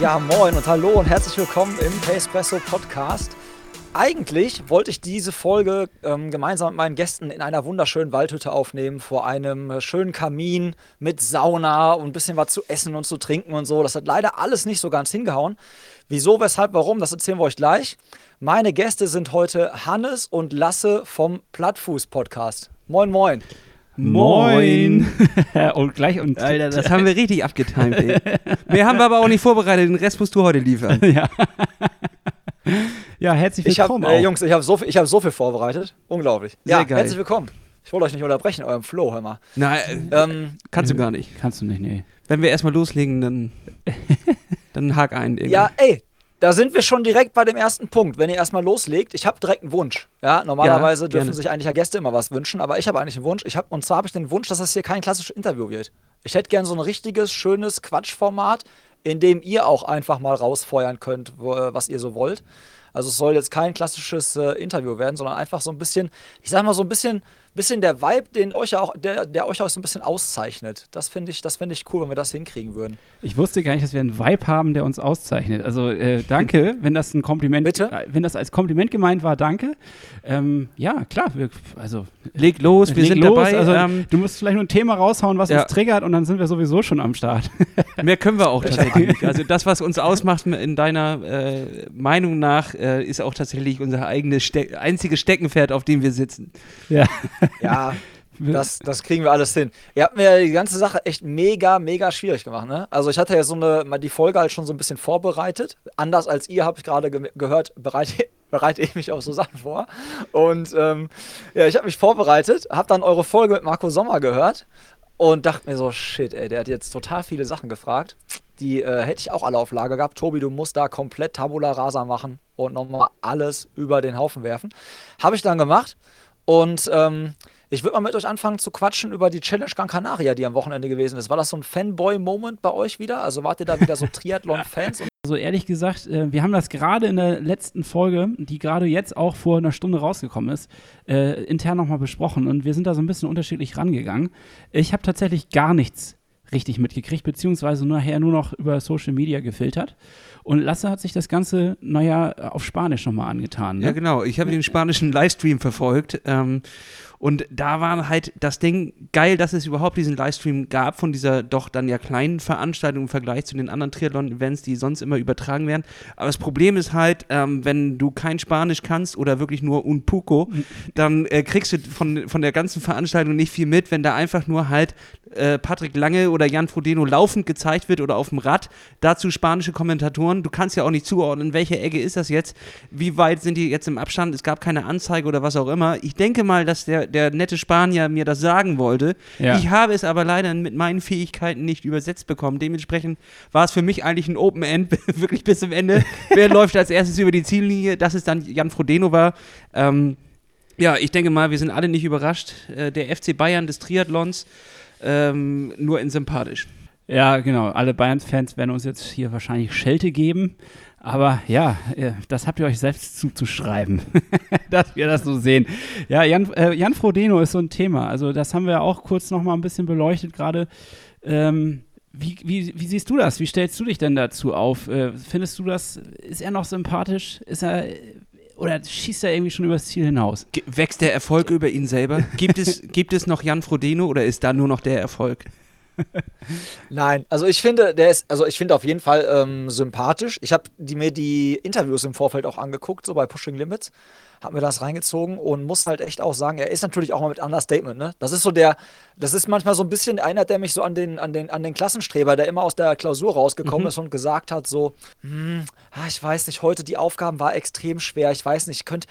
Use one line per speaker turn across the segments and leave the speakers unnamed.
Ja, moin und hallo und herzlich willkommen im Pacepresso Podcast. Eigentlich wollte ich diese Folge ähm, gemeinsam mit meinen Gästen in einer wunderschönen Waldhütte aufnehmen, vor einem äh, schönen Kamin mit Sauna und ein bisschen was zu essen und zu trinken und so. Das hat leider alles nicht so ganz hingehauen. Wieso, weshalb, warum, das erzählen wir euch gleich. Meine Gäste sind heute Hannes und Lasse vom Plattfuß Podcast. Moin, moin.
Moin.
und gleich und.
Alter, das haben wir richtig abgetimt, ey. Mehr haben wir aber auch nicht vorbereitet, den Rest musst du heute liefern.
ja. ja, herzlich willkommen.
Ich hab, äh, Jungs, ich habe so, hab so viel vorbereitet. Unglaublich.
Sehr
ja,
geil.
herzlich willkommen. Ich wollte euch nicht unterbrechen, eurem Flow, hör mal.
Nein,
Ähm,
kannst du gar nicht.
Kannst du nicht, nee.
Wenn wir erstmal loslegen, dann, dann hak ein. Irgendwie.
ja, ey, da sind wir schon direkt bei dem ersten Punkt. Wenn ihr erstmal loslegt, ich habe direkt einen Wunsch. Ja, normalerweise
Ja,
dürfen
gerne.
sich eigentlich ja Gäste immer was wünschen, aber ich habe eigentlich einen Wunsch. Ich hab, und zwar habe ich den Wunsch, dass das hier kein klassisches Interview wird. Ich hätte gern so ein richtiges, schönes Quatschformat, in dem ihr auch einfach mal rausfeuern könnt, äh, was ihr so wollt. Also es soll jetzt kein klassisches äh, Interview werden, sondern einfach so ein bisschen, ich sag mal so ein bisschen, bisschen der Vibe, den euch ja auch, der, der euch auch so ein bisschen auszeichnet. Das finde ich, das finde ich cool, wenn wir das hinkriegen würden.
Ich wusste gar nicht, dass wir einen Vibe haben, der uns auszeichnet. Also äh, danke, wenn das ein Kompliment,
Bitte?
äh, wenn das als Kompliment gemeint war, danke. Ähm, ja, klar, wir, also
Leg los, wir
leg
sind
los.
dabei.
Also
ähm,
du musst vielleicht nur ein Thema raushauen, was
Ja.
uns triggert, und dann sind wir sowieso schon am Start.
mehr können wir auch tatsächlich. Also das, was uns ausmacht in deiner äh, Meinung nach, äh, ist auch tatsächlich unser eigenes Ste einziges Steckenpferd, auf dem wir sitzen.
ja.
Ja, das, das kriegen wir alles hin. Ihr habt mir die ganze Sache echt mega, mega schwierig gemacht. Ne? Also ich hatte ja so eine, mal die Folge halt schon so ein bisschen vorbereitet. Anders als ihr, habe ich gerade ge gehört, bereite, bereite ich mich auf so Sachen vor. Und ähm, ja, ich habe mich vorbereitet, habe dann eure Folge mit Marco Sommer gehört und dachte mir so, shit, ey, der hat jetzt total viele Sachen gefragt. Die äh, hätte ich auch alle auf Lager gehabt. Tobi, du musst da komplett Tabula Rasa machen und nochmal alles über den Haufen werfen. Habe ich dann gemacht. Und ähm, ich würde mal mit euch anfangen zu quatschen über die Challenge Gran Canaria, die am Wochenende gewesen ist. War das so ein Fanboy-Moment bei euch wieder? Also wart ihr da wieder so Triathlon-Fans?
Also ehrlich gesagt, äh, wir haben das gerade in der letzten Folge, die gerade jetzt auch vor einer Stunde rausgekommen ist, äh, intern nochmal besprochen und wir sind da so ein bisschen unterschiedlich rangegangen. Ich habe tatsächlich gar nichts richtig mitgekriegt, beziehungsweise nachher nur noch über Social Media gefiltert. Und Lasse hat sich das Ganze, naja, auf Spanisch nochmal angetan. Ne?
Ja, genau. Ich habe den spanischen Livestream verfolgt. Ähm, und da war halt das Ding geil, dass es überhaupt diesen Livestream gab von dieser doch dann ja kleinen Veranstaltung im Vergleich zu den anderen Triathlon-Events, die sonst immer übertragen werden. Aber das Problem ist halt, ähm, wenn du kein Spanisch kannst oder wirklich nur un poco, dann äh, kriegst du von, von der ganzen Veranstaltung nicht viel mit, wenn da einfach nur halt äh, Patrick Lange oder Jan Frodeno laufend gezeigt wird oder auf dem Rad. Dazu spanische Kommentatoren. Du kannst ja auch nicht zuordnen, welche Ecke ist das jetzt, wie weit sind die jetzt im Abstand. Es gab keine Anzeige oder was auch immer. Ich denke mal, dass der, der nette Spanier mir das sagen wollte.
Ja.
Ich habe es aber leider mit meinen Fähigkeiten nicht übersetzt bekommen. Dementsprechend war es für mich eigentlich ein Open End, wirklich bis zum Ende. Wer läuft als erstes über die Ziellinie? Dass es dann Jan Frodeno war. Ähm, ja, ich denke mal, wir sind alle nicht überrascht. Äh, der FC Bayern des Triathlons, ähm, nur in sympathisch.
Ja, genau. Alle Bayern-Fans werden uns jetzt hier wahrscheinlich Schelte geben. Aber ja, äh, das habt ihr euch selbst zuzuschreiben, dass wir das so sehen. Ja, Jan, äh, Jan Frodeno ist so ein Thema. Also das haben wir auch kurz noch mal ein bisschen beleuchtet gerade. Ähm, wie, wie, wie siehst du das? Wie stellst du dich denn dazu auf? Äh, findest du das, ist er noch sympathisch? Ist er, oder schießt er irgendwie schon übers Ziel hinaus?
Ge- Wächst der Erfolg über ihn selber? Gibt es, gibt es noch Jan Frodeno oder ist da nur noch der Erfolg?
Nein, also ich finde, der ist, also ich finde auf jeden Fall ähm, sympathisch. Ich habe mir die Interviews im Vorfeld auch angeguckt, so bei Pushing Limits, habe mir das reingezogen und muss halt echt auch sagen, er ist natürlich auch mal mit Understatement, ne? Das ist so der, das ist manchmal so ein bisschen, erinnert der mich so an den, an den, an den Klassenstreber, der immer aus der Klausur rausgekommen ist und gesagt hat, so, hm, ah, ich weiß nicht, heute die Aufgaben war extrem schwer, ich weiß nicht, ich könnte,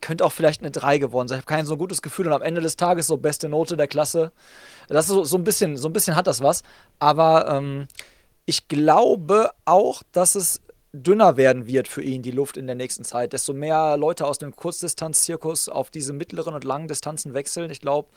könnte auch vielleicht eine 3 geworden sein. Ich habe kein so gutes Gefühl und am Ende des Tages so beste Note der Klasse. Das ist so, so ein bisschen, so ein bisschen hat das was. Aber ähm, ich glaube auch, dass es dünner werden wird für ihn, die Luft in der nächsten Zeit. Desto mehr Leute aus dem Kurzdistanz-Zirkus auf diese mittleren und langen Distanzen wechseln. Ich glaube,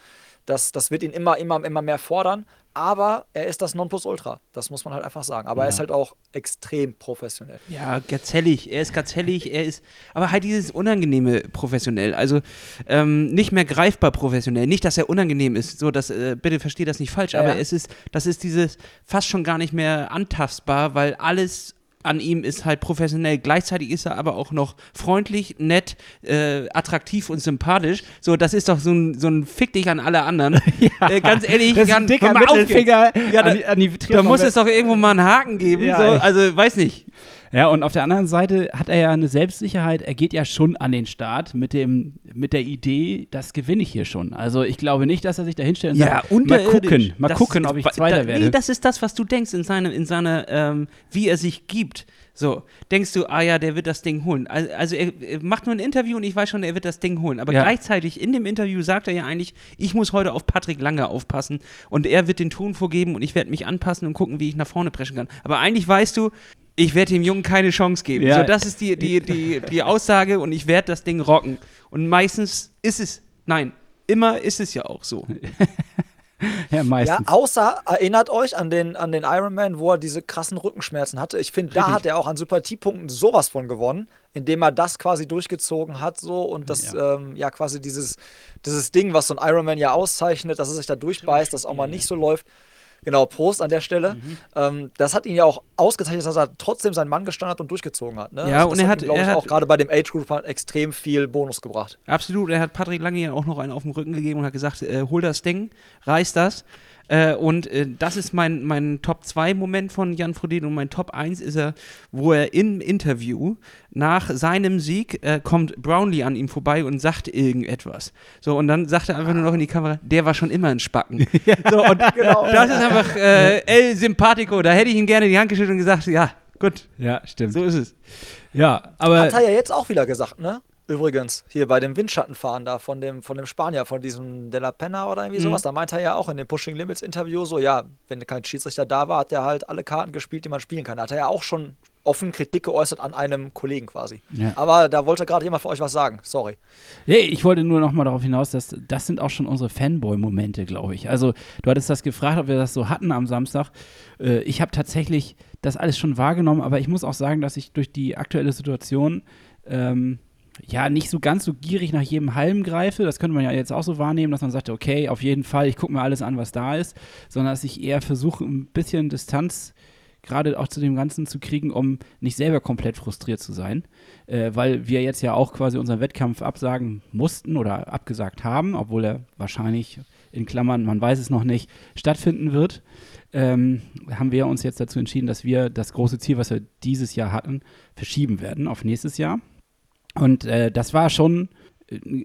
das, das wird ihn immer, immer, immer mehr fordern. Aber er ist das Nonplusultra. Das muss man halt einfach sagen. Aber ja. er ist halt auch extrem professionell.
Ja, gazellig. Er ist gazellig. Er ist, aber halt dieses unangenehme professionell. Also ähm, nicht mehr greifbar professionell. Nicht, dass er unangenehm ist. So, dass, äh, bitte verstehe das nicht falsch. Ja, aber ja. es ist, das ist dieses fast schon gar nicht mehr antastbar, weil alles an ihm ist halt professionell. Gleichzeitig ist er aber auch noch freundlich, nett, äh, attraktiv und sympathisch. So, das ist doch so ein, so ein Fick dich an alle anderen. ja, äh, ganz ehrlich,
das ist ein dicker Mittelfinger
ja, da, an die, an die Da muss es doch irgendwo mal einen Haken geben. Ja, so. Also, weiß nicht.
Ja, und auf der anderen Seite hat er ja eine Selbstsicherheit. Er geht ja schon an den Start mit, dem, mit der Idee, das gewinne ich hier schon. Also ich glaube nicht, dass er sich da hinstellt und
ja, sagt,
mal gucken, mal gucken, ob ich Zweiter
da,
werde.
Nee, das ist das, was du denkst in seiner, in seine, ähm, wie er sich gibt. So, denkst du, ah ja, der wird das Ding holen. Also er, er, macht nur ein Interview und ich weiß schon, er wird das Ding holen. Aber ja. gleichzeitig in dem Interview sagt er ja eigentlich, ich muss heute auf Patrick Lange aufpassen und er wird den Ton vorgeben und ich werde mich anpassen und gucken, wie ich nach vorne preschen kann. Aber eigentlich weißt du, ich werde dem Jungen keine Chance geben. Ja. So, das ist die, die, die, die Aussage und ich werde das Ding rocken. Und meistens ist es, nein, immer ist es ja auch so.
ja, meistens. Ja, außer erinnert euch an den, an den Ironman, wo er diese krassen Rückenschmerzen hatte. Ich finde, da hat er auch an Sympathiepunkten sowas von gewonnen, indem er das quasi durchgezogen hat so und das ja, ähm, ja quasi dieses, dieses Ding, was so ein Ironman ja auszeichnet, dass er sich da durchbeißt, dass auch mal nicht so läuft. Genau, Prost an der Stelle. Mhm. Ähm, das hat ihn ja auch ausgezeichnet, dass er trotzdem seinen Mann gestanden hat und durchgezogen hat. Ne?
Ja, also und er hat,
glaube
ich,
auch gerade bei dem Age Group extrem viel Bonus gebracht.
Absolut. Er hat Patrick Lange ja auch noch einen auf den Rücken gegeben und hat gesagt: äh, hol das Ding, reiß das. Äh, und äh, das ist mein, mein Top-2-Moment von Jan Frodeno. Und mein Top 1 ist er, wo er im Interview nach seinem Sieg äh, kommt Brownlee an ihm vorbei und sagt irgendetwas. So, und dann sagt er einfach nur noch in die Kamera, der war schon immer ein Spacken. ja, so, und genau. das ist einfach äh, El Simpatico. Da hätte ich ihm gerne die Hand geschüttelt und gesagt, ja, gut.
Ja, stimmt.
So ist es.
Ja, aber. Hat er ja jetzt auch wieder gesagt, ne? Übrigens, hier bei dem Windschattenfahren da von dem, von dem Spanier, von diesem De La Pena oder irgendwie mhm. sowas, da meinte er ja auch in dem Pushing Limits Interview so, ja, wenn kein Schiedsrichter da war, hat er halt alle Karten gespielt, die man spielen kann. Da hat er ja auch schon offen Kritik geäußert an einem Kollegen quasi. Ja. Aber da wollte gerade jemand für euch was sagen. Sorry.
Nee, ich wollte nur noch mal darauf hinaus, dass das sind auch schon unsere Fanboy-Momente, glaube ich. Also du hattest das gefragt, ob wir das so hatten am Samstag. Äh, ich habe tatsächlich das alles schon wahrgenommen, aber ich muss auch sagen, dass ich durch die aktuelle Situation ähm, ja, nicht so ganz so gierig nach jedem Halm greife. Das könnte man ja jetzt auch so wahrnehmen, dass man sagt, okay, auf jeden Fall, ich gucke mir alles an, was da ist, sondern dass ich eher versuche, ein bisschen Distanz gerade auch zu dem Ganzen zu kriegen, um nicht selber komplett frustriert zu sein, äh, weil wir jetzt ja auch quasi unseren Wettkampf absagen mussten oder abgesagt haben, obwohl er wahrscheinlich in Klammern, man weiß es noch nicht, stattfinden wird. Ähm, haben wir uns jetzt dazu entschieden, dass wir das große Ziel, was wir dieses Jahr hatten, verschieben werden auf nächstes Jahr. Und äh, das war schon,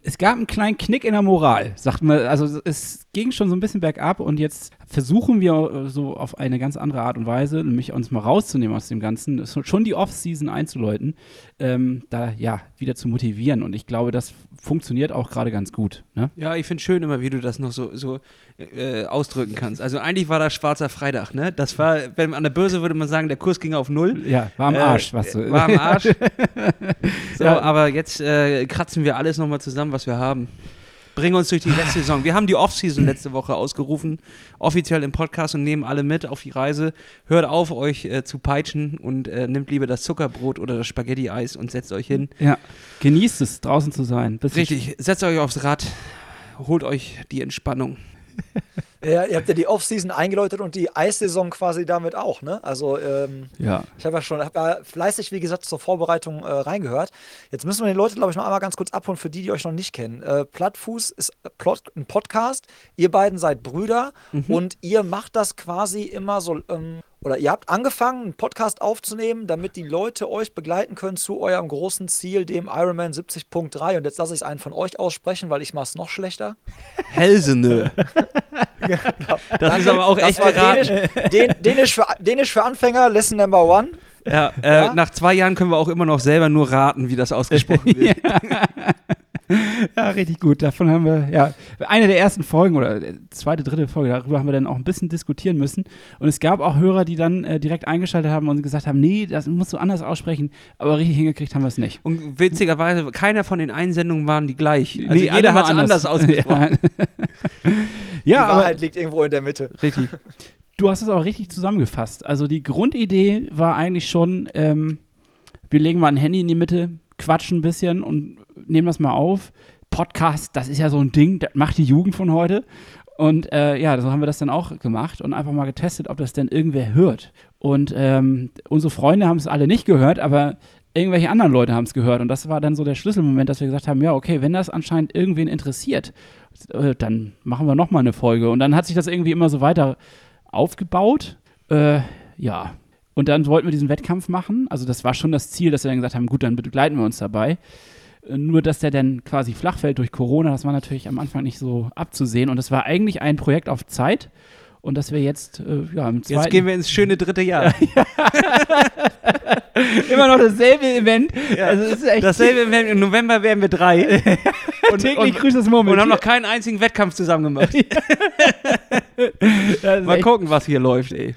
es gab einen kleinen Knick in der Moral, sagt man. Also es ging schon so ein bisschen bergab und jetzt versuchen wir so auf eine ganz andere Art und Weise, nämlich uns mal rauszunehmen aus dem Ganzen, schon die Off-Season einzuläuten, ähm, da ja wieder zu motivieren. Und ich glaube, das funktioniert auch gerade ganz gut. Ne?
Ja, ich finde schön immer, wie du das noch so, so äh, ausdrücken kannst. Also eigentlich war das schwarzer Freitag, ne? Das war, wenn an der Börse würde man sagen, der Kurs ging auf null.
Ja, war am Arsch, äh, was du.
War am Arsch. so, ja. aber jetzt äh, kratzen wir alles nochmal zusammen, was wir haben. Bringen uns durch die letzte Saison. Wir haben die Offseason letzte Woche ausgerufen, offiziell im Podcast und nehmen alle mit auf die Reise. Hört auf, euch äh, zu peitschen und äh, nimmt lieber das Zuckerbrot oder das Spaghetti-Eis und setzt euch hin.
Ja, genießt es, draußen zu sein.
Bis Richtig, setzt euch aufs Rad, holt euch die Entspannung.
Ja, ihr habt ja die Offseason eingeläutet und die Eissaison quasi damit auch, ne? Also, ähm, ja. ich habe ja schon hab ja fleißig, wie gesagt, zur Vorbereitung äh, reingehört. Jetzt müssen wir die Leute, glaube ich, noch einmal ganz kurz abholen, für die, die euch noch nicht kennen. Äh, Plattfuß ist Plot, ein Podcast. Ihr beiden seid Brüder mhm. und ihr macht das quasi immer so. Ähm, oder ihr habt angefangen, einen Podcast aufzunehmen, damit die Leute euch begleiten können zu eurem großen Ziel, dem Ironman 70.3. Und jetzt lasse ich es einen von euch aussprechen, weil ich mache es noch schlechter.
Helsene. genau. Das Danke. ist aber auch das echt geraten.
Dänisch, Dänisch, für, Dänisch für Anfänger, Lesson Number One.
Ja, äh, ja, nach zwei Jahren können wir auch immer noch selber nur raten, wie das ausgesprochen wird.
ja, richtig gut. Davon haben wir, ja, eine der ersten Folgen oder zweite, dritte Folge, darüber haben wir dann auch ein bisschen diskutieren müssen. Und es gab auch Hörer, die dann äh, direkt eingeschaltet haben und gesagt haben, nee, das musst du anders aussprechen, aber richtig hingekriegt haben wir es nicht.
Und witzigerweise, keiner von den Einsendungen waren die gleich. Also nee, jeder hat es anders, anders ausgesprochen.
ja, die Wahrheit aber, liegt irgendwo in der Mitte.
Richtig. Du hast es auch richtig zusammengefasst. Also die Grundidee war eigentlich schon, ähm, wir legen mal ein Handy in die Mitte, quatschen ein bisschen und nehmen das mal auf. Podcast, das ist ja so ein Ding, das macht die Jugend von heute. Und äh, ja, so haben wir das dann auch gemacht und einfach mal getestet, ob das denn irgendwer hört. Und ähm, unsere Freunde haben es alle nicht gehört, aber irgendwelche anderen Leute haben es gehört. Und das war dann so der Schlüsselmoment, dass wir gesagt haben, ja, okay, wenn das anscheinend irgendwen interessiert, äh, dann machen wir nochmal eine Folge. Und dann hat sich das irgendwie immer so weiter aufgebaut. Äh, ja. Und dann wollten wir diesen Wettkampf machen. Also das war schon das Ziel, dass wir dann gesagt haben, gut, dann begleiten wir uns dabei. Nur, dass der dann quasi flach fällt durch Corona, das war natürlich am Anfang nicht so abzusehen. Und es war eigentlich ein Projekt auf Zeit. Und dass wir jetzt, äh, ja, im
zweiten... Jetzt gehen wir ins schöne dritte Jahr.
Immer noch dasselbe Event.
Ja. Also es ist dasselbe Event. Im November werden wir drei.
und, täglich grüßt das Moment.
Und haben noch keinen einzigen Wettkampf zusammen gemacht. Mal gucken, was hier läuft, ey.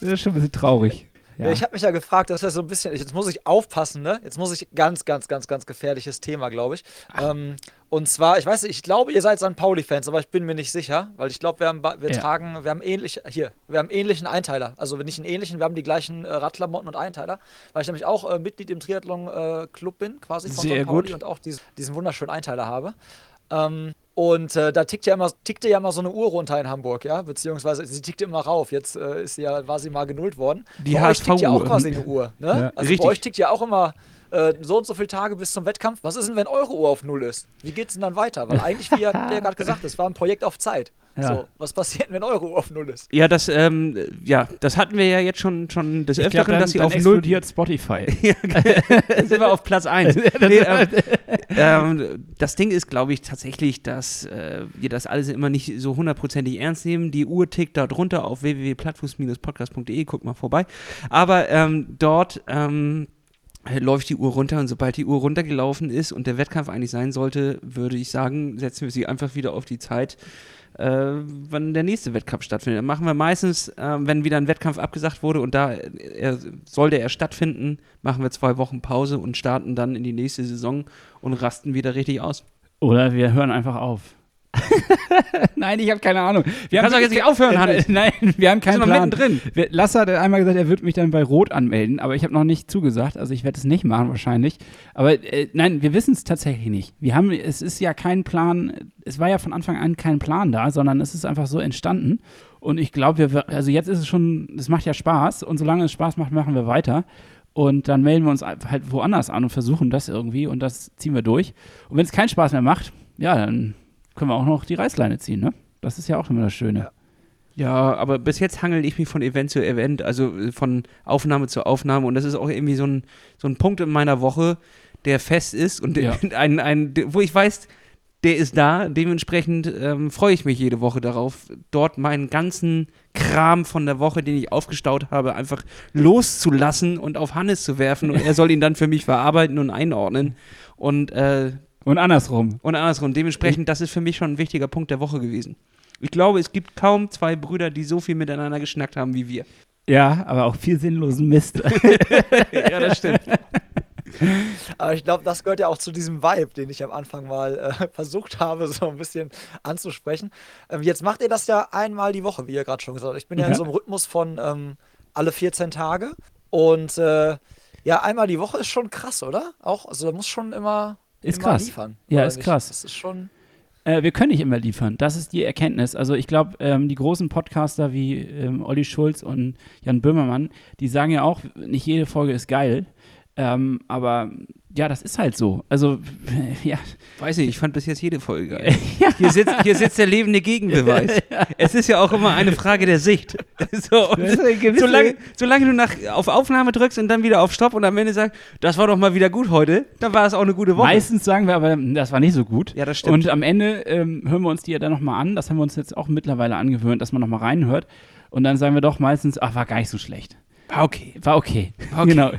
Das ist schon ein bisschen traurig.
Ja. Ich habe mich ja gefragt, das ist ja so ein bisschen, jetzt muss ich aufpassen, ne? Jetzt muss ich ganz, ganz, ganz, ganz gefährliches Thema, glaube ich. Ähm, und zwar, ich weiß nicht, ich glaube, ihr seid St. Pauli-Fans, aber ich bin mir nicht sicher, weil ich glaube, wir haben, wir ja. tragen, wir haben ähnlich, hier, wir haben ähnlichen Einteiler. Also nicht einen ähnlichen, wir haben die gleichen äh, Radklamotten und Einteiler, weil ich nämlich auch äh, Mitglied im Triathlon-Club äh, bin, quasi von
Sehr
St. Pauli
gut.
und auch diesen, diesen wunderschönen Einteiler habe. Ähm, und äh, da tickt ja immer, tickte ja immer so eine Uhr runter in Hamburg, ja, beziehungsweise sie tickte immer rauf. Jetzt äh, ist sie ja, war sie mal genullt worden.
Die bei euch tickt
ja auch quasi eine Uhr, ne? Ja, also
richtig.
bei euch tickt ja auch immer äh, so und so viele Tage bis zum Wettkampf. Was ist denn, wenn eure Uhr auf Null ist? Wie geht es denn dann weiter? Weil eigentlich, wie ja gerade gesagt, es war ein Projekt auf Zeit. Ja. So, was passiert, wenn eure Uhr auf Null ist?
Ja, das, ähm, ja, das hatten wir ja jetzt schon, schon des Öfteren, glaub, dass sie auf Null.
explodiert Spotify.
sind wir auf Platz 1. nee, ähm, ähm, das Ding ist, glaube ich, tatsächlich, dass äh, wir das alles immer nicht so hundertprozentig ernst nehmen. Die Uhr tickt da drunter auf www.plattfuß-podcast.de, guckt mal vorbei. Aber ähm, dort ähm, läuft die Uhr runter und sobald die Uhr runtergelaufen ist und der Wettkampf eigentlich sein sollte, würde ich sagen, setzen wir sie einfach wieder auf die Zeit äh, wann der nächste Wettkampf stattfindet. Machen wir meistens, äh, wenn wieder ein Wettkampf abgesagt wurde und da er, sollte er stattfinden, machen wir zwei Wochen Pause und starten dann in die nächste Saison und rasten wieder richtig aus.
Oder wir hören einfach auf. Nein, ich habe keine Ahnung.
Wir Kannst doch jetzt nicht aufhören, Hannes.
Nein, wir haben keinen Plan.
Drin.
Lasse hat einmal gesagt, er wird mich dann bei Rot anmelden, aber ich habe noch nicht zugesagt. Also ich werde es nicht machen wahrscheinlich. Aber äh, nein, wir wissen es tatsächlich nicht. Wir haben, es ist ja kein Plan, es war ja von Anfang an kein Plan da, sondern es ist einfach so entstanden. Und ich glaube, wir, also jetzt ist es schon, es macht ja Spaß und solange es Spaß macht, machen wir weiter. Und dann melden wir uns halt woanders an und versuchen das irgendwie und das ziehen wir durch. Und wenn es keinen Spaß mehr macht, ja, dann können wir auch noch die Reißleine ziehen, ne? Das ist ja auch immer das Schöne.
Ja. Ja, aber bis jetzt hangel ich mich von Event zu Event, also äh, von Aufnahme zu Aufnahme. Und das ist auch irgendwie so ein, so ein Punkt in meiner Woche, der fest ist und ja. ein, ein, wo ich weiß, der ist da. Dementsprechend ähm, freue ich mich jede Woche darauf, dort meinen ganzen Kram von der Woche, den ich aufgestaut habe, einfach loszulassen und auf Hannes zu werfen. Und er soll ihn dann für mich verarbeiten und einordnen. Und äh,
und andersrum.
Und andersrum. Dementsprechend, das ist für mich schon ein wichtiger Punkt der Woche gewesen. Ich glaube, es gibt kaum zwei Brüder, die so viel miteinander geschnackt haben wie wir.
Ja, aber auch viel sinnlosen Mist.
ja, das stimmt.
Aber ich glaube, das gehört ja auch zu diesem Vibe, den ich am Anfang mal äh, versucht habe, so ein bisschen anzusprechen. Ähm, jetzt macht ihr das ja einmal die Woche, wie ihr gerade schon gesagt habt. Ich bin ja, ja in so einem Rhythmus von ähm, alle 14 Tage. Und äh, ja, einmal die Woche ist schon krass, oder? Auch, also da muss schon immer
ist krass.
liefern.
Ja, ist nicht? krass.
Das ist schon.
Äh, wir können nicht immer liefern. Das ist die Erkenntnis. Also ich glaube, ähm, die großen Podcaster wie ähm, Olli Schulz und Jan Böhmermann, die sagen ja auch, nicht jede Folge ist geil. Ähm, aber ja, das ist halt so. Also, ja.
Weiß nicht, ich fand bis jetzt jede Folge geil. ja. hier, sitzt, hier sitzt der lebende Gegenbeweis. Es ist ja auch immer eine Frage der Sicht. So, solange, solange, du nach, auf Aufnahme drückst und dann wieder auf Stopp und am Ende sagst, das war doch mal wieder gut heute, dann war es auch eine gute Woche.
Meistens sagen wir aber, das war nicht so gut.
Ja, das stimmt.
Und am Ende ähm, hören wir uns die ja dann nochmal an. Das haben wir uns jetzt auch mittlerweile angewöhnt, dass man nochmal reinhört. Und dann sagen wir doch meistens, ach, war gar nicht so schlecht.
War okay.
War okay. War okay. Genau.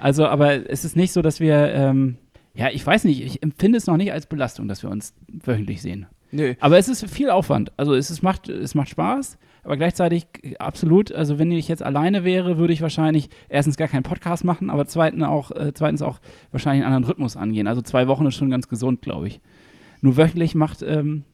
Also, aber es ist nicht so, dass wir, ähm, ja, ich weiß nicht, ich empfinde es noch nicht als Belastung, dass wir uns wöchentlich sehen.
Nö.
Aber es ist viel Aufwand. Also es, ist, macht, es macht Spaß, aber gleichzeitig absolut, also wenn ich jetzt alleine wäre, würde ich wahrscheinlich erstens gar keinen Podcast machen, aber zweitens auch, äh, zweitens auch wahrscheinlich einen anderen Rhythmus angehen. Also zwei Wochen ist schon ganz gesund, glaube ich. Nur wöchentlich macht, ähm,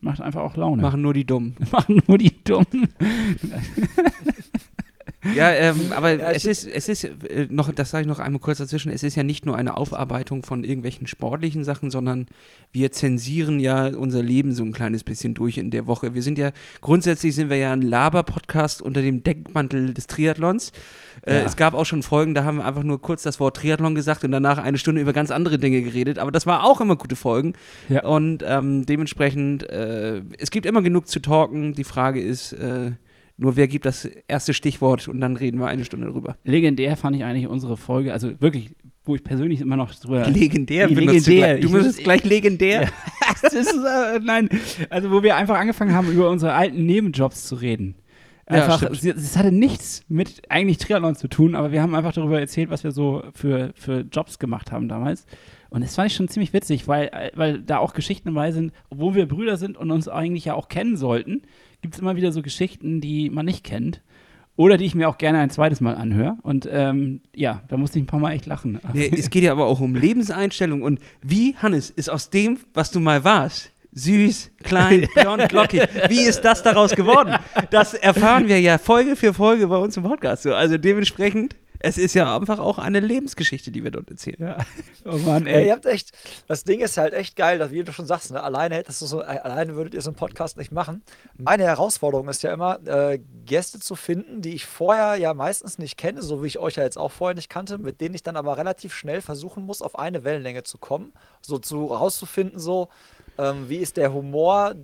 macht einfach auch Laune.
Machen nur die Dummen.
Machen nur die Dummen.
Ja, ähm, aber
Ja,
es ist, es ist äh, noch, das sage ich noch einmal kurz dazwischen, es ist ja nicht nur eine Aufarbeitung von irgendwelchen sportlichen Sachen, sondern wir zensieren ja unser Leben so ein kleines bisschen durch in der Woche. Wir sind ja, grundsätzlich sind wir ja ein Laber-Podcast unter dem Deckmantel des Triathlons. Äh,
Ja.
Es gab auch schon Folgen, da haben wir einfach nur kurz das Wort Triathlon gesagt und danach eine Stunde über ganz andere Dinge geredet, aber das war auch immer gute Folgen.
Ja.
Und ähm, dementsprechend, äh, es gibt immer genug zu talken. Die Frage ist, äh, nur wer gibt das erste Stichwort und dann reden wir eine Stunde drüber.
Legendär fand ich eigentlich unsere Folge, also wirklich, wo ich persönlich immer noch drüber.
Legendär,
legendär.
Du, gleich. du
muss-
gleich legendär.
Ja. das ist, äh, nein, also wo wir einfach angefangen haben, über unsere alten Nebenjobs zu reden.
Ja,
Einfach, sie- es hatte nichts mit eigentlich Triathlon zu tun, aber wir haben einfach darüber erzählt, was wir so für, für Jobs gemacht haben damals. Und das fand ich schon ziemlich witzig, weil, äh, weil da auch Geschichten dabei sind, obwohl wir Brüder sind und uns eigentlich ja auch kennen sollten, gibt es immer wieder so Geschichten, die man nicht kennt. Oder die ich mir auch gerne ein zweites Mal anhöre. Und ähm, ja, da musste ich ein paar Mal echt lachen.
Nee, es geht ja aber auch um Lebenseinstellung und wie, Hannes, ist aus dem, was du mal warst, süß, klein, blond, lockig, wie ist das daraus geworden? Das erfahren wir ja Folge für Folge bei uns im Podcast. So. Also dementsprechend, es ist ja einfach auch eine Lebensgeschichte, die wir dort erzählen.
ja. Oh Mann,
Ey,
ey.
ihr habt echt, das Ding ist halt echt geil, dass, wie du schon sagst, ne, alleine hättest du so, äh, alleine würdet ihr so einen Podcast nicht machen. Meine Herausforderung ist ja immer, äh, Gäste zu finden, die ich vorher ja meistens nicht kenne, so wie ich euch ja jetzt auch vorher nicht kannte, mit denen ich dann aber relativ schnell versuchen muss, auf eine Wellenlänge zu kommen, so zu rauszufinden, so, ähm, wie ist der Humor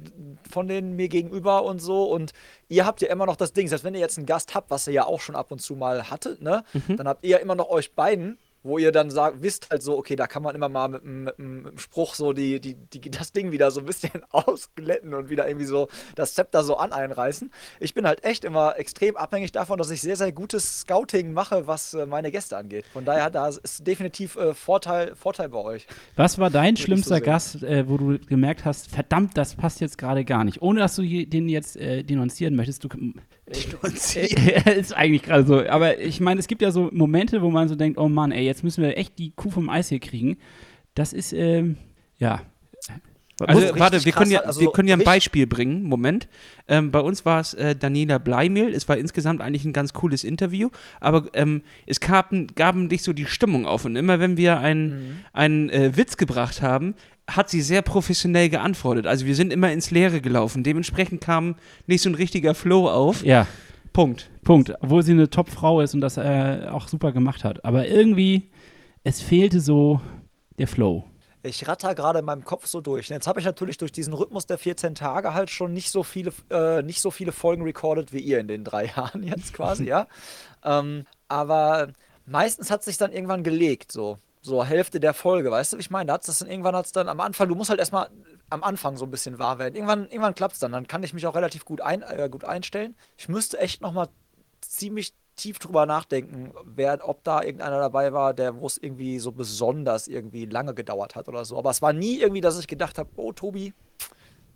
von denen mir gegenüber und so. Und ihr habt ja immer noch das Ding, selbst wenn ihr jetzt einen Gast habt, was ihr ja auch schon ab und zu mal hattet, ne, dann habt ihr ja immer noch euch beiden, wo ihr dann sagt, wisst halt so, okay, da kann man immer mal mit, einem- mit, einem- mit einem Spruch so die, die, die, das Ding wieder so ein bisschen ausglätten und wieder irgendwie so das Zepter so an einreißen. Ich bin halt echt immer extrem abhängig davon, dass ich sehr, sehr gutes Scouting mache, was äh, meine Gäste angeht. Von daher, da ist definitiv äh, Vorteil, Vorteil bei euch.
Was war dein
so
schlimmster
sehen.
Gast, äh, wo du gemerkt hast, verdammt, das passt jetzt gerade gar nicht? Ohne dass du den jetzt äh, denunzieren möchtest. Du, ist eigentlich gerade so. Aber ich meine, es gibt ja so Momente, wo man so denkt, oh Mann, ey, jetzt müssen wir echt die Kuh vom Eis hier kriegen. Das ist, ähm, ja.
Also
richtig
warte, wir können, ja,
also
wir können ja ein Beispiel bringen. Moment. Ähm, bei uns war es äh, Daniela Bleimehl. Es war insgesamt eigentlich ein ganz cooles Interview, aber ähm, es gaben, gaben dich so die Stimmung auf. Und immer wenn wir einen, einen äh, Witz gebracht haben, hat sie sehr professionell geantwortet. Also wir sind immer ins Leere gelaufen. Dementsprechend kam nicht so ein richtiger Flow auf.
Ja,
Punkt.
Punkt. Obwohl sie eine Top-Frau ist und das äh, auch super gemacht hat. Aber irgendwie, es fehlte so der Flow.
Ich ratter gerade in meinem Kopf so durch. Jetzt habe ich natürlich durch diesen Rhythmus der 14 Tage halt schon nicht so viele, äh, nicht so viele Folgen recorded wie ihr in den drei Jahren jetzt quasi, ja. Ähm, aber meistens hat sich dann irgendwann gelegt, so. So Hälfte der Folge, weißt du, wie ich meine? Da hat's das dann irgendwann hat's dann am Anfang, du musst halt erstmal am Anfang so ein bisschen wahr werden. Irgendwann, irgendwann klappt es dann. Dann kann ich mich auch relativ gut, ein, äh, gut einstellen. Ich müsste echt nochmal ziemlich tief drüber nachdenken, wer, ob da irgendeiner dabei war, der wo es irgendwie so besonders irgendwie lange gedauert hat oder so. Aber es war nie irgendwie, dass ich gedacht habe, oh Tobi,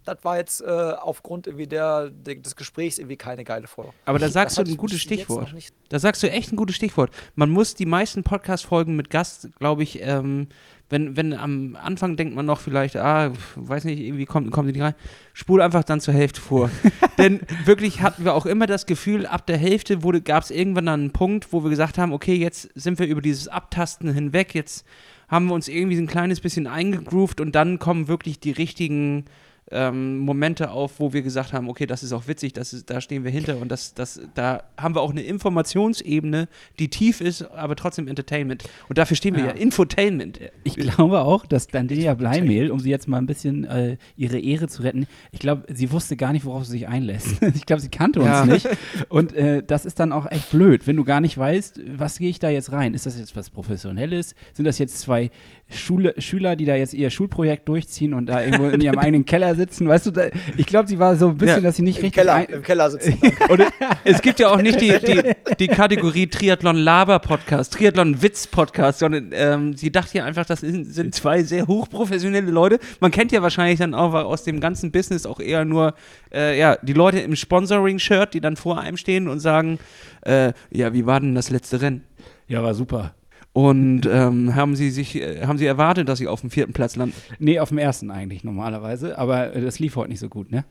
das war jetzt äh, aufgrund irgendwie der, des Gesprächs irgendwie keine geile Folge.
Aber da
Das
sagst du
hatte
ein
ich
gutes Stichwort. Da sagst du echt ein gutes Stichwort. Man muss die meisten Podcast-Folgen mit Gast, glaube ich, ähm, wenn, wenn am Anfang denkt man noch vielleicht, ah, weiß nicht, irgendwie kommt, kommt die nicht rein, spul einfach dann zur Hälfte vor. Denn wirklich hatten wir auch immer das Gefühl, ab der Hälfte gab es irgendwann dann einen Punkt, wo wir gesagt haben, okay, jetzt sind wir über dieses Abtasten hinweg, jetzt haben wir uns irgendwie so ein kleines bisschen eingegroovt und dann kommen wirklich die richtigen ähm, Momente auf, wo wir gesagt haben, okay, das ist auch witzig, das ist, da stehen wir hinter und das, das, da haben wir auch eine Informationsebene, die tief ist, aber trotzdem Entertainment. Und dafür stehen wir ja,
Ja.
Infotainment.
Ich glaube auch, dass Daniela Bleimehl, um sie jetzt mal ein bisschen äh, ihre Ehre zu retten, ich glaube, sie wusste gar nicht, worauf sie sich einlässt. ich glaube, sie kannte uns
Ja.
nicht. Und äh, das ist dann auch echt blöd, wenn du gar nicht weißt, was gehe ich da jetzt rein? Ist das jetzt was Professionelles? Sind das jetzt zwei Schule, Schüler, die da jetzt ihr Schulprojekt durchziehen und da irgendwo in ihrem eigenen Keller sitzen, weißt du, da, ich glaube, sie war so ein bisschen, ja. dass sie nicht
Im
richtig.
Keller, Im Keller sitzen.
Und es gibt ja auch nicht die, die, die Kategorie Triathlon-Laber-Podcast, Triathlon-Witz-Podcast, sondern ähm, sie dachte ja einfach, das sind, sind zwei sehr hochprofessionelle Leute. Man kennt ja wahrscheinlich dann auch aus dem ganzen Business auch eher nur äh, ja, die Leute im Sponsoring-Shirt, die dann vor einem stehen und sagen, äh, ja, wie war denn das letzte Rennen?
Ja, war super.
Und ähm, haben Sie sich, äh, haben Sie erwartet, dass Sie auf dem vierten Platz landen?
Nee, auf dem ersten eigentlich normalerweise, aber äh, das lief heute nicht so gut, ne?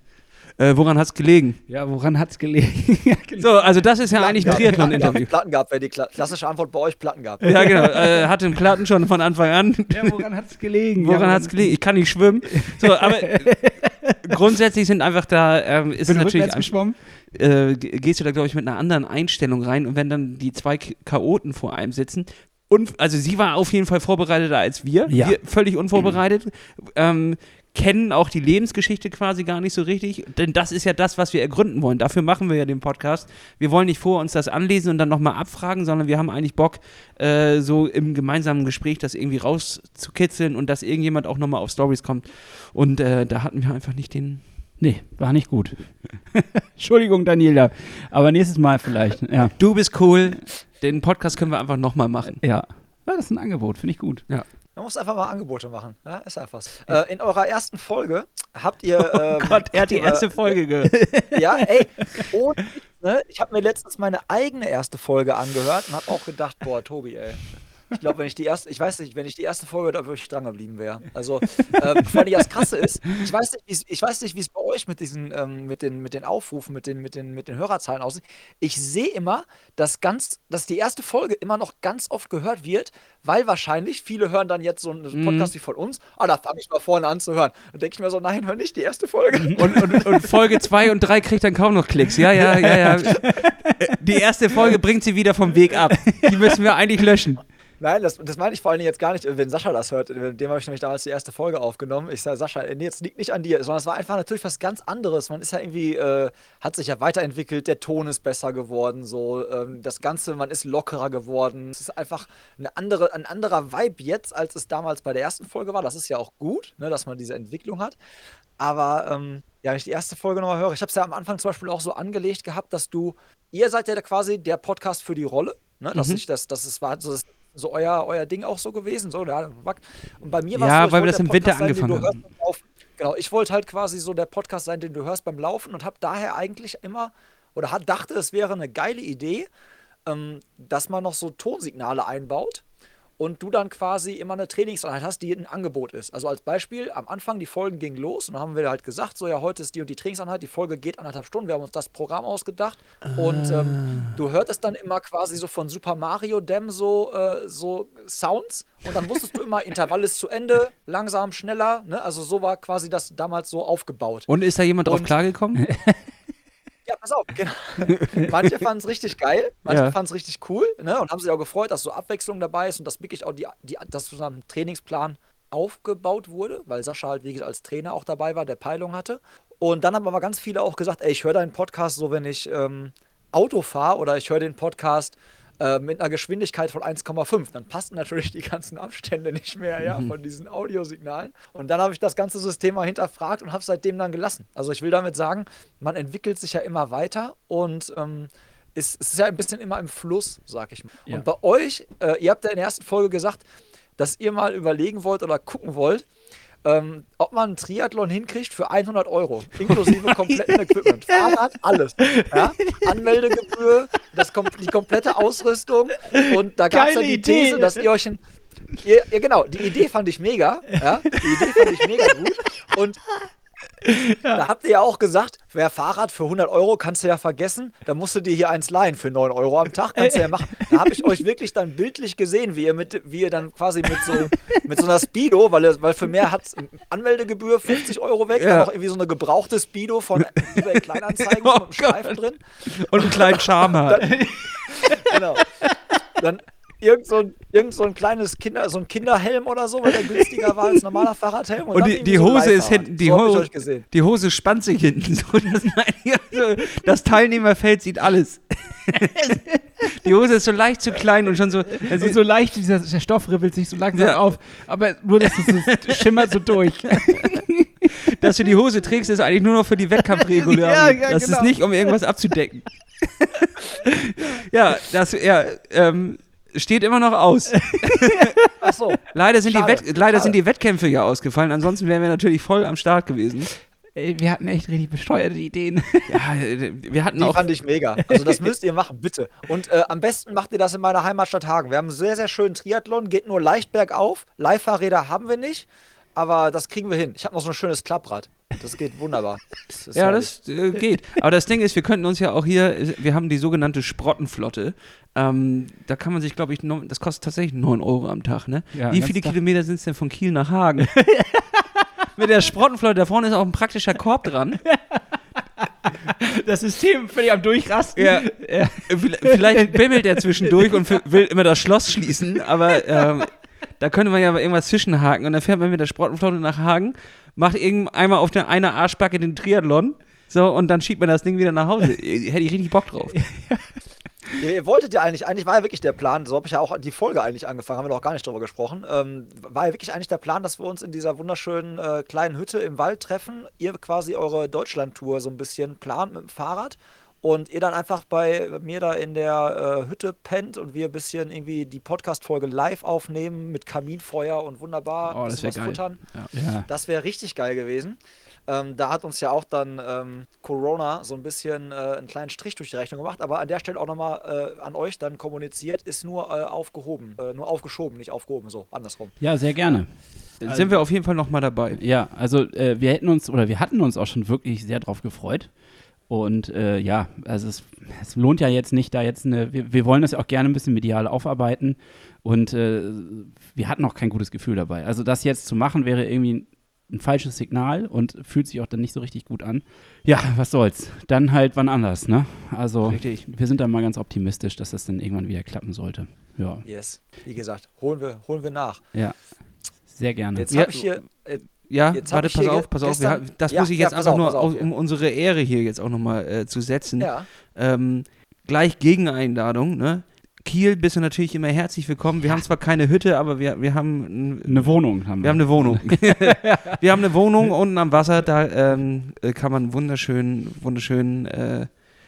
Äh, woran hat es gelegen?
Ja, woran hat es gelegen?
Genau. so, also das ist ja Platten eigentlich ein Triathlon-Interview.
Platten gab, wäre die klassische Antwort bei euch, Platten gab.
Ja, genau. Äh, hatte einen Platten schon von Anfang an.
Ja, woran hat es gelegen?
Woran ja, hat es gelegen? Ich kann nicht schwimmen. So, aber grundsätzlich sind einfach da, ähm, ist
Bin
natürlich.
geschwommen?
Äh, gehst du da, glaube ich, mit einer anderen Einstellung rein und wenn dann die zwei Chaoten vor einem sitzen, und, also sie war auf jeden Fall vorbereiteter als wir.
Ja.
Wir völlig unvorbereitet. Ähm, kennen auch die Lebensgeschichte quasi gar nicht so richtig, denn das ist ja das, was wir ergründen wollen. Dafür machen wir ja den Podcast. Wir wollen nicht vor uns das anlesen und dann nochmal abfragen, sondern wir haben eigentlich Bock, äh, so im gemeinsamen Gespräch das irgendwie rauszukitzeln und dass irgendjemand auch nochmal auf Stories kommt. Und äh, da hatten wir einfach nicht den.
Nee, war nicht gut. Entschuldigung, Daniela. Aber nächstes Mal vielleicht. Ja.
Du bist cool. Den Podcast können wir einfach nochmal machen.
Ja. ja. Das ist ein Angebot, finde ich gut.
Ja.
Man muss einfach mal Angebote machen. Ja, ist einfach so. Äh, in eurer ersten Folge habt ihr.
Ähm, oh Gott, er hat die erste Folge gehört.
ja, ey. Und, ne, ich habe mir letztens meine eigene erste Folge angehört und habe auch gedacht, boah, Tobi, ey. Ich glaube, wenn ich die erste, ich weiß nicht, wenn ich die erste Folge da wirklich dran geblieben wäre. Also, äh, vor allem das Krasse ist, ich weiß nicht, ich weiß nicht, wie es bei euch mit diesen, ähm, mit den, mit den Aufrufen, mit den, mit den, mit den Hörerzahlen aussieht. Ich sehe immer, dass ganz, dass die erste Folge immer noch ganz oft gehört wird, weil wahrscheinlich viele hören dann jetzt so einen Podcast mhm. wie von uns. Ah, da fange ich mal vorne an zu hören. Und denke ich mir so, nein, hör nicht die erste Folge.
Und, und, und Folge 2 und 3 kriegt dann kaum noch Klicks. Ja, ja, ja, ja. Die erste Folge bringt sie wieder vom Weg ab. Die müssen wir eigentlich löschen.
Nein, das, das meine ich vor allen Dingen jetzt gar nicht, wenn Sascha das hört. Dem habe ich nämlich damals die erste Folge aufgenommen. Ich sage, Sascha, nee, jetzt liegt nicht an dir, sondern es war einfach natürlich was ganz anderes. Man ist ja irgendwie, äh, hat sich ja weiterentwickelt, der Ton ist besser geworden, so. Ähm, das Ganze, man ist lockerer geworden. Es ist einfach eine andere, ein anderer Vibe jetzt, als es damals bei der ersten Folge war. Das ist ja auch gut, ne, dass man diese Entwicklung hat. Aber ähm, ja, wenn ich die erste Folge nochmal höre, ich habe es ja am Anfang zum Beispiel auch so angelegt gehabt, dass du, ihr seid ja quasi der Podcast für die Rolle. Ne, dass mhm. ich das, das ist, war so das so euer, euer Ding auch so gewesen. So, ja, und bei mir war
es ja, so, weil wir das im Winter angefangen haben.
Genau, ich wollte halt quasi so der Podcast sein, den du hörst beim Laufen und habe daher eigentlich immer oder hat, dachte, es wäre eine geile Idee, ähm, dass man noch so Tonsignale einbaut und du dann quasi immer eine Trainingseinheit hast, die ein Angebot ist. Also als Beispiel, am Anfang die Folgen gingen los und dann haben wir halt gesagt, so ja, heute ist die und die Trainingseinheit, die Folge geht anderthalb Stunden, wir haben uns das Programm ausgedacht ah. und ähm, du hörtest dann immer quasi so von Super Mario Dem so, äh, so Sounds und dann wusstest du immer, Intervall ist zu Ende, langsam, schneller, ne? also so war quasi das damals so aufgebaut.
Und ist da jemand und, drauf klargekommen?
Ja, pass auf, genau. Manche fanden es richtig geil, manche ja. fanden es richtig cool ne? und haben sich auch gefreut, dass so Abwechslung dabei ist und dass wirklich auch die, die, dass so ein Trainingsplan aufgebaut wurde, weil Sascha halt, wie gesagt, als Trainer auch dabei war, der Peilung hatte. Und dann haben aber ganz viele auch gesagt, ey, ich höre deinen Podcast so, wenn ich ähm, Auto fahre oder ich höre den Podcast, äh, mit einer Geschwindigkeit von 1,5. Dann passen natürlich die ganzen Abstände nicht mehr ja, mhm. von diesen Audiosignalen. Und dann habe ich das ganze System mal hinterfragt und habe es seitdem dann gelassen. Also ich will damit sagen, man entwickelt sich ja immer weiter und ähm, es ist ja ein bisschen immer im Fluss, sag ich mal. Ja. Und bei euch, äh, ihr habt ja in der ersten Folge gesagt, dass ihr mal überlegen wollt oder gucken wollt, ähm, ob man einen Triathlon hinkriegt für 100 Euro, inklusive kompletten Equipment. Fahrrad, alles. Ja? Anmeldegebühr, das, die komplette Ausrüstung. Und da gab es ja die Idee. These, dass ihr euch ein. Ihr, ihr, genau, die Idee fand ich mega. Ja? Die Idee fand ich mega gut. Und ja. Da habt ihr ja auch gesagt, wer Fahrrad für 100 Euro kannst du ja vergessen, da musst du dir hier eins leihen für 9 Euro am Tag, kannst du ja machen. Da habe ich euch wirklich dann bildlich gesehen, wie ihr, mit, wie ihr dann quasi mit so, mit so einer Speedo, weil, weil für mehr hat Anmeldegebühr 50 Euro weg, ja. dann noch irgendwie so eine gebrauchte Speedo von eBay Kleinanzeigen oh mit einem Streifen drin.
Und einen kleinen Charme
genau. Dann irgend so ein, irgend so ein kleines Kinder, so ein Kinderhelm oder so, weil der günstiger war als normaler Fahrradhelm.
Und, und die, die Hose ist hinten, die, so Hose, die Hose spannt sich hinten. So, das, das Teilnehmerfeld sieht alles. die Hose ist so leicht zu klein und schon so.
Also so leicht, dieser der Stoff ribbelt sich so langsam ja. auf. Aber nur, dass es so schimmert so durch.
dass du die Hose trägst, ist eigentlich nur noch für die Wettkampfregulierung. ja, ja, das genau. ist nicht, um irgendwas abzudecken. ja, das ja, ähm, steht immer noch aus. Ach so. Leider, sind die, Wett leider sind die Wettkämpfe ja ausgefallen, ansonsten wären wir natürlich voll am Start gewesen.
wir hatten echt richtig besteuerte Ideen.
Ja, wir hatten die auch. fand ich mega. Also, das müsst ihr machen, bitte. Und äh, am besten macht ihr das in meiner Heimatstadt Hagen. Wir haben einen sehr, sehr schönen Triathlon, geht nur leicht bergauf. Leihfahrräder haben wir nicht aber das kriegen wir hin. Ich habe noch so ein schönes Klapprad. Das geht wunderbar.
Das ja, herrlich. das äh, geht. Aber das Ding ist, wir könnten uns ja auch hier, wir haben die sogenannte Sprottenflotte. Ähm, da kann man sich, glaube ich, das kostet tatsächlich 9 Euro am Tag, ne? Ja, Wie viele Kilometer sind es denn von Kiel nach Hagen? Mit der Sprottenflotte, da vorne ist auch ein praktischer Korb dran.
Das System völlig am Durchrasten. Ja.
ja. Vielleicht bimmelt er zwischendurch und will immer das Schloss schließen, aber ähm, da könnte man ja irgendwas zwischenhaken und dann fährt man mit der Sportflotte nach Hagen, macht einmal auf der einer Arschbacke den Triathlon, so, und dann schiebt man das Ding wieder nach Hause. Hätte ich richtig Bock drauf.
Ihr, ihr wolltet ja eigentlich, eigentlich war ja wirklich der Plan, so habe ich ja auch die Folge eigentlich angefangen, haben wir noch gar nicht drüber gesprochen, ähm, war ja wirklich eigentlich der Plan, dass wir uns in dieser wunderschönen äh, kleinen Hütte im Wald treffen, ihr quasi eure Deutschland-Tour so ein bisschen plant mit dem Fahrrad und ihr dann einfach bei mir da in der äh, Hütte pennt und wir ein bisschen irgendwie die Podcast-Folge live aufnehmen mit Kaminfeuer und wunderbar
oh, das was geil. futtern.
Ja. Das wäre richtig geil gewesen. Ähm, da hat uns ja auch dann ähm, Corona so ein bisschen äh, einen kleinen Strich durch die Rechnung gemacht, aber an der Stelle auch nochmal äh, an euch dann kommuniziert, ist nur äh, aufgehoben, äh, nur aufgeschoben, nicht aufgehoben, so andersrum.
Ja, sehr gerne.
Also, sind wir auf jeden Fall nochmal dabei.
Ja, also äh, wir hätten uns oder wir hatten uns auch schon wirklich sehr drauf gefreut. Und äh, ja, also es, es, lohnt ja jetzt nicht, da jetzt eine, wir, wir, wollen das ja auch gerne ein bisschen medial aufarbeiten und äh, wir hatten auch kein gutes Gefühl dabei. Also das jetzt zu machen wäre irgendwie ein falsches Signal und fühlt sich auch dann nicht so richtig gut an. Ja, was soll's. Dann halt wann anders, ne? Also richtig. wir sind da mal ganz optimistisch, dass das dann irgendwann wieder klappen sollte. Ja.
Yes. Wie gesagt, holen wir, holen wir nach.
Ja. Sehr gerne.
Jetzt habe ich hier, äh,
ja, jetzt warte, pass auf, pass auf. Wir, das ja, muss ich jetzt ja, einfach auf, nur, auf, um unsere Ehre hier jetzt auch nochmal äh, zu setzen. Ja. Ähm, gleich Gegeneinladung, ne? Kiel bist du natürlich immer herzlich willkommen. Wir haben zwar keine Hütte, aber wir, wir haben
eine Wohnung. Haben wir.
wir haben eine Wohnung. wir haben eine Wohnung unten am Wasser, da ähm, äh, kann man wunderschön, wunderschön äh,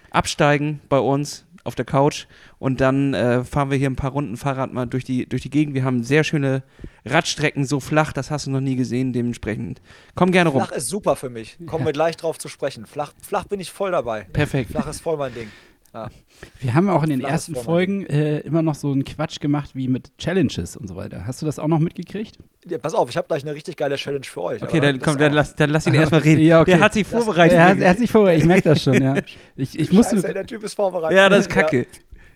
absteigen bei uns auf der Couch und dann äh, fahren wir hier ein paar Runden Fahrrad mal durch die, durch die Gegend. Wir haben sehr schöne Radstrecken, so flach, das hast du noch nie gesehen, dementsprechend. Komm gerne rum.
Flach ist super für mich. Kommen wir gleich drauf zu sprechen. Flach, flach bin ich voll dabei.
Perfekt.
Flach ist voll mein Ding.
Ja. Wir haben auch in den ersten Folgen äh, immer noch so einen Quatsch gemacht wie mit Challenges und so weiter. Hast du das auch noch mitgekriegt?
Ja, pass auf, ich habe gleich eine richtig geile Challenge für euch.
Okay, dann, komm, dann, lass, dann lass ihn erstmal reden. Ja, okay. Der hat sich vorbereitet.
Er hat, er hat, sich vorbereitet, ich merke das schon, ja. Ich, ich musste,
Scheiße, der Typ ist vorbereitet.
Ja, das ist kacke. Ja.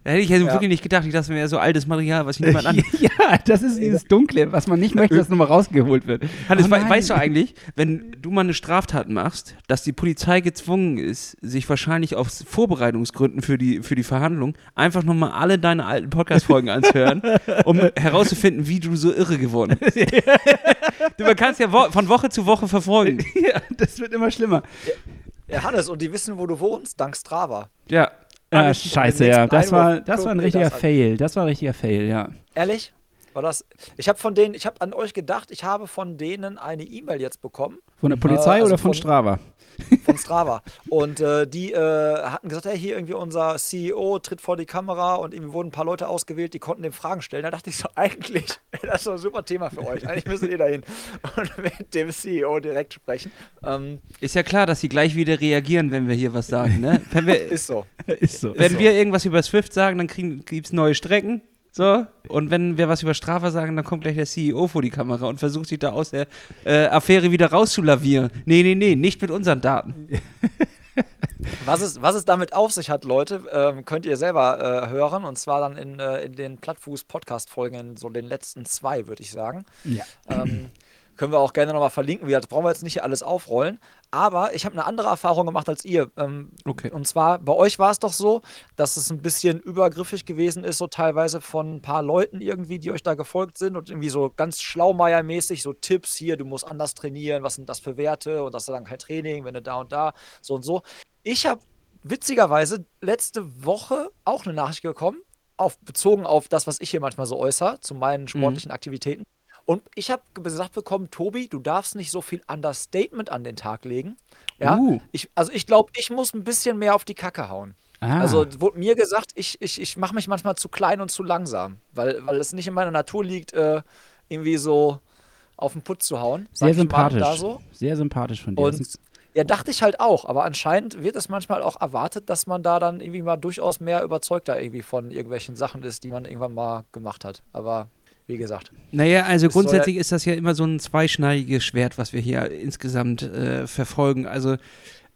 Da hätte ich ja, wirklich nicht gedacht, ich dachte mir so altes Material, was ich niemand an.
ja, das ist dieses Dunkle, was man nicht möchte, dass nochmal rausgeholt wird.
Hannes, oh we weißt du eigentlich, wenn du mal eine Straftat machst, dass die Polizei gezwungen ist, sich wahrscheinlich aus Vorbereitungsgründen für die, für die Verhandlung einfach nochmal alle deine alten Podcast-Folgen anzuhören, um herauszufinden, wie du so irre geworden bist. du kannst ja wo von Woche zu Woche verfolgen.
ja, das wird immer schlimmer.
Ja, Hannes, und die wissen, wo du wohnst, dank Strava.
Ja,
Ah, scheiße, ja. Das war, das war ein richtiger Fail. Das war ein richtiger Fail, ja.
Ehrlich? War das? Ich habe von denen, ich habe an euch gedacht, ich habe von denen eine E-Mail jetzt bekommen.
Von der Polizei äh, also oder von, von Strava?
Von Strava. Und äh, die äh, hatten gesagt, hey, hier irgendwie unser CEO tritt vor die Kamera und irgendwie wurden ein paar Leute ausgewählt, die konnten dem Fragen stellen. Da dachte ich so, eigentlich, das ist so ein super Thema für euch. Eigentlich müssen ihr dahin und mit dem CEO direkt sprechen.
Ähm, ist ja klar, dass sie gleich wieder reagieren, wenn wir hier was sagen, ne? Wir,
ist so.
Ist so. Wenn ist wir so. irgendwas über Swift sagen, dann gibt es neue Strecken. So, und wenn wir was über Strafe sagen, dann kommt gleich der CEO vor die Kamera und versucht sich da aus der äh, Affäre wieder rauszulavieren. Nee, nee, nee, nicht mit unseren Daten.
Was es, was es damit auf sich hat, Leute, ähm, könnt ihr selber äh, hören. Und zwar dann in, äh, in den Plattfuß-Podcast-Folgen, so den letzten zwei, würde ich sagen. Ja. Ähm, können wir auch gerne nochmal verlinken. Das brauchen wir jetzt nicht hier alles aufrollen. Aber ich habe eine andere Erfahrung gemacht als ihr. Ähm, okay. Und zwar, bei euch war es doch so, dass es ein bisschen übergriffig gewesen ist, so teilweise von ein paar Leuten irgendwie, die euch da gefolgt sind und irgendwie so ganz schlaumeiermäßig so Tipps hier, du musst anders trainieren, was sind das für Werte und das ist dann kein Training, wenn du da und da, so und so. Ich habe witzigerweise letzte Woche auch eine Nachricht bekommen, auf, bezogen auf das, was ich hier manchmal so äußere, zu meinen mhm. sportlichen mhm. Aktivitäten. Und ich habe gesagt bekommen, Tobi, du darfst nicht so viel Understatement an den Tag legen. Ja, uh. ich, also ich glaube, ich muss ein bisschen mehr auf die Kacke hauen. Ah. Also wurde mir gesagt, ich, ich, ich mache mich manchmal zu klein und zu langsam, weil, weil es nicht in meiner Natur liegt, äh, irgendwie so auf den Putz zu hauen.
Sehr sympathisch. So. Sehr sympathisch von dir.
Und ja, dachte ich halt auch, aber anscheinend wird es manchmal auch erwartet, dass man da dann irgendwie mal durchaus mehr überzeugter irgendwie von irgendwelchen Sachen ist, die man irgendwann mal gemacht hat. Aber wie gesagt.
Naja, also grundsätzlich ist das ja immer so ein zweischneidiges Schwert, was wir hier insgesamt äh, verfolgen. Also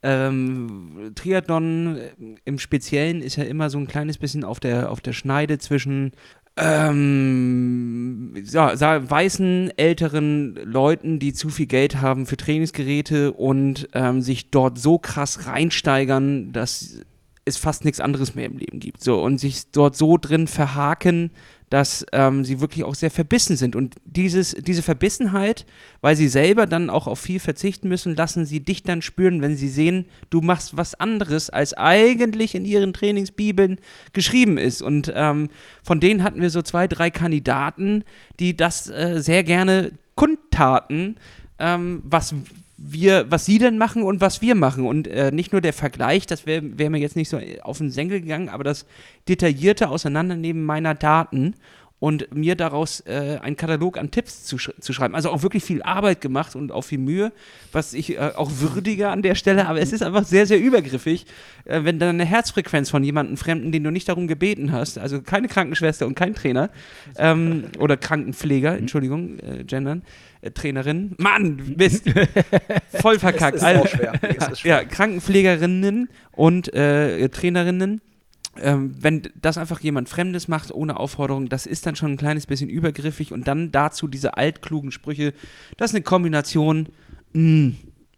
ähm, Triathlon im Speziellen ist ja immer so ein kleines bisschen auf der, auf der Schneide zwischen ähm, ja, weißen älteren Leuten, die zu viel Geld haben für Trainingsgeräte und ähm, sich dort so krass reinsteigern, dass es fast nichts anderes mehr im Leben gibt. So und sich dort so drin verhaken, dass ähm, sie wirklich auch sehr verbissen sind. Und dieses, diese Verbissenheit, weil sie selber dann auch auf viel verzichten müssen, lassen sie dich dann spüren, wenn sie sehen, du machst was anderes, als eigentlich in ihren Trainingsbibeln geschrieben ist. Und ähm, von denen hatten wir so zwei, drei Kandidaten, die das äh, sehr gerne kundtaten, ähm, was wir, was sie denn machen und was wir machen. Und äh, nicht nur der Vergleich, das wäre wär mir jetzt nicht so auf den Senkel gegangen, aber das detaillierte Auseinandernehmen meiner Daten und mir daraus äh, einen Katalog an Tipps zu, sch zu, schreiben. Also auch wirklich viel Arbeit gemacht und auch viel Mühe, was ich äh, auch würdige an der Stelle, aber es ist einfach sehr, sehr übergriffig, äh, wenn dann eine Herzfrequenz von jemandem Fremden, den du nicht darum gebeten hast, also keine Krankenschwester und kein Trainer ähm, oder Krankenpfleger, Entschuldigung, äh, gendern, äh, Trainerin. Mann, Mist. Voll verkackt.
Es ist auch schwer.
Ist schwer. Ja, Krankenpflegerinnen und äh, Trainerinnen. Ähm, wenn das einfach jemand Fremdes macht, ohne Aufforderung, das ist dann schon ein kleines bisschen übergriffig und dann dazu diese altklugen Sprüche, das ist eine Kombination, mh, hm,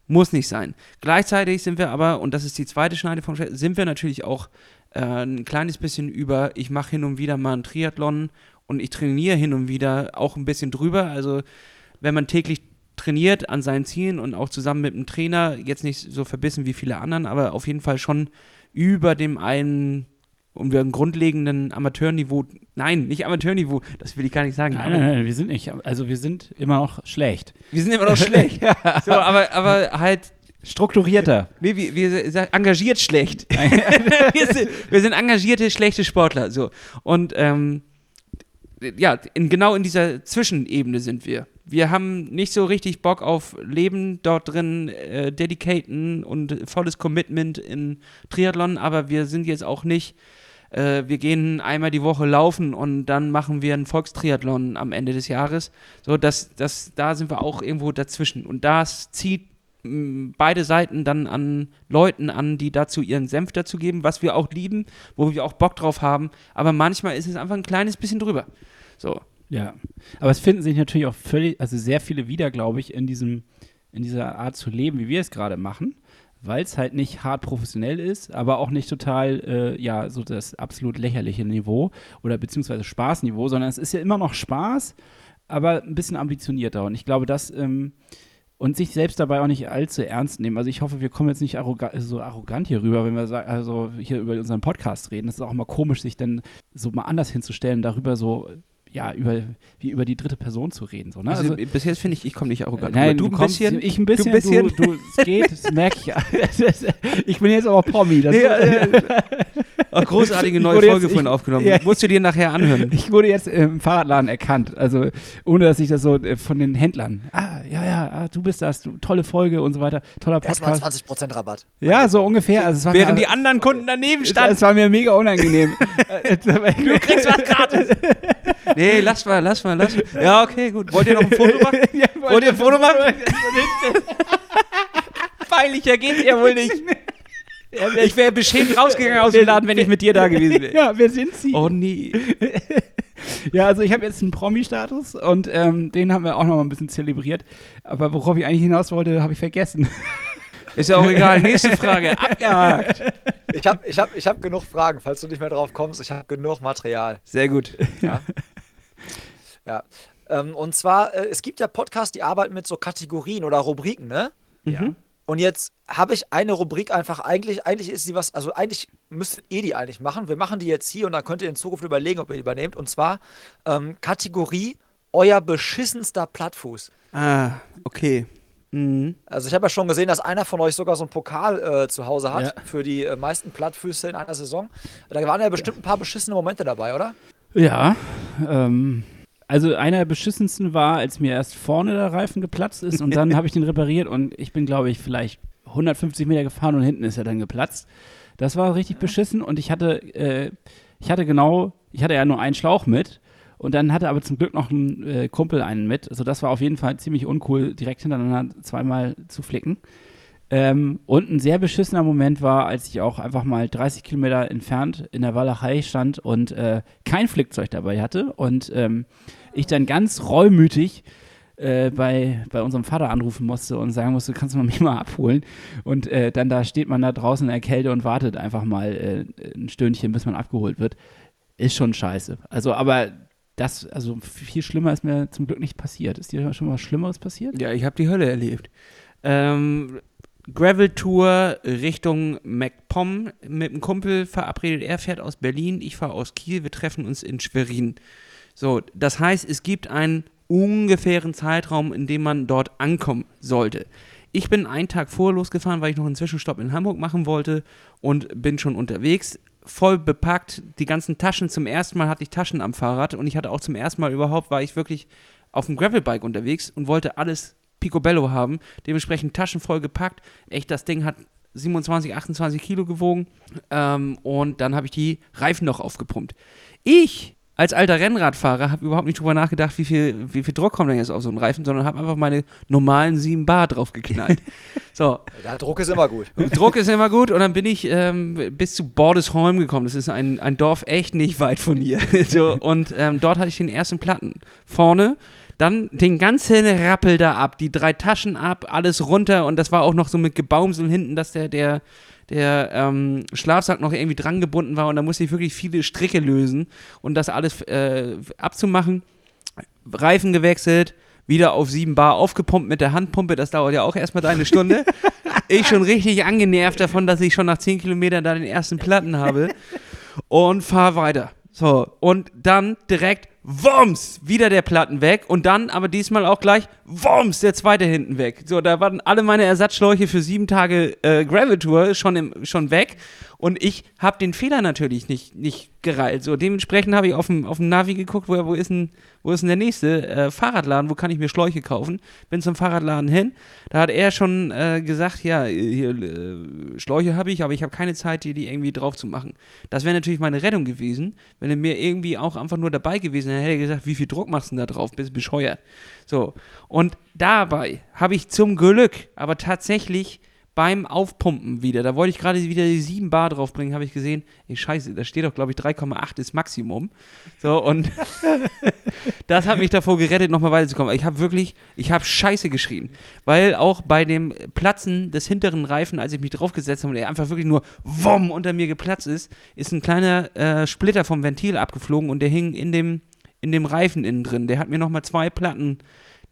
muss nicht sein. Gleichzeitig sind wir aber, und das ist die zweite Schneide vom Schwert, sind wir natürlich auch äh, ein kleines bisschen über, ich mache hin und wieder mal einen Triathlon und ich trainiere hin und wieder auch ein bisschen drüber. Also wenn man täglich trainiert an seinen Zielen und auch zusammen mit dem Trainer, jetzt nicht so verbissen wie viele anderen, aber auf jeden Fall schon über dem einen und wir ein grundlegenden Amateurniveau, nein, nicht Amateurniveau, das will ich gar nicht sagen.
Nein, nein, nein, wir sind nicht, also wir sind immer noch schlecht.
Wir sind immer noch schlecht. So, aber, aber halt
strukturierter.
Wir, wir, wir sind engagiert schlecht. wir, sind, wir, sind, engagierte, schlechte Sportler. So. Und ähm, ja, in, genau in dieser Zwischenebene sind wir wir haben nicht so richtig Bock auf Leben dort drin, äh, dedicaten und volles Commitment in Triathlon, aber wir sind jetzt auch nicht, äh, wir gehen einmal die Woche laufen und dann machen wir einen Volkstriathlon am Ende des Jahres. So, das, das, da sind wir auch irgendwo dazwischen. Und das zieht mh, beide Seiten dann an Leuten an, die dazu ihren Senf dazu geben, was wir auch lieben, wo wir auch Bock drauf haben. Aber manchmal ist es einfach ein kleines bisschen drüber. So.
Ja, aber es finden sich natürlich auch völlig, also sehr viele wieder, glaube ich, in diesem, in dieser Art zu leben, wie wir es gerade machen, weil es halt nicht hart professionell ist, aber auch nicht total, äh, ja, so das absolut lächerliche Niveau oder beziehungsweise Spaßniveau, sondern es ist ja immer noch Spaß, aber ein bisschen ambitionierter. Und ich glaube, dass ähm, und sich selbst dabei auch nicht allzu ernst nehmen. Also ich hoffe, wir kommen jetzt nicht arroga so arrogant hier rüber, wenn wir also hier über unseren Podcast reden. Es ist auch mal komisch, sich dann so mal anders hinzustellen, darüber so ja, über, wie über die dritte Person zu reden. So, ne?
also, also, bis jetzt finde ich, ich komme nicht arrogant.
Nein, du, du ein bisschen, ich ein bisschen, du, bisschen. du, du es geht, das merke ich ja. ich bin jetzt aber Promi. Das ja, ja.
Auch großartige neue Folge jetzt, vorhin aufgenommen. Ja, Musst du dir nachher anhören.
Ich wurde jetzt im Fahrradladen erkannt, also ohne, dass ich das so äh, von den Händlern, ah, ja, ja, ah, du bist das, du, tolle Folge und so weiter, toller Podcast.
Erstmal 20% Rabatt.
Ja, so ungefähr. Also
Während mir, die anderen Kunden daneben standen.
Das war mir mega unangenehm.
du kriegst was gratis. Nee, lass mal, lass mal, lass mal. Ja, okay, gut. Wollt ihr noch ein Foto machen? ja, wollt ihr ein Foto machen? Peinlicher geht's ja wohl nicht. Ich wäre beschämt rausgegangen aus dem Laden, wenn ich mit dir da gewesen wäre.
Ja, wer sind Sie?
Oh nee.
ja, also ich habe jetzt einen Promi-Status und ähm, den haben wir auch noch mal ein bisschen zelebriert. Aber worauf ich eigentlich hinaus wollte, habe ich vergessen.
Ist ja auch egal. Nächste Frage. Abgehakt.
Ich habe ich hab, ich hab genug Fragen, falls du nicht mehr drauf kommst. Ich habe genug Material.
Sehr gut.
Ja. ja. Ähm, und zwar, äh, es gibt ja Podcasts, die arbeiten mit so Kategorien oder Rubriken, ne?
Ja. Mhm.
Und jetzt habe ich eine Rubrik einfach, eigentlich, eigentlich ist sie was, also eigentlich müsstet ihr die eigentlich machen. Wir machen die jetzt hier und dann könnt ihr in Zukunft überlegen, ob ihr die übernehmt. Und zwar ähm, Kategorie euer beschissenster Plattfuß.
Ah, okay. Mhm.
Also ich habe ja schon gesehen, dass einer von euch sogar so einen Pokal äh, zu Hause hat ja. für die äh, meisten Plattfüße in einer Saison. Da waren ja bestimmt ein paar beschissene Momente dabei, oder?
Ja. Ähm, also einer der beschissensten war, als mir erst vorne der Reifen geplatzt ist und dann habe ich den repariert und ich bin, glaube ich, vielleicht 150 Meter gefahren und hinten ist er dann geplatzt. Das war richtig beschissen und ich hatte, äh, ich hatte genau, ich hatte ja nur einen Schlauch mit und dann hatte aber zum Glück noch ein äh, Kumpel einen mit. Also das war auf jeden Fall ziemlich uncool, direkt hintereinander zweimal zu flicken. Ähm, und ein sehr beschissener Moment war, als ich auch einfach mal 30 Kilometer entfernt in der Walachei stand und äh, kein Flickzeug dabei hatte und ähm, ich dann ganz reumütig äh, bei, bei unserem Vater anrufen musste und sagen musste, kannst du mich mal abholen? Und äh, dann da steht man da draußen in der Kälte und wartet einfach mal äh, ein Stündchen, bis man abgeholt wird. Ist schon scheiße. Also, aber das, also viel schlimmer ist mir zum Glück nicht passiert. Ist dir schon was Schlimmeres passiert?
Ja, ich habe die Hölle erlebt. Ähm, Gravel Tour Richtung MacPom mit einem Kumpel verabredet. Er fährt aus Berlin, ich fahre aus Kiel. Wir treffen uns in Schwerin. So, das heißt, es gibt einen ungefähren Zeitraum, in dem man dort ankommen sollte. Ich bin einen Tag vorher losgefahren, weil ich noch einen Zwischenstopp in Hamburg machen wollte und bin schon unterwegs, voll bepackt, die ganzen Taschen. Zum ersten Mal hatte ich Taschen am Fahrrad und ich hatte auch zum ersten Mal überhaupt, war ich wirklich auf dem Gravelbike unterwegs und wollte alles Picobello haben. Dementsprechend Taschen voll gepackt. Echt, das Ding hat 27, 28 Kilo gewogen. Ähm, und dann habe ich die Reifen noch aufgepumpt. Ich als alter Rennradfahrer habe überhaupt nicht drüber nachgedacht, wie viel, wie viel Druck kommt denn jetzt auf so einen Reifen, sondern habe einfach meine normalen 7 Bar drauf geknallt.
So. Der Druck ist immer gut.
Druck ist immer gut und dann bin ich ähm, bis zu Bordesholm gekommen. Das ist ein, ein Dorf echt nicht weit von hier. so, und ähm, dort hatte ich den ersten Platten. Vorne dann den ganzen Rappel da ab, die drei Taschen ab, alles runter und das war auch noch so mit Gebaumsel hinten, dass der, der, der ähm, Schlafsack noch irgendwie dran gebunden war und da musste ich wirklich viele Stricke lösen und das alles äh, abzumachen. Reifen gewechselt, wieder auf 7 Bar aufgepumpt mit der Handpumpe, das dauert ja auch erstmal eine Stunde. ich schon richtig angenervt davon, dass ich schon nach 10 Kilometern da den ersten Platten habe und fahr weiter. So, und dann direkt Wumms, wieder der Platten weg und dann aber diesmal auch gleich Wumms, der zweite hinten weg. So, da waren alle meine Ersatzschläuche für sieben Tage äh, Gravel Tour schon, im, schon weg und ich habe den Fehler natürlich nicht, nicht gereilt. So, dementsprechend habe ich auf dem, auf dem Navi geguckt, wo, wo, ist denn, wo ist denn der nächste äh, Fahrradladen, wo kann ich mir Schläuche kaufen? Bin zum Fahrradladen hin. Da hat er schon äh, gesagt, ja, hier, äh, Schläuche habe ich, aber ich habe keine Zeit, die, die irgendwie drauf zu machen. Das wäre natürlich meine Rettung gewesen, wenn er mir irgendwie auch einfach nur dabei gewesen wäre, hätte er gesagt, wie viel Druck machst du denn da drauf? Bist bescheuert. So, und dabei habe ich zum Glück aber tatsächlich beim Aufpumpen wieder, da wollte ich gerade wieder die 7 Bar draufbringen, habe ich gesehen, ey, scheiße, da steht doch, glaube ich, 3,8 ist Maximum. So, und das hat mich davor gerettet, nochmal weiterzukommen. Ich habe wirklich, ich habe scheiße geschrien, weil auch bei dem Platzen des hinteren Reifen, als ich mich draufgesetzt habe und er einfach wirklich nur WOM unter mir geplatzt ist, ist ein kleiner äh, Splitter vom Ventil abgeflogen und der hing in dem, in dem Reifen innen drin. Der hat mir nochmal zwei Platten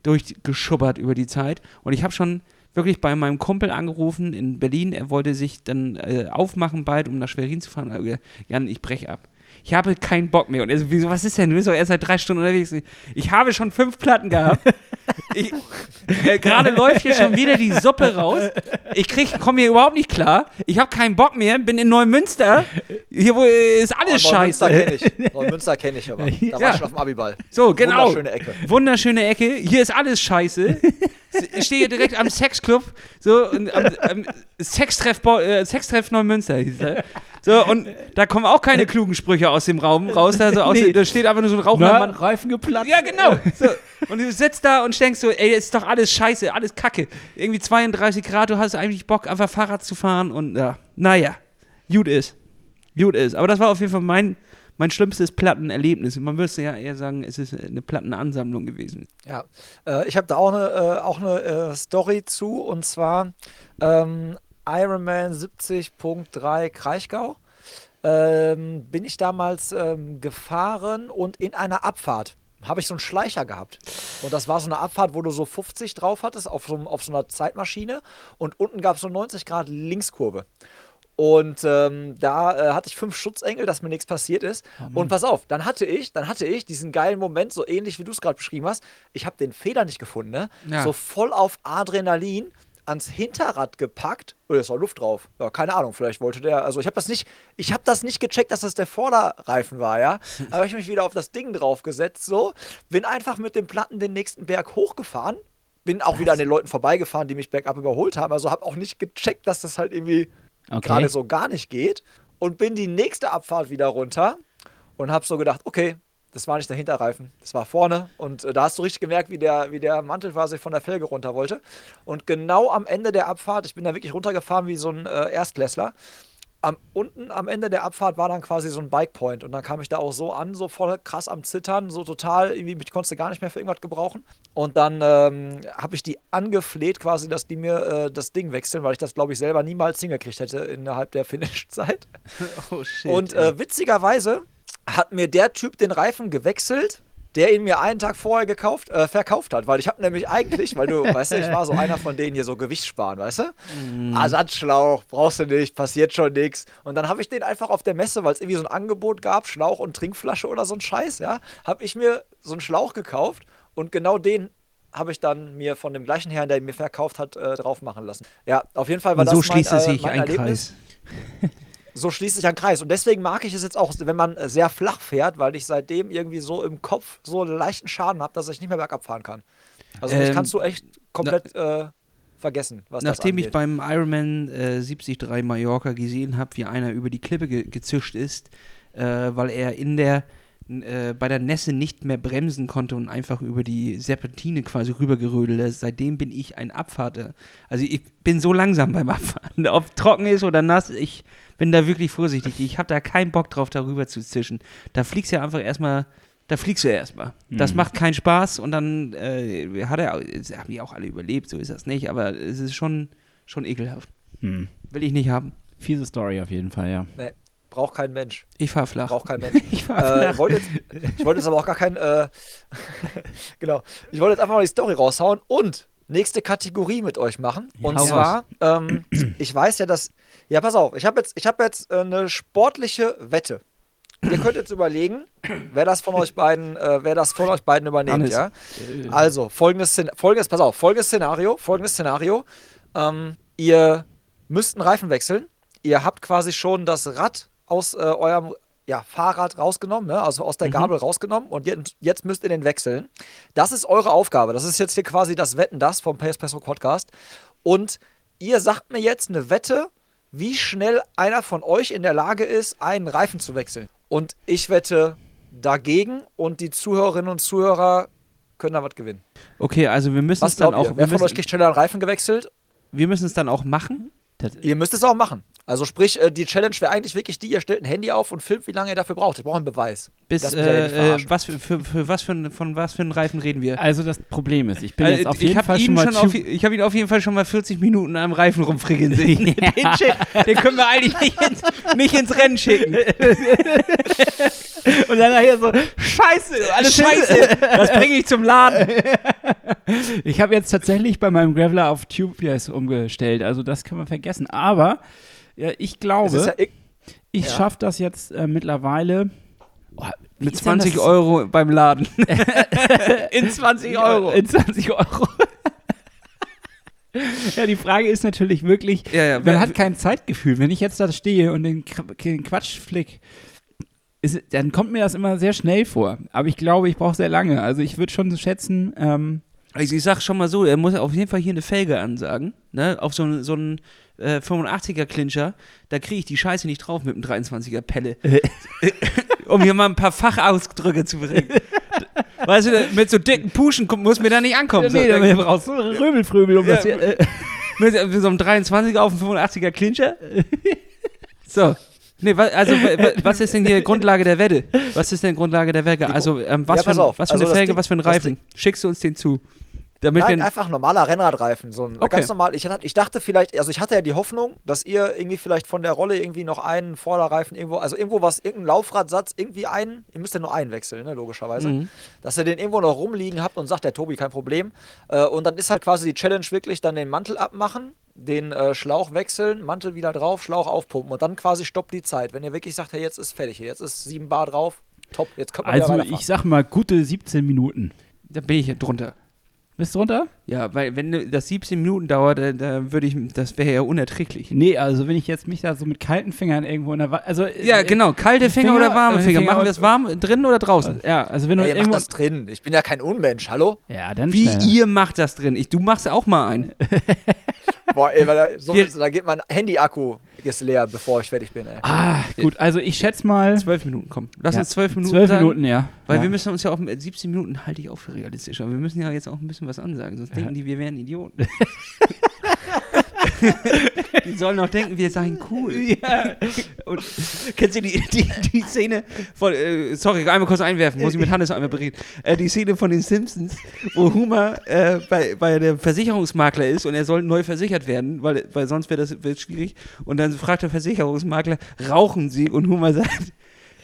durchgeschubbert über die Zeit und ich habe schon wirklich bei meinem Kumpel angerufen in Berlin. Er wollte sich dann äh, aufmachen bald, um nach Schwerin zu fahren. Aber, Jan, ich breche ab. Ich habe keinen Bock mehr. Und er so, wieso, was ist denn? Du bist doch erst seit drei Stunden unterwegs. Ich habe schon fünf Platten gehabt. äh, Gerade läuft hier schon wieder die Suppe raus. Ich komme hier überhaupt nicht klar. Ich habe keinen Bock mehr. Bin in Neumünster. Hier wo, ist alles oh, scheiße.
Neumünster kenne ich. Neumünster kenne ich aber. Da ja. war ich schon auf dem Abiball.
So, genau. Wunderschöne Ecke. Wunderschöne Ecke. Hier ist alles scheiße. Ich stehe hier direkt am Sexclub, so am, am Sextreff, äh, Sextreff Neumünster hieß er. So, und da kommen auch keine klugen Sprüche aus dem Raum raus. Also aus, nee. Da steht einfach nur so ein rauchender Mann.
Reifen geplatzt.
Ja, genau. So. Und du sitzt da und denkst so, ey, ist doch alles scheiße, alles kacke. Irgendwie 32 Grad, du hast eigentlich Bock, einfach Fahrrad zu fahren und ja, naja, gut ist. Gut ist. Aber das war auf jeden Fall mein mein schlimmstes Plattenerlebnis. Man müsste ja eher sagen, es ist eine Plattenansammlung gewesen.
Ja, äh, ich habe da auch eine, äh, auch eine äh, Story zu und zwar ähm, Ironman 70.3 Kraichgau. Ähm, bin ich damals ähm, gefahren und in einer Abfahrt habe ich so einen Schleicher gehabt. Und das war so eine Abfahrt, wo du so 50 drauf hattest auf so, auf so einer Zeitmaschine und unten gab es so 90 Grad Linkskurve. Und ähm, da äh, hatte ich fünf Schutzengel, dass mir nichts passiert ist. Oh und pass auf, dann hatte ich, dann hatte ich diesen geilen Moment, so ähnlich wie du es gerade beschrieben hast. Ich habe den Fehler nicht gefunden, ne? Ja. So voll auf Adrenalin ans Hinterrad gepackt. Oh, da ist auch Luft drauf. Ja, keine Ahnung, vielleicht wollte der, also ich habe das nicht, ich habe das nicht gecheckt, dass das der Vorderreifen war, ja. Aber ich mich wieder auf das Ding draufgesetzt, so, bin einfach mit dem Platten den nächsten Berg hochgefahren, bin auch Was? wieder an den Leuten vorbeigefahren, die mich bergab überholt haben. Also habe auch nicht gecheckt, dass das halt irgendwie okay. gerade so gar nicht geht. Und bin die nächste Abfahrt wieder runter und habe so gedacht, okay, das war nicht der Hinterreifen, das war vorne. Und äh, da hast du richtig gemerkt, wie der, wie der Mantel quasi von der Felge runter wollte. Und genau am Ende der Abfahrt, ich bin da wirklich runtergefahren wie so ein äh, Erstklässler, am, unten am Ende der Abfahrt war dann quasi so ein Bikepoint und dann kam ich da auch so an, so voll krass am Zittern, so total, irgendwie, ich konnte gar nicht mehr für irgendwas gebrauchen. Und dann ähm, habe ich die angefleht quasi, dass die mir äh, das Ding wechseln, weil ich das, glaube ich, selber niemals hingekriegt hätte innerhalb der Finish-Zeit. Oh shit. Und äh, witzigerweise hat mir der Typ den Reifen gewechselt der ihn mir einen Tag vorher gekauft, äh, verkauft hat. Weil ich habe nämlich eigentlich, weil du, weißt du, ich war so einer von denen hier so Gewicht sparen, weißt du? Mm. Ersatzschlauch, brauchst du nicht, passiert schon nichts. Und dann habe ich den einfach auf der Messe, weil es irgendwie so ein Angebot gab, Schlauch und Trinkflasche oder so ein Scheiß, ja, habe ich mir so einen Schlauch gekauft und genau den habe ich dann mir von dem gleichen Herrn, der ihn mir verkauft hat, äh, drauf machen lassen. Ja, auf jeden Fall war und
das so schließt mein, äh, sich ein Erlebnis.
Kreis. so schließt sich ein Kreis. Und deswegen mag ich es jetzt auch, wenn man äh, sehr flach fährt, weil ich seitdem irgendwie so im Kopf so einen leichten Schaden habe, dass ich nicht mehr bergab fahren kann. Also ähm, das kannst du echt komplett na, äh, vergessen,
was Nachdem ich beim Ironman äh, 73 Mallorca gesehen habe, wie einer über die Klippe ge gezischt ist, äh, weil er in der äh, bei der Nässe nicht mehr bremsen konnte und einfach über die Serpentine quasi rübergerödelt ist. Seitdem bin ich ein Abfahrter. Also ich bin so langsam beim Abfahren. Ob trocken ist oder nass, ich bin da wirklich vorsichtig. Ich habe da keinen Bock drauf, darüber zu zischen. Da fliegst du ja einfach erstmal, da fliegst du erstmal. Mhm. Das macht keinen Spaß und dann äh, hat er, haben die auch alle überlebt, so ist das nicht, aber es ist schon, schon ekelhaft. Mhm. Will ich nicht haben.
Fiese Story auf jeden Fall, ja.
Nee. Braucht kein Mensch.
Ich fahr flach.
Braucht kein Mensch. ich fahr flach. Äh, wollte jetzt, ich wollte jetzt aber auch gar kein, äh, genau. Ich wollte jetzt einfach mal die Story raushauen und nächste Kategorie mit euch machen. Und ja, zwar, ähm, ich weiß ja, dass ja, pass auf, ich habe jetzt, hab jetzt äh, eine sportliche Wette. Ihr könnt jetzt überlegen, wer das von euch beiden, äh, wer das von euch beiden übernimmt, ja? Also, folgendes, folgendes, pass auf, folgendes Szenario, folgendes Szenario. Ähm, ihr müsst einen Reifen wechseln. Ihr habt quasi schon das Rad aus äh, eurem ja, Fahrrad rausgenommen, ne? also aus der mhm. Gabel rausgenommen und jetzt, jetzt, müsst ihr den wechseln. Das ist eure Aufgabe. Das ist jetzt hier quasi das Wetten, das vom PS Podcast. Und ihr sagt mir jetzt eine Wette, wie schnell einer von euch in der Lage ist, einen Reifen zu wechseln. Und ich wette dagegen und die Zuhörerinnen und Zuhörer können da was gewinnen.
Okay, also wir müssen
was es dann auch. Wer von euch kriegt schneller einen Reifen gewechselt?
Wir müssen es dann auch machen.
Ihr müsst es auch machen. Also sprich, äh, die Challenge wäre eigentlich wirklich die, ihr stellt ein Handy auf und filmt, wie lange ihr dafür braucht. Ich brauche einen Beweis.
Bis, äh, äh, was für, für, für, was für, von was für einen Reifen reden wir?
Also das Problem ist, ich bin also, jetzt auf jeden Fall schon mal...
Schon auf, ich habe ihn auf jeden Fall schon mal 40 Minuten am Reifen rumfrickeln sehen. den, den, können wir eigentlich nicht ins, nicht ins Rennen schicken.
und dann nachher so, scheiße, alles scheiße, das bringe ich zum Laden.
ich habe jetzt tatsächlich bei meinem Graveler auf Tube umgestellt, also das kann man vergessen. Aber ja, ich glaube, ja, ich, ich ja. schaffe das jetzt äh, mittlerweile.
Oh, mit 20 Euro beim Laden.
in 20 Euro.
In 20 Euro. ja, die Frage ist natürlich wirklich, ja, ja, man hat kein Zeitgefühl. Wenn ich jetzt da stehe und den, den Quatsch flick, ist, dann kommt mir das immer sehr schnell vor. Aber ich glaube, ich brauche sehr lange. Also ich würde schon schätzen, ähm,
also ich sag schon mal so, er muss auf jeden Fall hier eine Felge ansagen, ne? Auf so, so einen äh, 85er Clincher, da kriege ich die Scheiße nicht drauf mit dem 23er Pelle. um hier mal ein paar Fachausdrücke zu bringen. weißt du, mit so dicken Puschen muss mir da nicht ankommen.
Ja, nee, so. da brauchst du Röbelfröbel, um ja, das hier. Äh.
mit so einem 23er auf dem 85er Clincher. so. Nee, also was ist denn hier Grundlage der Wette? Was ist denn Grundlage der Wette? Also ähm, was, ja, für, was für also eine Felge, was für ein Reifen? Schickst du uns den zu?
Damit Nein, einfach normaler Rennradreifen. So ein okay. ganz normal. Ich, ich dachte vielleicht, also ich hatte ja die Hoffnung, dass ihr irgendwie vielleicht von der Rolle irgendwie noch einen Vorderreifen irgendwo, also irgendwo was, irgendeinen Laufradsatz, irgendwie einen, ihr müsst ja nur einen wechseln, ne, logischerweise. Mhm. Dass ihr den irgendwo noch rumliegen habt und sagt, der Tobi, kein Problem. Äh, und dann ist halt quasi die Challenge wirklich dann den Mantel abmachen, den äh, Schlauch wechseln, Mantel wieder drauf, Schlauch aufpumpen und dann quasi stoppt die Zeit. Wenn ihr wirklich sagt, hey, jetzt ist fertig, jetzt ist 7 Bar drauf, top, jetzt kommt man
Also ich sag mal gute 17 Minuten.
Da bin ich drunter.
Bist du runter?
Ja, weil wenn das 17 Minuten dauert, da, da würde ich, das wäre ja unerträglich.
Nee, also wenn ich jetzt mich da so mit kalten Fingern irgendwo in der Wa also
Ja,
äh,
genau. Kalte Finger,
Finger,
oder warme
äh,
Finger?
Finger
Machen wir das warm drin oder draußen?
Ja, also wenn du
Ey, ihr macht das drin. Ich bin ja kein Unmensch, hallo?
Ja, dann
Wie
schnell.
ihr macht das drin? Ich, du machst auch mal ein.
Boah, ey, weil da, so, da geht mein Handy-Akku ist leer, bevor ich fertig bin, ey.
Ah, gut, also ich schätze mal
Zwölf Minuten, komm. Lass
Ja,
uns zwölf Minuten
zwölf
sagen,
Minuten, ja.
Weil
ja.
wir müssen uns ja auch, mit 17 Minuten halte ich auch für realistisch, aber wir müssen ja jetzt auch ein bisschen was ansagen, sonst denken die, wir wären Idioten. die sollen auch denken, wir seien cool.
ja.
Und kennst du die, die, die Szene von, äh, sorry, einmal kurz einwerfen, muss ich mit Hannes einmal bereden. Äh, die Szene von den Simpsons, wo Homer äh, bei, bei der Versicherungsmakler ist und er soll neu versichert werden, weil, weil sonst wäre das wär schwierig. Und dann fragt der Versicherungsmakler, rauchen Sie? Und Homer sagt,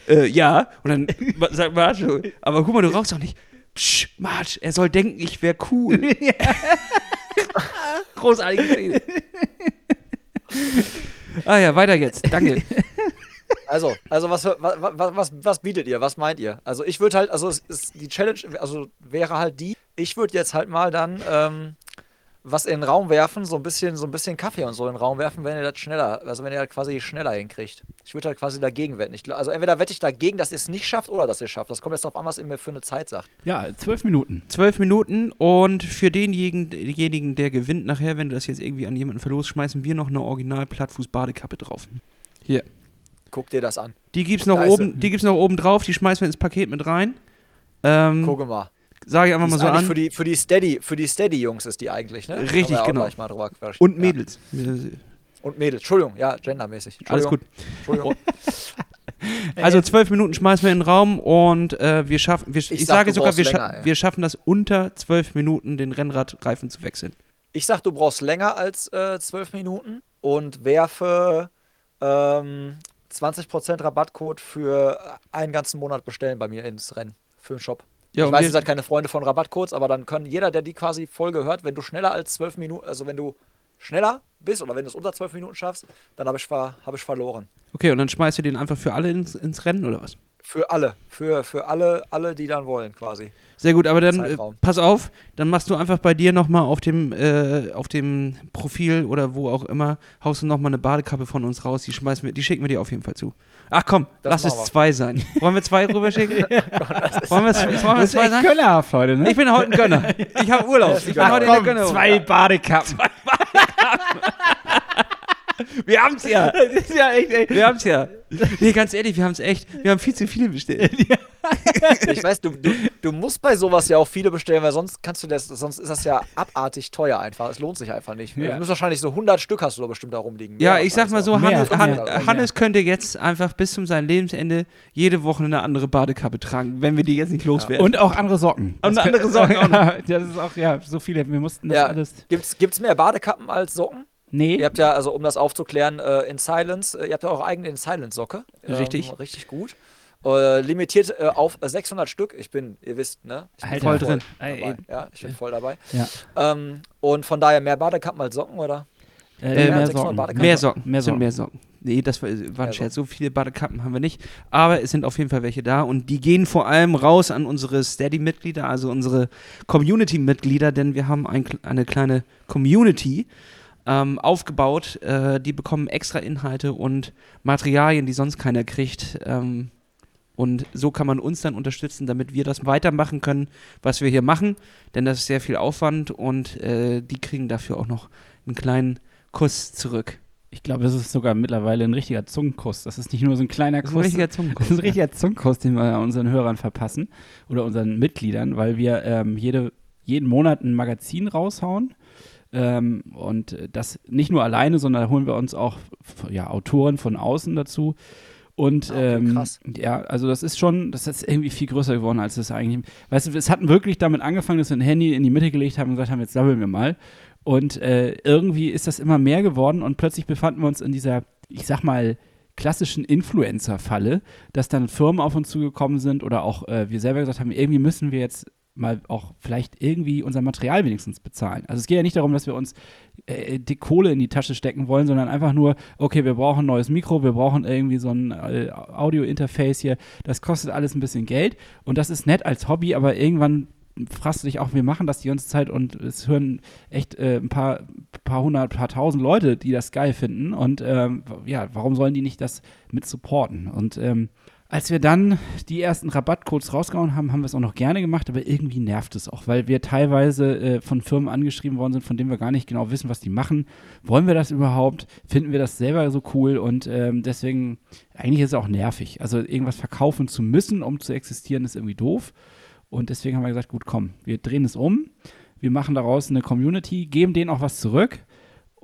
äh, ja. Und dann sagt Marge, aber Homer, du rauchst doch nicht. Psch, Marge, er soll denken, ich wäre cool. Großartige Szene. ah ja, weiter jetzt. Danke.
Also, also was, was, was, was bietet ihr? Was meint ihr? Also ich würde halt, also es ist die Challenge, also wäre halt die, ich würde jetzt halt mal dann ähm, was in den Raum werfen, so ein bisschen, so ein bisschen Kaffee und so in den Raum werfen, wenn ihr das schneller, also wenn ihr das quasi schneller hinkriegt. Ich würde halt quasi dagegen wetten. Ich, also entweder wette ich dagegen, dass ihr es nicht schafft oder dass ihr es schafft. Das kommt jetzt darauf an, was ihr mir für eine Zeit sagt.
ja, zwölf Minuten.
Zwölf Minuten und für denjenigen, denjenigen, der gewinnt nachher, wenn du das jetzt irgendwie an jemanden verlost, schmeißen wir noch eine Original-Plattfuß-Badekappe drauf. Hier.
Guck dir das an.
Die gibt's noch
ist
oben, die gibt's noch oben drauf, die schmeißen wir ins Paket mit rein. Ähm,
Gucke mal.
Sage ich einfach mal so an.
Für die, für die Steady, für die Steady-Jungs ist die eigentlich, ne?
Richtig,
ja
genau. Und
Ja.
Mädels.
Und Mädels. Entschuldigung, ja, gendermäßig.
Alles gut.
Entschuldigung.
Also zwölf Minuten schmeißen wir in den Raum und äh, wir schaffen, wir, ich,
Ich sag,
sage sogar, wir, scha
länger, ey.
wir schaffen das unter zwölf Minuten, den Rennradreifen zu wechseln.
Ich sag, du brauchst länger als äh, 12 Minuten und werfe ähm, 20% Rabattcode für einen ganzen Monat bestellen bei mir ins Rennen für den Shop.
Ja,
ich weiß, ihr seid keine Freunde von Rabattcodes, aber dann können jeder, der die quasi Folge hört, wenn du schneller als 12 Minuten, also wenn du schneller bist oder wenn du es unter 12 Minuten schaffst, dann habe ich, ver hab ich verloren.
Okay, und dann schmeißt ihr den einfach für alle ins, ins Rennen oder was?
Für alle, für, für alle, alle, die dann wollen, quasi.
Sehr gut, aber dann äh, pass auf, dann machst du einfach bei dir nochmal auf dem, äh, auf dem Profil oder wo auch immer, haust du nochmal eine Badekappe von uns raus, die schmeißen wir, die schicken wir dir auf jeden Fall zu. Ach komm,
Das
lass es zwei sein. Wollen wir zwei rüberschicken? wollen wir, wollen wir
Das
zwei
ist echt
sein?
Gönnerhaft heute, ne?
Ich bin heute ein Gönner. Ich habe Urlaub. Ich bin heute in der Gönner.
zwei Badekappen.
Wir haben's ja.
Das ist ja echt, ey.
Wir haben's ja. Nee, ganz ehrlich, wir haben's echt. Wir haben viel zu viele bestellt.
Ich weiß, du, du, du musst bei sowas ja auch viele bestellen, weil sonst kannst du das, sonst ist das ja abartig teuer einfach. Es lohnt sich einfach nicht.
Ja.
Du musst wahrscheinlich so 100 Stück hast du da bestimmt da rumliegen.
Ja, ich sag mal so,
wahrscheinlich
Mehr,
Hannes, Han. Hannes könnte jetzt einfach bis zum seinem Lebensende jede Woche eine andere Badekappe tragen, wenn wir die jetzt nicht loswerden.
Und auch andere Socken.
Und
Das
andere Socken auch noch.
das ist auch, ja, so viele. Wir mussten das
Ja.
alles.
Gibt's, gibt's mehr Badekappen als Socken?
Nee.
Ihr habt ja, also um das aufzuklären, äh, in Silence, äh, ihr habt ja eure eigene in Silence-Socke.
Richtig.
Richtig gut. Äh, limitiert äh, auf 600 Stück. Ich bin, ihr wisst, ne? Ich bin.
Voll drin.
Ey,
Dabei. Ja, ich bin voll dabei.
Ja.
Ähm, und von daher mehr Badekappen als Socken, oder?
Äh,
Äh,
mehr
mehr
Socken.
Mehr Socken.
Mehr
Sind
Socken.
mehr Socken. Nee, das war, war ein Scherz. So viele Badekappen haben wir nicht. Aber es sind auf jeden Fall welche da. Und die gehen vor allem raus an unsere Steady-Mitglieder, also unsere Community-Mitglieder, denn wir haben ein, eine kleine Community ähm, aufgebaut. Äh, die bekommen extra Inhalte und Materialien, die sonst keiner kriegt. Ähm, und so kann man uns dann unterstützen, damit wir das weitermachen können, was wir hier machen. Denn das ist sehr viel Aufwand und äh, die kriegen dafür auch noch einen kleinen Kuss zurück.
Ich glaube, das ist sogar mittlerweile ein richtiger Zungenkuss. Das ist nicht nur so ein kleiner
Das ist
Kuss.
ein richtiger
Das
Zungenkuss.
ist ein richtiger Zungenkuss, den wir unseren Hörern verpassen oder unseren Mitgliedern, weil wir ähm, jede, jeden Monat ein Magazin raushauen. Ähm, und das nicht nur alleine, sondern da holen wir uns auch ja, Autoren von außen dazu. Und
Ah, okay,
ähm, ja, also das ist schon, das ist irgendwie viel größer geworden, als es eigentlich. Weißt du, es hatten wirklich damit angefangen, dass wir ein Handy in die Mitte gelegt haben und gesagt haben, jetzt sammeln wir mal. Und äh, irgendwie ist das immer mehr geworden und plötzlich befanden wir uns in dieser, ich sag mal, klassischen Influencer-Falle, dass dann Firmen auf uns zugekommen sind oder auch äh, wir selber gesagt haben, irgendwie müssen wir jetzt mal auch vielleicht irgendwie unser Material wenigstens bezahlen. Also es geht ja nicht darum, dass wir uns äh, die Kohle in die Tasche stecken wollen, sondern einfach nur, okay, wir brauchen ein neues Mikro, wir brauchen irgendwie so ein äh, Audio-Interface hier. Das kostet alles ein bisschen Geld und das ist nett als Hobby, aber irgendwann fragst du dich auch, wir machen das die ganze Zeit und es hören echt äh, ein paar, paar hundert, paar tausend Leute, die das geil finden und ähm, ja, warum sollen die nicht das mit supporten? Und ähm, als wir dann die ersten Rabattcodes rausgehauen haben, haben wir es auch noch gerne gemacht, aber irgendwie nervt es auch, weil wir teilweise äh, von Firmen angeschrieben worden sind, von denen wir gar nicht genau wissen, was die machen. Wollen wir das überhaupt? Finden wir das selber so cool? Und ähm, deswegen, eigentlich ist es auch nervig. Also irgendwas verkaufen zu müssen, um zu existieren, ist irgendwie doof. Und deswegen haben wir gesagt, gut, komm, wir drehen es um. Wir machen daraus eine Community, geben denen auch was zurück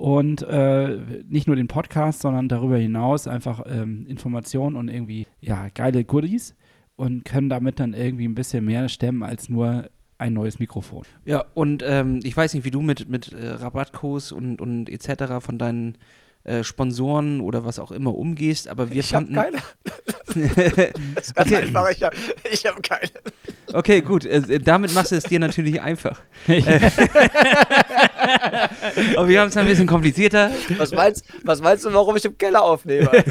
und äh, nicht nur den Podcast, sondern darüber hinaus einfach ähm, Informationen und irgendwie ja geile Goodies und können damit dann irgendwie ein bisschen mehr stemmen als nur ein neues Mikrofon.
Ja, und ähm, ich weiß nicht, wie du mit, mit äh, Rabattcodes und, und etc. von deinen äh, Sponsoren oder was auch immer umgehst, aber wir
ich
fanden.
Hab keine. das ist ganz okay. einfach, ich habe hab keine.
Okay, gut, äh, damit machst du es dir natürlich einfach. aber wir haben es ein bisschen komplizierter.
Was meinst, was meinst du, warum ich im Keller aufnehme?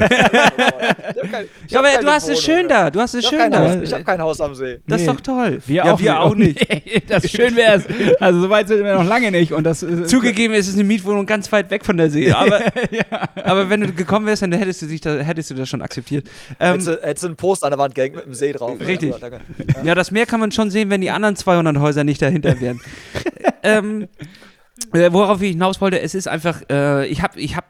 ja, aber du hast es schön da, du hast es schön da.
Haus, ich habe kein Haus am See.
Das nee. ist doch toll.
Wir ja, auch, wir auch nicht. das schön wäre es. Also so weit sind wir noch lange nicht. Und das,
Zugegeben ist es eine Mietwohnung ganz weit weg von der See, aber, ja. aber wenn du gekommen wärst, dann hättest du, dich da, hättest du das schon akzeptiert.
Ähm, hättest, du, hättest du einen Post an der Wand gehängt mit dem See drauf.
Richtig. Ja, ja, das Meer kann man schon sehen, wenn die anderen 200 Häuser nicht dahinter wären. ähm, äh, worauf ich hinaus wollte, es ist einfach, äh, ich habe, ich habe,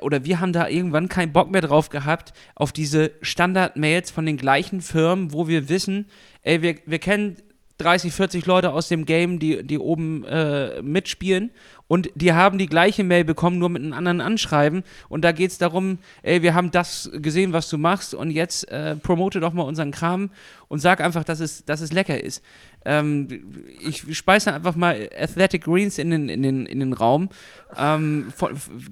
oder wir haben da irgendwann keinen Bock mehr drauf gehabt, auf diese Standard-Mails von den gleichen Firmen, wo wir wissen, ey, wir, wir kennen 30, 40 Leute aus dem Game, die, die oben äh, mitspielen und die haben die gleiche Mail bekommen, nur mit einem anderen Anschreiben und da geht es darum, ey, wir haben das gesehen, was du machst und jetzt äh, promote doch mal unseren Kram und sag einfach, dass es, dass es lecker ist. Ähm, ich speise einfach mal Athletic Greens in den, in den, in den Raum. Ähm,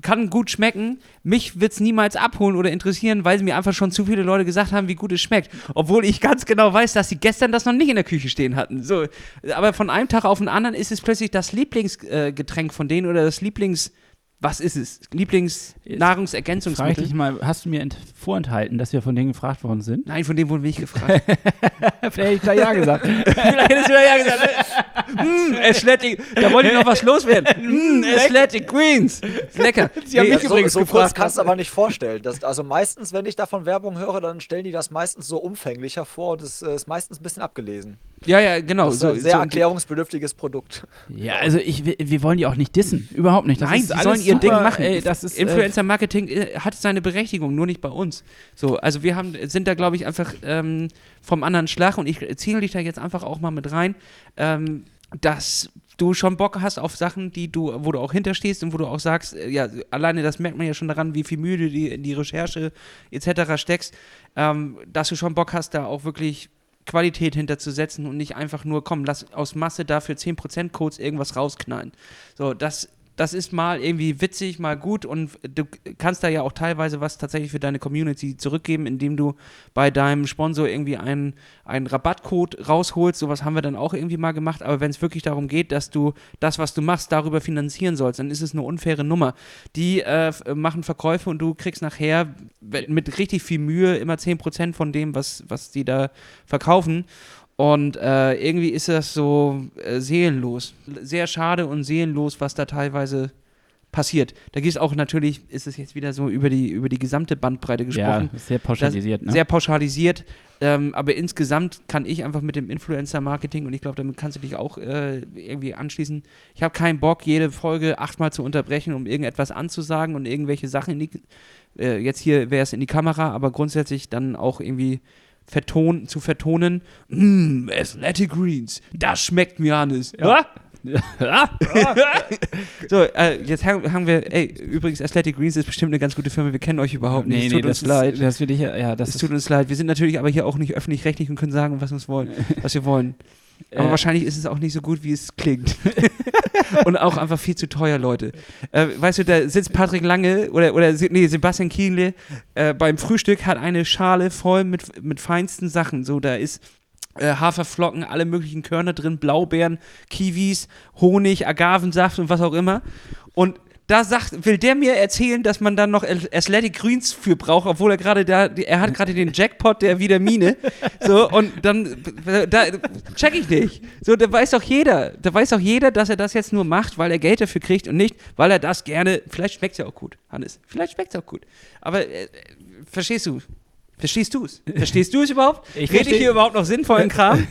kann gut schmecken. Mich wird es niemals abholen oder interessieren, weil mir einfach schon zu viele Leute gesagt haben, wie gut es schmeckt. Obwohl ich ganz genau weiß, dass sie gestern das noch nicht in der Küche stehen hatten. So, aber von einem Tag auf den anderen ist es plötzlich das Lieblingsgetränk äh, von denen oder das Lieblings- was ist es? Lieblingsnahrungsergänzungsmittel?
Frag dich mal, hast du mir vorenthalten, dass wir von denen gefragt worden sind?
Nein, von denen wurden wir nicht gefragt.
Vielleicht hätte ich da ja gesagt. Vielleicht hättest du da ja gesagt.
mm, Athletic, da wollte ich noch was loswerden. mm, Athletic Greens. Lecker.
Sie haben nee, mich übrigens so, so gefragt. kannst du aber nicht vorstellen. Dass, also meistens, wenn ich davon Werbung höre, dann stellen die das meistens so umfänglicher vor und es ist meistens ein bisschen abgelesen.
Ja, ja, genau.
Das ist ein sehr so erklärungsbedürftiges Produkt.
Ja, also ich, wir wollen die auch nicht dissen. Überhaupt nicht.
Das Nein, sie sollen ihr Ding machen. Ey, das ist, äh, Influencer-Marketing äh, hat seine Berechtigung, nur nicht bei uns. So, also wir haben, sind da, glaube ich, einfach ähm, vom anderen Schlag und ich zähle dich da jetzt einfach auch mal mit rein, ähm, dass du schon Bock hast auf Sachen, die du, wo du auch hinterstehst und wo du auch sagst, äh, ja, alleine das merkt man ja schon daran, wie viel Mühe du in die Recherche etc. steckst, ähm, dass du schon Bock hast, da auch wirklich Qualität hinterzusetzen und nicht einfach nur, komm, lass aus Masse dafür 10% Codes irgendwas rausknallen. So, das das ist mal irgendwie witzig, mal gut und du kannst da ja auch teilweise was tatsächlich für deine Community zurückgeben, indem du bei deinem Sponsor irgendwie einen, einen Rabattcode rausholst. Sowas haben wir dann auch irgendwie mal gemacht. Aber wenn es wirklich darum geht, dass du das, was du machst, darüber finanzieren sollst, dann ist es eine unfaire Nummer. Die äh, machen Verkäufe und du kriegst nachher mit richtig viel Mühe immer 10% von dem, was, was die da verkaufen. Und äh, irgendwie ist das so äh, seelenlos. Sehr schade und seelenlos, was da teilweise passiert. Da gibt es auch natürlich, ist es jetzt wieder so über die, über die gesamte Bandbreite gesprochen.
Ja, sehr pauschalisiert. Ne?
Sehr pauschalisiert. Ähm, aber insgesamt kann ich einfach mit dem Influencer-Marketing, und ich glaube, damit kannst du dich auch äh, irgendwie anschließen, ich habe keinen Bock, jede Folge achtmal zu unterbrechen, um irgendetwas anzusagen und irgendwelche Sachen in die, äh, jetzt hier wäre es in die Kamera, aber grundsätzlich dann auch irgendwie verton zu vertonen, mmm, Athletic Greens, das schmeckt mir alles. Ja. so, äh, jetzt haben wir, ey, übrigens, Athletic Greens ist bestimmt eine ganz gute Firma, wir kennen euch überhaupt nicht. Nee, es tut nee, uns leid.
das will ich, ja, das
es tut uns leid. Wir sind natürlich aber hier auch nicht öffentlich-rechtlich und können sagen, was, wir wollen, was wir wollen. Aber äh, wahrscheinlich ist es auch nicht so gut, wie es klingt. und auch einfach viel zu teuer, Leute. Äh, weißt du, da sitzt Patrick Lange oder, oder nee, Sebastian Kienle äh, beim Frühstück, hat eine Schale voll mit, mit feinsten Sachen. So, da ist äh, Haferflocken, alle möglichen Körner drin, Blaubeeren, Kiwis, Honig, Agavensaft und was auch immer. Und da sagt, will der mir erzählen, dass man dann noch Athletic Greens für braucht, obwohl er gerade da, er hat gerade den Jackpot der Vitamine. So, und dann, da check ich nicht. So, da weiß auch jeder, da weiß auch jeder, dass er das jetzt nur macht, weil er Geld dafür kriegt und nicht, weil er das gerne, vielleicht schmeckt es ja auch gut, Hannes, vielleicht schmeckt es auch gut. Aber, äh, verstehst du? Verstehst du es? Verstehst du es überhaupt? Ich Rede ich hier überhaupt noch sinnvollen Kram?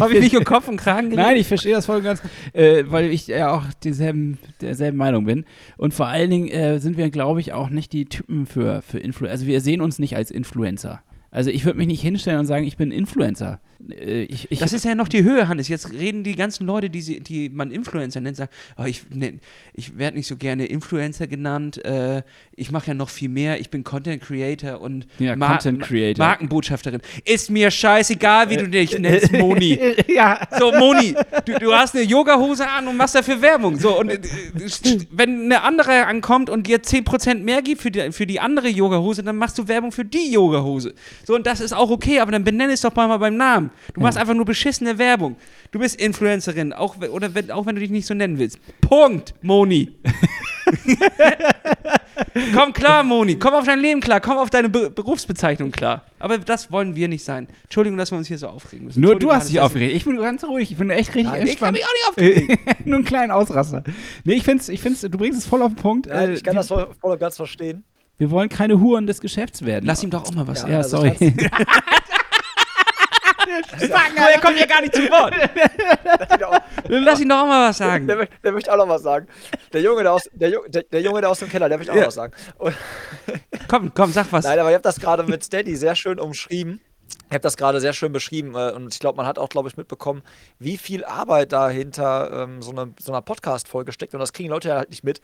Habe ich mich um Kopf und Kragen
gelegt? Nein, ich verstehe das voll und ganz, äh, weil ich ja auch dieselben, derselben Meinung bin. Und vor allen Dingen äh, sind wir, glaube ich, auch nicht die Typen für, für Influencer. Also wir sehen uns nicht als Influencer. Also ich würde mich nicht hinstellen und sagen, ich bin Influencer.
Äh, ich, ich, das ist ja noch die Höhe, Hannes. Jetzt reden die ganzen Leute, die, sie, die man Influencer nennt, sagen, oh, ich, ne, ich werde nicht so gerne Influencer genannt. Äh, ich mache ja noch viel mehr. Ich bin Content Creator und
ja, Mar Content Creator.
Markenbotschafterin. Ist mir scheißegal, wie du dich nennst, Moni. ja. So, Moni, du, du hast eine Yogahose an und machst dafür Werbung. So, und äh, wenn eine andere ankommt und dir 10% mehr gibt für die, für die andere Yogahose, dann machst du Werbung für die Yogahose. So, und das ist auch okay, aber dann benenne es doch mal beim Namen. Du machst ja. einfach nur beschissene Werbung. Du bist Influencerin, auch, oder wenn, auch wenn du dich nicht so nennen willst. Punkt, Moni. komm klar, Moni. Komm auf dein Leben klar. Komm auf deine Be Berufsbezeichnung klar. Aber das wollen wir nicht sein. Entschuldigung, dass wir uns hier so aufregen müssen.
Nur du hast dich aufgeregt. Ich bin ganz ruhig. Ich bin echt richtig Nein, entspannt. Ich kann mich auch nicht aufgeregt. Nur einen kleinen Ausraster. Nee, ich finde, ich find's, du bringst es voll auf den Punkt.
Ja, ich kann das voll, voll und ganz verstehen.
Wir wollen keine Huren des Geschäfts werden.
Lass ihm doch auch mal was.
Ja, ja also sorry.
Er kommt ja gar nicht zu Wort. Lass ihn doch auch mal was sagen.
Der, der, möchte auch noch was sagen. Der Junge, der aus, der, der, der Junge, der aus dem Keller, der möchte auch ja. noch was sagen. Und
komm, komm, sag was.
Nein, aber ich habe das gerade mit Steady sehr schön umschrieben. Ich habe das gerade sehr schön beschrieben äh, und ich glaube, man hat auch, glaube ich, mitbekommen, wie viel Arbeit dahinter ähm, so, eine, so einer Podcast-Folge steckt und das kriegen Leute ja halt nicht mit.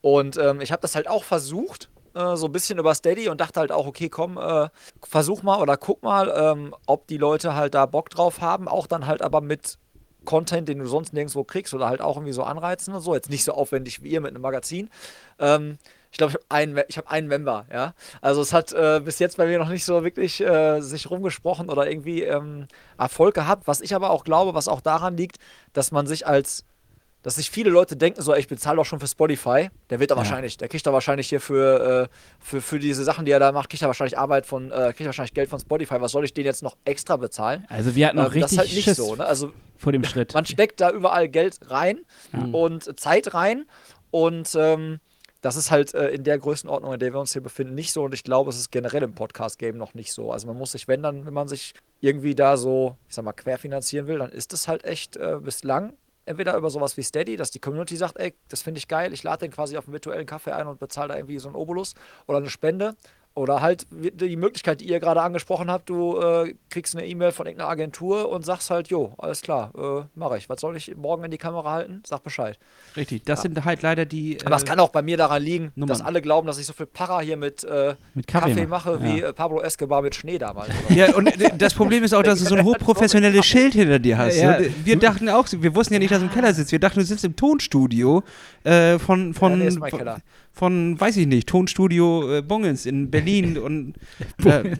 Und ähm, ich habe das halt auch versucht, äh, so ein bisschen über Steady und dachte halt auch, okay, komm, äh, versuch mal oder guck mal, ähm, ob die Leute halt da Bock drauf haben, auch dann halt aber mit Content, den du sonst nirgendwo kriegst oder halt auch irgendwie so anreizen und so. Jetzt nicht so aufwendig wie ihr mit einem Magazin. Ähm, ich glaube, ich habe einen, hab einen Member, ja. Also es hat äh, bis jetzt bei mir noch nicht so wirklich äh, sich rumgesprochen oder irgendwie ähm, Erfolg gehabt. Was ich aber auch glaube, was auch daran liegt, dass man sich als dass sich viele Leute denken, so, ey, ich bezahle doch schon für Spotify. Der wird da ja. wahrscheinlich, der kriegt da wahrscheinlich hier für, äh, für, für diese Sachen, die er da macht, kriegt er wahrscheinlich Arbeit von, äh, kriegt er wahrscheinlich Geld von Spotify. Was soll ich den jetzt noch extra bezahlen?
Also wir hatten noch ähm, richtig
Das ist halt nicht
Schiss
so, ne? Also
vor dem Schritt.
Man steckt da überall Geld rein ja. und Zeit rein und ähm, das ist halt äh, in der Größenordnung, in der wir uns hier befinden, nicht so. Und ich glaube, es ist generell im Podcast-Game noch nicht so. Also man muss sich, wenn dann, wenn man sich irgendwie da so, ich sag mal, querfinanzieren will, dann ist es halt echt äh, bislang entweder über sowas wie Steady, dass die Community sagt, ey, das finde ich geil, ich lade den quasi auf einen virtuellen Kaffee ein und bezahle da irgendwie so einen Obolus oder eine Spende. Oder halt die Möglichkeit, die ihr gerade angesprochen habt, du äh, kriegst eine E-Mail von irgendeiner Agentur und sagst halt, jo, alles klar, äh, mache ich. Was soll ich morgen in die Kamera halten? Sag Bescheid.
Richtig, das ja. sind halt leider die.
Äh, Aber es kann auch bei mir daran liegen, Nummern. dass alle glauben, dass ich so viel Para hier mit, äh, mit Kaffee, Kaffee mache, wie ja. Äh, Pablo Escobar mit Schnee damals.
ja, und äh, das Problem ist auch, dass du so ein hochprofessionelles Schild hinter dir hast. Ja. Wir dachten auch, wir wussten ja nicht, dass du im Keller sitzt. Wir dachten, du sitzt im Tonstudio von, von, nee, von, von, weiß ich nicht, Tonstudio äh, Bongens in Berlin und äh,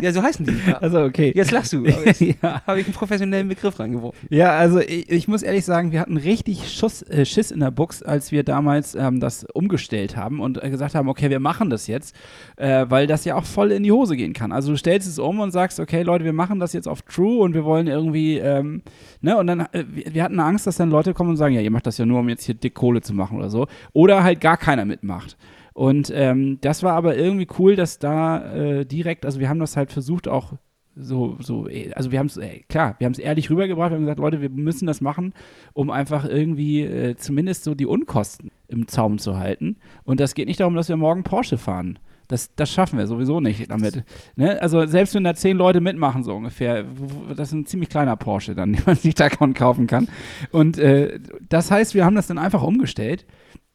ja, so heißen die. Ja.
Also okay.
Jetzt lachst du. ja. Habe ich einen professionellen Begriff reingeworfen.
Ja, also ich, ich, muss ehrlich sagen, wir hatten richtig Schuss, äh, Schiss in der Box, als wir damals ähm, das umgestellt haben und äh, gesagt haben, okay, wir machen das jetzt, äh, weil das ja auch voll in die Hose gehen kann. Also du stellst es um und sagst, okay, Leute, wir machen das jetzt auf True und wir wollen irgendwie, ähm, ne, und dann, äh, wir hatten Angst, dass dann Leute kommen und sagen, ja, ihr macht das ja nur, um jetzt hier dick Kohle zu machen oder so. Oder halt gar keiner mitmacht. Und ähm, das war aber irgendwie cool, dass da äh, direkt, also wir haben das halt versucht auch so, so, äh, also wir haben es, äh, klar, wir haben es ehrlich rübergebracht, wir haben gesagt, Leute, wir müssen das machen, um einfach irgendwie äh, zumindest so die Unkosten im Zaum zu halten. Und das geht nicht darum, dass wir morgen Porsche fahren. Das, das schaffen wir sowieso nicht damit. Ne? Also selbst wenn da zehn Leute mitmachen, so ungefähr, das ist ein ziemlich kleiner Porsche dann, den man sich da kaufen kann. Und äh, das heißt, wir haben das dann einfach umgestellt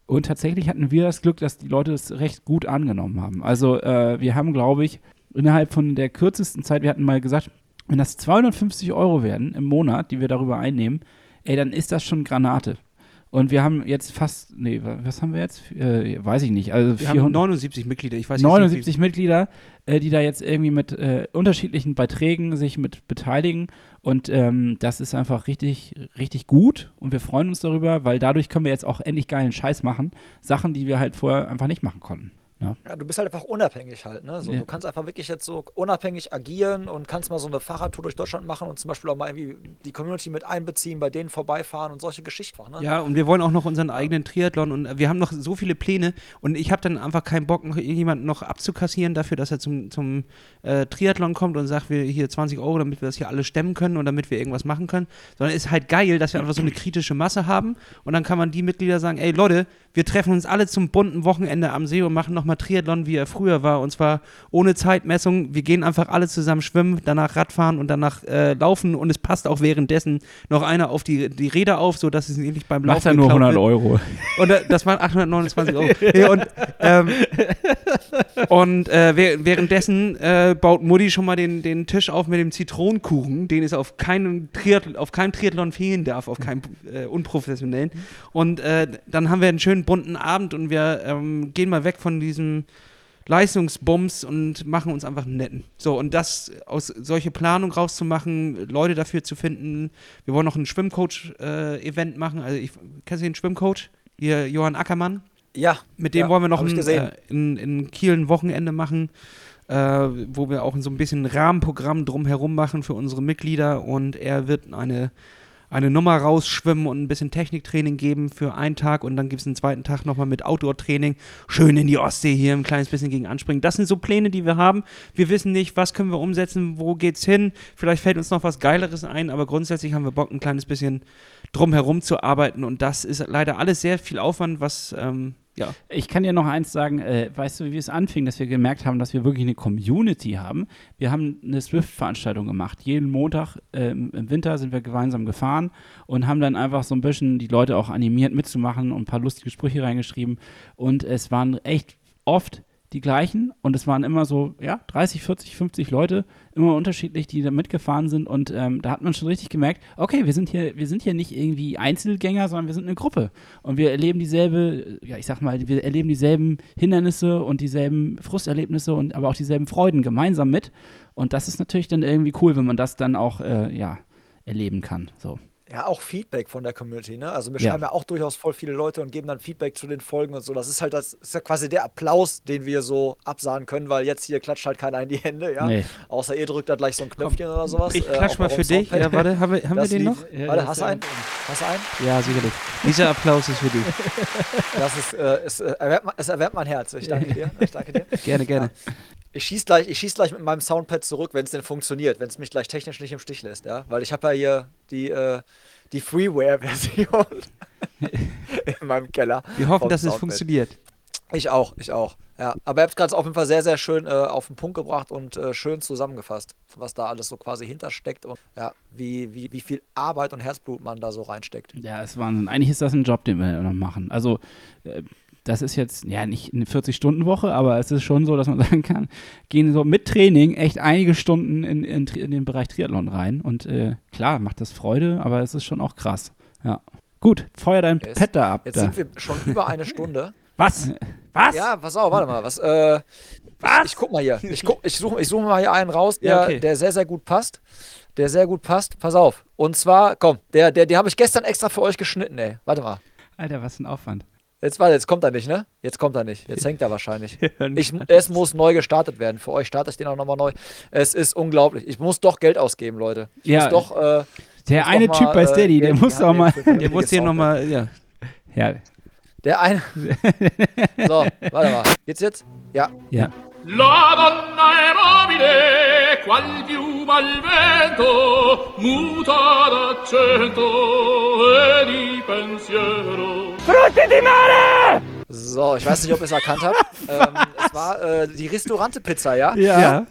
und tatsächlich hatten wir das Glück, dass die Leute es recht gut angenommen haben. Also äh, wir haben, glaube ich, innerhalb von der kürzesten Zeit, wir hatten mal gesagt, wenn das 250 Euro werden im Monat, die wir darüber einnehmen, ey, dann ist das schon Granate. Und wir haben jetzt fast, nee, was haben wir jetzt? Äh, weiß ich nicht. Also
wir 400, haben 79 Mitglieder, ich weiß
79 nicht, Mitglieder, äh, die da jetzt irgendwie mit äh, unterschiedlichen Beiträgen sich mit beteiligen. Und ähm, das ist einfach richtig, richtig gut. Und wir freuen uns darüber, weil dadurch können wir jetzt auch endlich geilen Scheiß machen. Sachen, die wir halt vorher einfach nicht machen konnten. Ja.
ja. du bist halt einfach unabhängig halt. Ne? So, ja. Du kannst einfach wirklich jetzt so unabhängig agieren und kannst mal so eine Fahrradtour durch Deutschland machen und zum Beispiel auch mal irgendwie die Community mit einbeziehen, bei denen vorbeifahren und solche Geschichten. Ne?
Ja, und wir wollen auch noch unseren eigenen Triathlon und wir haben noch so viele Pläne und ich habe dann einfach keinen Bock, noch irgendjemanden noch abzukassieren dafür, dass er zum, zum äh, Triathlon kommt und sagt, wir hier 20 Euro, damit wir das hier alles stemmen können und damit wir irgendwas machen können. Sondern es ist halt geil, dass wir einfach so eine kritische Masse haben und dann kann man die Mitglieder sagen, ey Leute, wir treffen uns alle zum bunten Wochenende am See und machen nochmal Triathlon, wie er früher war. Und zwar ohne Zeitmessung. Wir gehen einfach alle zusammen schwimmen, danach Radfahren und danach äh, laufen. Und es passt auch währenddessen noch einer auf die, die Räder auf, sodass es nicht beim Laufen
Macht er nur 100 wird. Euro.
Und äh, das waren 829 Euro. nee, und ähm, und äh, währenddessen äh, baut Mutti schon mal den, den Tisch auf mit dem Zitronenkuchen, den es auf keinem, Triathlon, auf keinem Triathlon fehlen darf, auf keinem äh, unprofessionellen. Und äh, dann haben wir einen schönen bunten Abend und wir ähm, gehen mal weg von diesem Leistungsbums und machen uns einfach einen netten. So, und das aus solche Planung rauszumachen, Leute dafür zu finden. Wir wollen noch ein Schwimmcoach-Event äh, machen. Also, ich, kennst du den Schwimmcoach? Hier, Johann Ackermann.
Ja.
Mit dem
ja,
wollen wir noch ein, äh, in, in Kiel ein Wochenende machen, äh, wo wir auch so ein bisschen Rahmenprogramm drumherum machen für unsere Mitglieder und er wird eine eine Nummer rausschwimmen und ein bisschen Techniktraining geben für einen Tag und dann gibt es einen zweiten Tag nochmal mit Outdoor-Training. Schön in die Ostsee hier ein kleines bisschen gegen anspringen. Das sind so Pläne, die wir haben. Wir wissen nicht, was können wir umsetzen, wo geht's hin. Vielleicht fällt uns noch was Geileres ein, aber grundsätzlich haben wir Bock, ein kleines bisschen drumherum zu arbeiten und das ist leider alles sehr viel Aufwand, was ähm, ja.
Ich kann dir noch eins sagen, äh, weißt du, wie es anfing, dass wir gemerkt haben, dass wir wirklich eine Community haben. Wir haben eine Swift-Veranstaltung gemacht. Jeden Montag äh, im Winter sind wir gemeinsam gefahren und haben dann einfach so ein bisschen die Leute auch animiert mitzumachen und ein paar lustige Sprüche reingeschrieben. Und es waren echt oft die gleichen und es waren immer so, ja, 30, 40, 50 Leute, immer unterschiedlich, die da mitgefahren sind und ähm, da hat man schon richtig gemerkt, okay, wir sind hier, wir sind hier nicht irgendwie Einzelgänger, sondern wir sind eine Gruppe und wir erleben dieselbe, ja, ich sag mal, wir erleben dieselben Hindernisse und dieselben Frusterlebnisse und aber auch dieselben Freuden gemeinsam mit und das ist natürlich dann irgendwie cool, wenn man das dann auch, äh, ja, erleben kann, so.
Ja, auch Feedback von der Community, ne? Also mir ja. schreiben ja auch durchaus voll viele Leute und geben dann Feedback zu den Folgen und so. Das ist halt das ist ja quasi der Applaus, den wir so absahen können, weil jetzt hier klatscht halt keiner in die Hände, ja. Nee. Außer ihr drückt da gleich so ein Knöpfchen Komm, oder sowas.
Ich klatsch äh, mal für dich. Ja, warte, haben wir, haben wir den noch?
Ja, warte, hast du einen? Hast du einen?
Ja, sicherlich. Dieser Applaus ist für dich.
Das ist, äh, es, äh, erwärmt, es erwärmt mein Herz. Ich danke dir. Ich danke dir.
Gerne, gerne.
Ja. Ich schieße gleich, schieß gleich mit meinem Soundpad zurück, wenn es denn funktioniert, wenn es mich gleich technisch nicht im Stich lässt, ja. Weil ich habe ja hier die, äh, die Freeware-Version in meinem Keller.
Wir hoffen, dass es funktioniert.
Ich auch, ich auch. Ja, aber ihr habt es gerade auf jeden Fall sehr, sehr schön äh, auf den Punkt gebracht und äh, schön zusammengefasst, was da alles so quasi hintersteckt und ja, wie, wie, wie viel Arbeit und Herzblut man da so reinsteckt.
Ja, es war eigentlich ist das ein Job, den wir noch machen. Also äh, das ist jetzt ja nicht eine 40-Stunden-Woche, aber es ist schon so, dass man sagen kann, gehen so mit Training echt einige Stunden in, in, in den Bereich Triathlon rein. Und äh, klar, macht das Freude, aber es ist schon auch krass. Ja. Gut, feuer dein yes. Pet da ab.
Jetzt
da.
sind wir schon über eine Stunde.
Was? Was?
Ja, pass auf, warte mal. Was? Äh, was? Ich guck mal hier. Ich, ich suche ich such mal hier einen raus, der, ja, okay. der sehr, sehr gut passt. Der sehr gut passt. Pass auf. Und zwar, komm, der, der, den habe ich gestern extra für euch geschnitten, ey. Warte mal.
Alter, was ein Aufwand.
Jetzt warte, jetzt kommt er nicht, ne? Jetzt kommt er nicht. Jetzt hängt er wahrscheinlich. Ich, es muss neu gestartet werden. Für euch starte ich den auch nochmal neu. Es ist unglaublich. Ich muss doch Geld ausgeben, Leute. Ich
ja,
doch. Äh,
der eine Typ bei Steady, äh, der muss auch mal.
Der muss hier nochmal. Ja.
ja.
Der eine. so, warte mal. Jetzt jetzt? Ja.
Ja.
La donna è mobile, qual piuma al vento, muta d'accento e di pensiero.
Frutti di mare! So, ich weiß nicht, ob ihr es erkannt habt. ähm, es war äh, die Restaurante-Pizza, ja?
Ja. ja.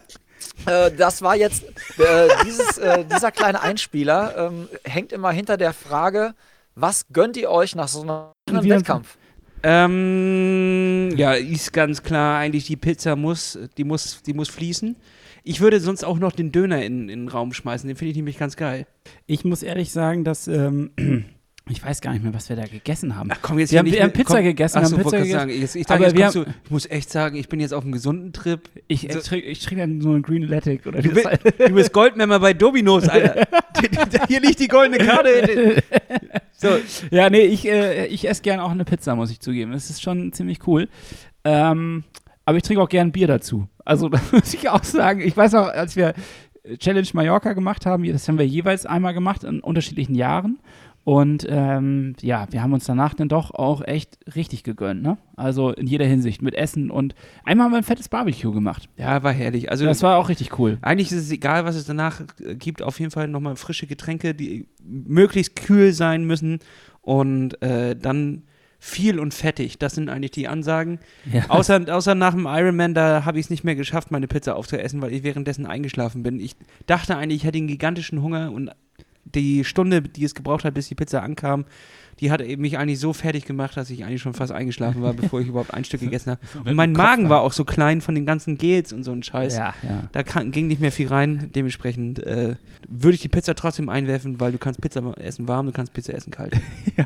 Äh, das war jetzt, äh, dieses, äh, dieser kleine Einspieler ähm, hängt immer hinter der Frage, was gönnt ihr euch nach so einem Wettkampf?
Ähm, ja, ist ganz klar, eigentlich die Pizza muss, die muss, die muss fließen. Ich würde sonst auch noch den Döner in, in den Raum schmeißen, den finde ich nämlich ganz geil.
Ich muss ehrlich sagen, dass ähm, Ich weiß gar nicht mehr, was wir da gegessen haben.
Ach, komm, jetzt
wir haben, wir haben Pizza
komm,
gegessen.
Achso,
haben Pizza gegessen.
sagen, jetzt, ich, dachte,
Aber
jetzt
haben-
du, ich muss echt sagen, ich bin jetzt auf einem gesunden Trip.
Ich,
So-
ich, trinke, dann so einen Green Atlantic oder
Du, bist, du bist Goldmember bei Dominos, Alter. Hier liegt die goldene Karte. So,
Ja, nee, ich, äh, ich esse gern auch eine Pizza, muss ich zugeben. Das ist schon ziemlich cool. Ähm, aber ich trinke auch gern Bier dazu. Also, da muss ich auch sagen, ich weiß auch, als wir Challenge Mallorca gemacht haben, das haben wir jeweils einmal gemacht in unterschiedlichen Jahren. Und ähm, ja, wir haben uns danach dann doch auch echt richtig gegönnt, ne? Also in jeder Hinsicht mit Essen und einmal haben wir ein fettes Barbecue gemacht.
ja, war herrlich. Also,
Das war auch richtig cool.
Eigentlich ist es egal, was es danach gibt. Auf jeden Fall nochmal frische Getränke, die möglichst kühl sein müssen und äh, dann viel und fettig. Das sind eigentlich die Ansagen.
Ja.
Außer, außer nach dem Ironman, da habe ich es nicht mehr geschafft, meine Pizza aufzuessen, weil ich währenddessen eingeschlafen bin. Ich dachte eigentlich, ich hätte einen gigantischen Hunger und die Stunde, die es gebraucht hat, bis die Pizza ankam, die hat eben mich eigentlich so fertig gemacht, dass ich eigentlich schon fast eingeschlafen war, bevor ich überhaupt ein Stück gegessen habe. Und mein Magen war auch so klein von den ganzen Gels und so ein Scheiß.
Ja, ja.
Da kann, ging nicht mehr viel rein. Dementsprechend äh, würde ich die Pizza trotzdem einwerfen, weil du kannst Pizza essen warm, du kannst Pizza essen kalt.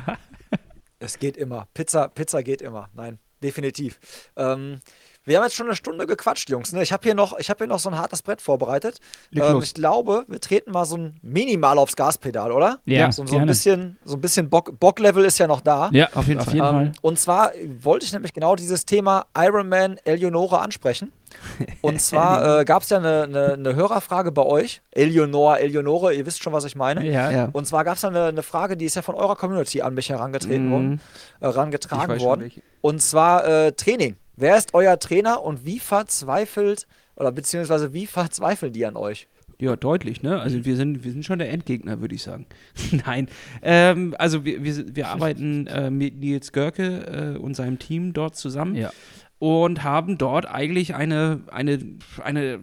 Es geht immer. Pizza, Pizza geht immer. Nein, definitiv. Ähm, wir haben jetzt schon eine Stunde gequatscht, Jungs. Ne? Ich habe hier, noch- ich hab hier noch so ein hartes Brett vorbereitet. Ähm, ich glaube, wir treten mal so ein minimal aufs Gaspedal, oder?
Ja,
so, so ein bisschen, so ein bisschen Bock, Bocklevel ist ja noch da.
Ja,
Auf jeden
auf
Fall.
jeden
Ähm,
Fall.
und zwar wollte ich nämlich genau dieses Thema Ironman Eleonore ansprechen. Und zwar äh, gab es ja eine, eine, eine Hörerfrage bei euch. Eleonore, Eleonore, ihr wisst schon, was ich meine.
Ja,
Ja.
Und zwar gab es eine, eine Frage, die ist ja von eurer Community an mich herangetreten worden, äh,
Ich
herangetragen
weiß schon
worden. Und zwar äh, Training. Wer ist euer Trainer und wie verzweifelt oder beziehungsweise wie verzweifeln die an euch?
Ja, deutlich, ne? Also wir sind, wir sind schon der Endgegner, würde ich sagen. Nein. Ähm, also wir, wir, wir arbeiten äh, mit Nils Görke äh, und seinem Team dort zusammen.
Ja.
und haben dort eigentlich eine, eine, eine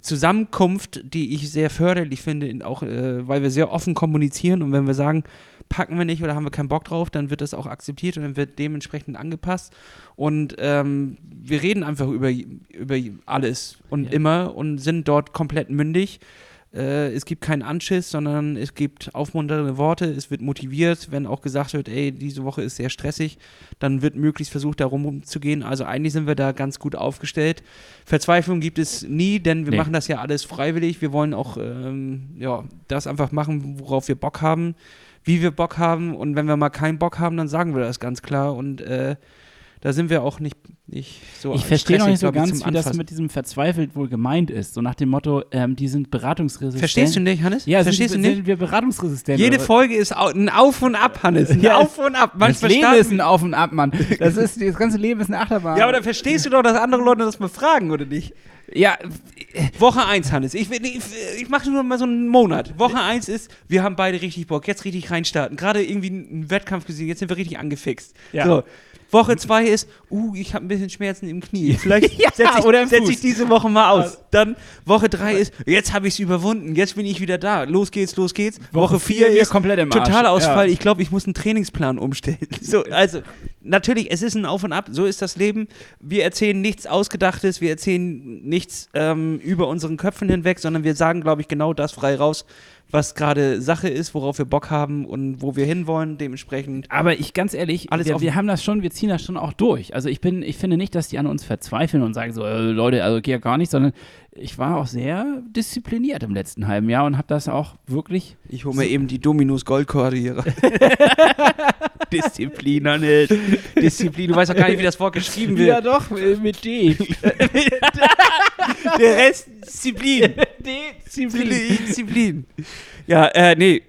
Zusammenkunft, die ich sehr förderlich finde, in- auch äh, weil wir sehr offen kommunizieren und wenn wir sagen, packen wir nicht oder haben wir keinen Bock drauf, dann wird das auch akzeptiert und dann wird dementsprechend angepasst und ähm, wir reden einfach über, über alles und
Ja.
immer und sind dort komplett mündig. Äh, es gibt keinen Anschiss, sondern es gibt aufmunternde Worte, es wird motiviert, wenn auch gesagt wird, ey, diese Woche ist sehr stressig, dann wird möglichst versucht, da rumzugehen. Also eigentlich sind wir da ganz gut aufgestellt. Verzweiflung gibt es nie, denn wir
Nee.
machen das ja alles freiwillig. Wir wollen auch ähm, ja, das einfach machen, worauf wir Bock haben, wie wir Bock haben. Und wenn wir mal keinen Bock haben, dann sagen wir das ganz klar. Und äh, da sind wir auch nicht, nicht so
Ich verstehe noch nicht so ganz, wie das mit diesem verzweifelt wohl gemeint ist. So nach dem Motto, ähm, die sind beratungsresistent.
Verstehst du nicht, Hannes?
Ja,
Verstehst
sind,
du nicht?
sind wir beratungsresistent?
Jede? Folge ist ein Auf und Ab, Hannes. Ein
Ja,
Auf und Ab.
Das
Manchmal
Leben ist ein Auf und Ab, Mann. Das, ist, das ganze Leben ist eine Achterbahn.
Ja, aber dann verstehst du doch, dass andere Leute das mal fragen, oder nicht?
Ja,
Woche 1, Hannes. Ich, ich, ich mache nur mal so einen Monat. Woche 1 ist, wir haben beide richtig Bock, jetzt richtig reinstarten. Gerade irgendwie einen Wettkampf gesehen, jetzt sind wir richtig angefixt.
Ja.
So. Woche 2 ist, uh, ich habe ein bisschen Schmerzen im Knie. Vielleicht
Ja,
setze ich, setz ich diese Woche mal aus. Dann Woche 3 ist, jetzt habe ich es überwunden, jetzt bin ich wieder da. Los geht's, los geht's.
Woche
Woche
vier
4
wir
ist
komplett im Arsch.
totaler Ausfall.
Ja.
Ich glaube, ich muss einen Trainingsplan umstellen. So, also natürlich, es ist ein Auf und Ab, so ist das Leben. Wir erzählen nichts Ausgedachtes, wir erzählen nichts ähm, über unseren Köpfen hinweg, sondern wir sagen, glaube ich, genau das frei raus, was gerade Sache ist, worauf wir Bock haben und wo wir hinwollen. Dementsprechend.
aber ich ganz ehrlich,
Alles
wir, wir haben das schon, wir ziehen das schon auch durch. Also ich bin, ich finde nicht, dass die an uns verzweifeln und sagen so, äh, Leute, also geht ja gar nicht, sondern ich war auch sehr diszipliniert im letzten halben Jahr und habe das auch wirklich
Ich hole mir eben die Dominus rein. Disziplin, Hannes. Disziplin. Du weißt doch gar nicht, wie das Wort geschrieben wird.
doch, äh, mit D.
Der Rest Disziplin.
Disziplin.
Disziplin. Ja, äh, nee.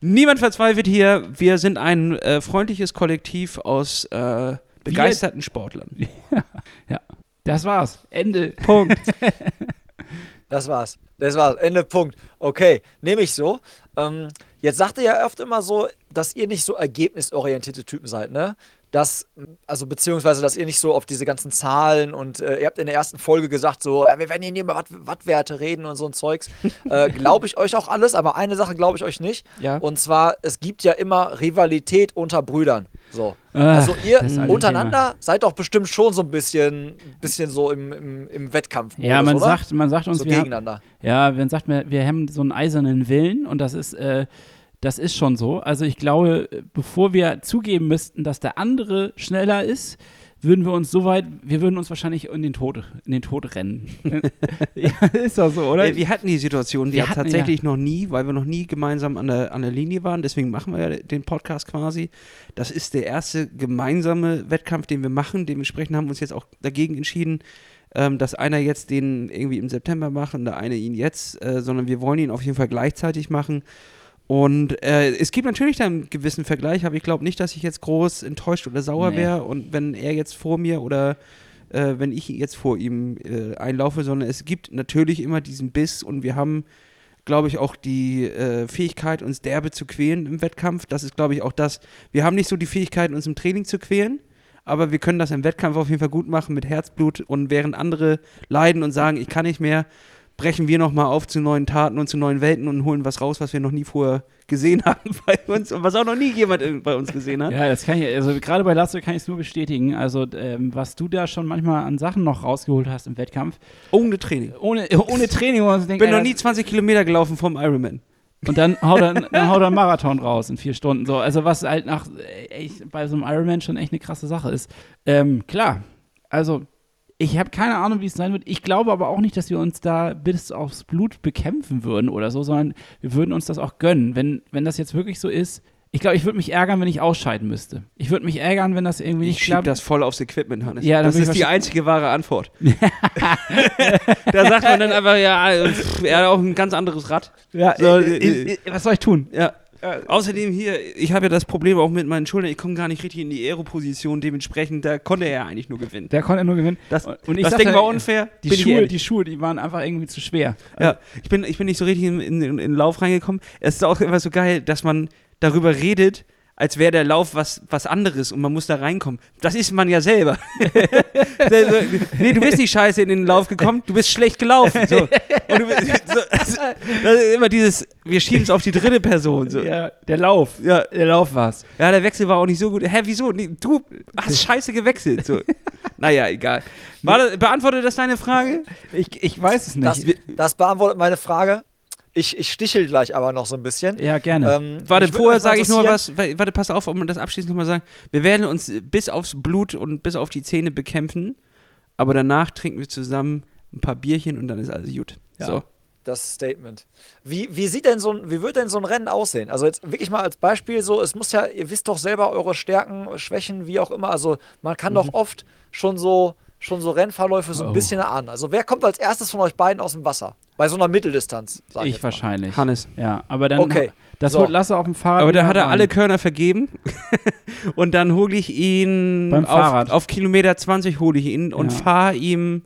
Niemand verzweifelt hier. Wir sind ein äh, freundliches Kollektiv aus äh, begeisterten Sportlern.
Ja, das war's. Ende.
Punkt.
Das war's. Das war's. Ende Punkt. Okay, nehme ich so. Ähm, jetzt sagt ihr ja oft immer so, dass ihr nicht so ergebnisorientierte Typen seid, ne? Dass, also beziehungsweise, dass ihr nicht so auf diese ganzen Zahlen und äh, ihr habt in der ersten Folge gesagt, so, ja, wir werden hier nie über Watt, Wattwerte reden und so ein Zeugs. Äh, glaube ich euch auch alles, aber eine Sache glaube ich euch nicht.
Ja.
Und zwar, es gibt ja immer Rivalität unter Brüdern. So.
Ah,
Also ihr untereinander seid doch bestimmt schon so ein bisschen, bisschen so im, im, im Wettkampf.
Ja, man
oder?
sagt, man sagt uns,
so
wir haben,
gegeneinander.
ja, man sagt, wir, wir haben so einen eisernen Willen und das ist, äh, Das ist schon so. Also ich glaube, bevor wir zugeben müssten, dass der andere schneller ist, würden wir uns so weit, wir würden uns wahrscheinlich in den Tod, in den Tod rennen. ja, ist doch so, oder?
Äh, wir hatten die Situation, die
Wir
hat
hatten,
tatsächlich noch nie, weil wir noch nie gemeinsam an der, an der Linie waren. Deswegen machen wir ja den Podcast quasi. Das ist der erste gemeinsame Wettkampf, den wir machen. Dementsprechend haben wir uns jetzt auch dagegen entschieden, ähm, dass einer jetzt den irgendwie im September macht und der eine ihn jetzt, äh, sondern wir wollen ihn auf jeden Fall gleichzeitig machen. Und äh, es gibt natürlich da einen gewissen Vergleich, aber ich glaube nicht, dass ich jetzt groß enttäuscht oder sauer
Nee.
wäre und wenn er jetzt vor mir oder äh, wenn ich jetzt vor ihm äh, einlaufe, sondern es gibt natürlich immer diesen Biss und wir haben, glaube ich, auch die äh, Fähigkeit, uns derbe zu quälen im Wettkampf. Das ist, glaube ich, auch das. Wir haben nicht so die Fähigkeit, uns im Training zu quälen, aber wir können das im Wettkampf auf jeden Fall gut machen mit Herzblut und während andere leiden und sagen, ich kann nicht mehr, brechen wir nochmal auf zu neuen Taten und zu neuen Welten und holen was raus, was wir noch nie vorher gesehen haben bei uns und was auch noch nie jemand bei uns gesehen hat.
Ja, das kann ich, also gerade bei Lasso kann ich es nur bestätigen. Also, ähm, was du da schon manchmal an Sachen noch rausgeholt hast im Wettkampf,
Ohne Training.
ohne, ohne Training, wo man sich denkt,
Ich bin
ey,
noch nie
das-
20 Kilometer gelaufen vom Ironman.
Und dann haut er, dann haut er einen Marathon raus in vier Stunden. So. Also was halt nach äh, echt, bei so einem Ironman schon echt eine krasse Sache ist. Ähm, klar, also ich habe keine Ahnung, wie es sein wird. Ich glaube aber auch nicht, dass wir uns da bis aufs Blut bekämpfen würden oder so, sondern wir würden uns das auch gönnen. Wenn, wenn das jetzt wirklich so ist, ich glaube, ich würde mich ärgern, wenn ich ausscheiden müsste. Ich würde mich ärgern, wenn das irgendwie nicht
Ich schieb
klappt.
das voll aufs Equipment, Hannes.
Ja,
das
ich
ist die einzige wahre Antwort. da sagt man dann einfach, ja, pff, er hat auch ein ganz anderes Rad.
ja,
So,
äh,
äh,
äh, was soll ich tun?
Ja. Außerdem hier, ich habe ja das Problem auch mit meinen Schultern, ich komme gar nicht richtig in die Aero-Position, dementsprechend, da konnte er ja eigentlich nur gewinnen.
Der konnte nur gewinnen.
Das,
Und ich
das Ding war unfair.
Die Schuhe, die Schuhe, die waren einfach irgendwie zu schwer.
Ja, ich bin, ich bin nicht so richtig in, in, in den Lauf reingekommen. Es ist auch immer so geil, dass man darüber redet, als wäre der Lauf was, was anderes und man muss da reinkommen. Das ist man ja selber. Nee, du bist nicht scheiße in den Lauf gekommen, du bist schlecht gelaufen. So. Und du, bist- so, das ist immer dieses, wir schieben es auf die dritte Person. So. Ja.
Ja, der Lauf.
Ja.
Der Lauf war's.
der Wechsel war auch nicht so gut. Hä, wieso? Nee, du hast scheiße gewechselt. So. Naja, egal. War das, beantwortet das deine Frage?
Ich, ich weiß es nicht.
Das, das beantwortet meine Frage. Ich, ich stichel gleich aber noch so ein bisschen.
ja, gerne.
Ähm,
Warte, vorher sage ich nur was. wa- Warte, pass auf, um das abschließend nochmal sagen. Wir werden uns bis aufs Blut und bis auf die Zähne bekämpfen, aber danach trinken wir zusammen ein paar Bierchen und dann ist alles gut.
Ja.
So.
Das Statement. Wie, wie sieht denn so ein, wie wird denn so ein Rennen aussehen? Also jetzt wirklich mal als Beispiel so, es muss ja, ihr wisst doch selber eure Stärken, Schwächen, wie auch immer. Also man kann
Mhm.
doch oft schon so, schon so Rennverläufe so ein
Oh.
bisschen erahnen. Also wer kommt als erstes von euch beiden aus dem Wasser? Bei so einer Mitteldistanz, sag ich,
ich wahrscheinlich.
Hannes.
Ja, aber dann.
Okay.
Das
So.
holt Lasse auf dem Fahrrad.
Aber da
wieder
hat er alle Körner vergeben und dann hole ich ihn
Beim
auf,
Fahrrad.
auf Kilometer 20 hole ich ihn und
Ja.
fahre ihm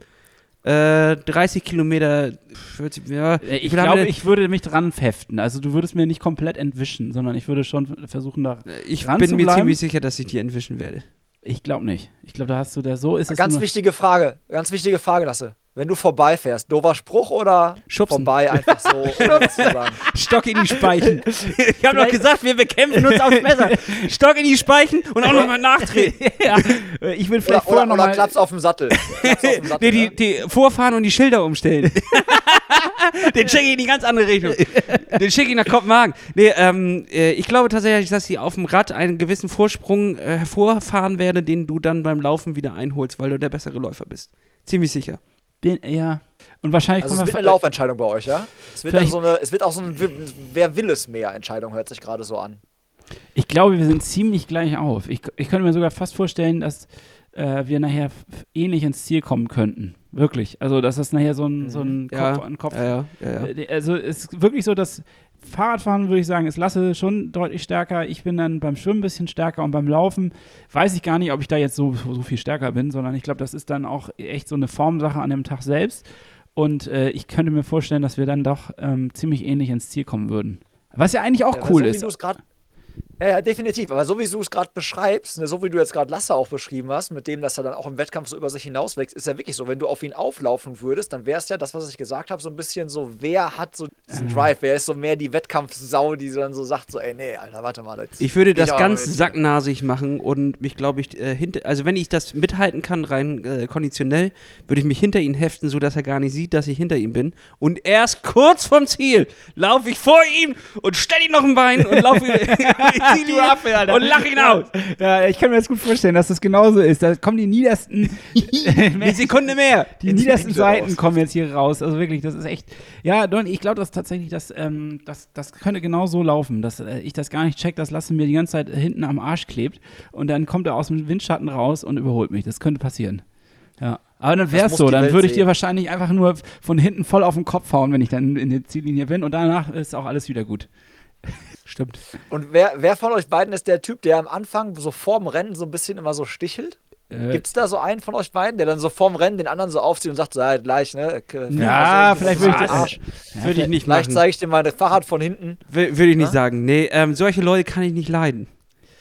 äh, 30 Kilometer. 40, ja,
Äh, Ich glaube, ich würde mich dran heften. Also du würdest mir nicht komplett entwischen, sondern ich würde schon versuchen, da.
denn? ich
dran
bin
zu
mir ziemlich sicher, dass ich die entwischen werde.
Ich glaube nicht. Ich glaube, da hast du da so ist es.
Ganz
nur-
wichtige Frage, ganz wichtige Frage, Lasse. Wenn du vorbeifährst, doofer Spruch oder
Schubsen.
vorbei einfach so?
Stock in die Speichen. ich habe doch gesagt, wir bekämpfen uns aufs Messer. Stock in die Speichen und auch nochmal nachtreten.
ja, ich will
Oder,
vielleicht vorher
oder, oder
nochmal.
klappst auf dem Sattel. Auf dem Sattel
Nee, die, die vorfahren und die Schilder umstellen. Den schicke ich in die ganz andere Richtung. Den schicke ich nach Kopenhagen. Nee, ähm, äh, ich glaube tatsächlich, dass sie auf dem Rad einen gewissen Vorsprung äh, hervorfahren werde, den du dann beim Laufen wieder einholst, weil du der bessere Läufer bist. Ziemlich sicher.
Den, ja. Und wahrscheinlich
Also es
kommen
wird
wir.
eine Laufentscheidung bei euch, ja? Es wird, so eine, es wird auch so ein Wi- Wer will es mehr Entscheidung, hört sich gerade so an.
Ich glaube, wir sind ziemlich gleich auf. Ich, ich könnte mir sogar fast vorstellen, dass äh, wir nachher ähnlich ins Ziel kommen könnten. Wirklich. Also, dass das nachher so ein, so ein
Ja,
Kopf an Kopf.
Ja, ja.
Äh, Also, es ist wirklich so, dass Fahrradfahren, würde ich sagen, ist Lasse schon deutlich stärker. Ich bin dann beim Schwimmen ein bisschen stärker und beim Laufen weiß ich gar nicht, ob ich da jetzt so, so viel stärker bin, sondern ich glaube, das ist dann auch echt so eine Formsache an dem Tag selbst. Und äh, ich könnte mir vorstellen, dass wir dann doch ähm, ziemlich ähnlich ins Ziel kommen würden. Was ja eigentlich auch cool ist.
Wie Ja, ja, definitiv. Aber so wie du es gerade beschreibst, ne, so wie du jetzt gerade Lasse auch beschrieben hast, mit dem, dass er dann auch im Wettkampf so über sich hinauswächst, ist ja wirklich so. Wenn du auf ihn auflaufen würdest, dann wäre es ja das, was ich gesagt habe, so ein bisschen so, wer hat so diesen Drive? Wer ist so mehr die Wettkampfsau, die dann so sagt, so, ey, nee, Alter, warte mal. Jetzt
Ich würde das ganz sacknasig machen und mich, glaube ich, äh, hinter, also wenn ich das mithalten kann, rein äh, konditionell, würde ich mich hinter ihn heften, sodass er gar nicht sieht, dass ich hinter ihm bin. Und erst kurz vom Ziel laufe ich vor ihm und stell ihm noch ein Bein und laufe
Du Affe, Alter.
und lach ihn aus.
Ja, ich kann mir das gut vorstellen, dass das genauso ist. Da kommen die niedersten,
Eine Sekunde mehr.
die niedersten Seiten kommen jetzt hier raus. Also wirklich, das ist echt. Ja, Don, ich glaube, dass tatsächlich, das, ähm, das, das könnte genau so laufen, dass äh, ich das gar nicht check, dass Lasse mir die ganze Zeit hinten am Arsch klebt und dann kommt er aus dem Windschatten raus und überholt mich. Das könnte passieren. Ja. Aber dann wär's
muss
so,
die
dann
Welt
würde ich dir
sehen.
wahrscheinlich einfach nur von hinten voll auf den Kopf hauen, wenn ich dann in der Ziellinie bin und danach ist auch alles wieder gut.
Stimmt.
Und wer, wer von euch beiden ist der Typ, der am Anfang so vorm Rennen so ein bisschen immer so stichelt?
Äh,
Gibt es da so einen von euch beiden, der dann so vorm Rennen den anderen so aufzieht und sagt, so, ja, gleich, ne? K-
Ja,
also,
vielleicht würde ich das-
Arsch.
würde ich nicht
Vielleicht zeige ich dir mal das Fahrrad von hinten.
Wür- Würde ich nicht
Na?
sagen. Nee, ähm, solche Leute kann ich nicht leiden.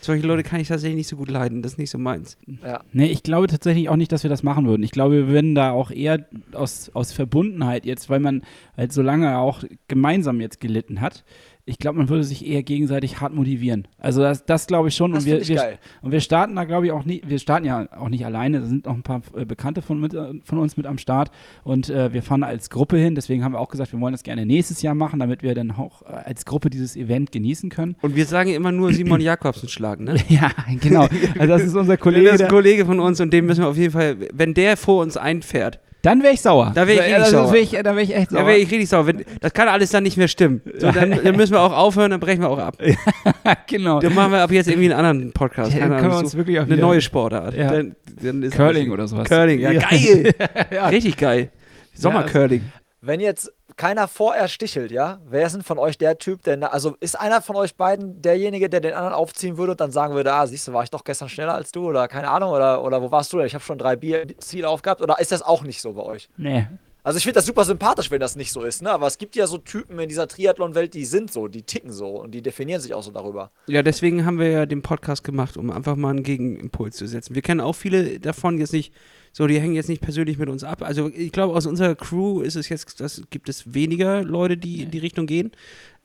Solche Leute kann ich tatsächlich nicht so gut leiden. Das ist nicht so meins.
Ja.
Nee, ich glaube tatsächlich auch nicht, dass wir das machen würden. Ich glaube, wir würden da auch eher aus, aus Verbundenheit jetzt, weil man halt so lange auch gemeinsam jetzt gelitten hat. Ich glaube, man würde sich eher gegenseitig hart motivieren. Also das, das glaube ich schon.
Das
und wir, wir,
geil.
und wir starten da, glaube ich, auch nicht, wir starten ja auch nicht alleine. Da sind noch ein paar äh, Bekannte von, mit, äh, von uns mit am Start. Und äh, wir fahren als Gruppe hin. Deswegen haben wir auch gesagt, wir wollen das gerne nächstes Jahr machen, damit wir dann auch äh, als Gruppe dieses Event genießen können.
Und wir sagen immer nur Simon Jakobsen schlagen, ne?
Ja, genau. Also das ist unser Kollege.
das ist ein Kollege von uns und dem müssen wir auf jeden Fall, wenn der vor uns einfährt,
Dann wäre ich sauer.
Da wär ich richtig
also,
sauer.
Wär ich, da wäre ich echt sauer.
da wäre ich richtig sauer. Wenn, das kann alles dann nicht mehr stimmen. So, dann, dann müssen wir auch aufhören, dann brechen wir auch ab.
genau.
Dann machen wir ab jetzt irgendwie einen anderen Podcast.
Ja, dann können wir uns
so
wirklich auch
eine neue Sportart.
Ja.
Dann, dann ist
Curling oder sowas.
Curling, ja,
Ja.
geil. Richtig geil. Sommercurling.
Wenn jetzt keiner vorher stichelt, ja, wer ist denn von euch der Typ, der, na- also ist einer von euch beiden derjenige, der den anderen aufziehen würde und dann sagen würde, ah, siehst du, war ich doch gestern schneller als du oder keine Ahnung oder, oder wo warst du denn? Ich habe schon drei Bier Ziel aufgehabt oder ist das auch nicht so bei euch?
Nee.
Also ich finde das super sympathisch, wenn das nicht so ist, ne? Aber es gibt ja so Typen in dieser Triathlon-Welt, die sind so, die ticken so und die definieren sich auch so darüber.
Ja, deswegen haben wir ja den Podcast gemacht, um einfach mal einen Gegenimpuls zu setzen. Wir kennen auch viele davon jetzt nicht, so, die hängen jetzt nicht persönlich mit uns ab. Also ich glaube, aus unserer Crew ist es jetzt, das gibt es weniger Leute, die in die Richtung gehen.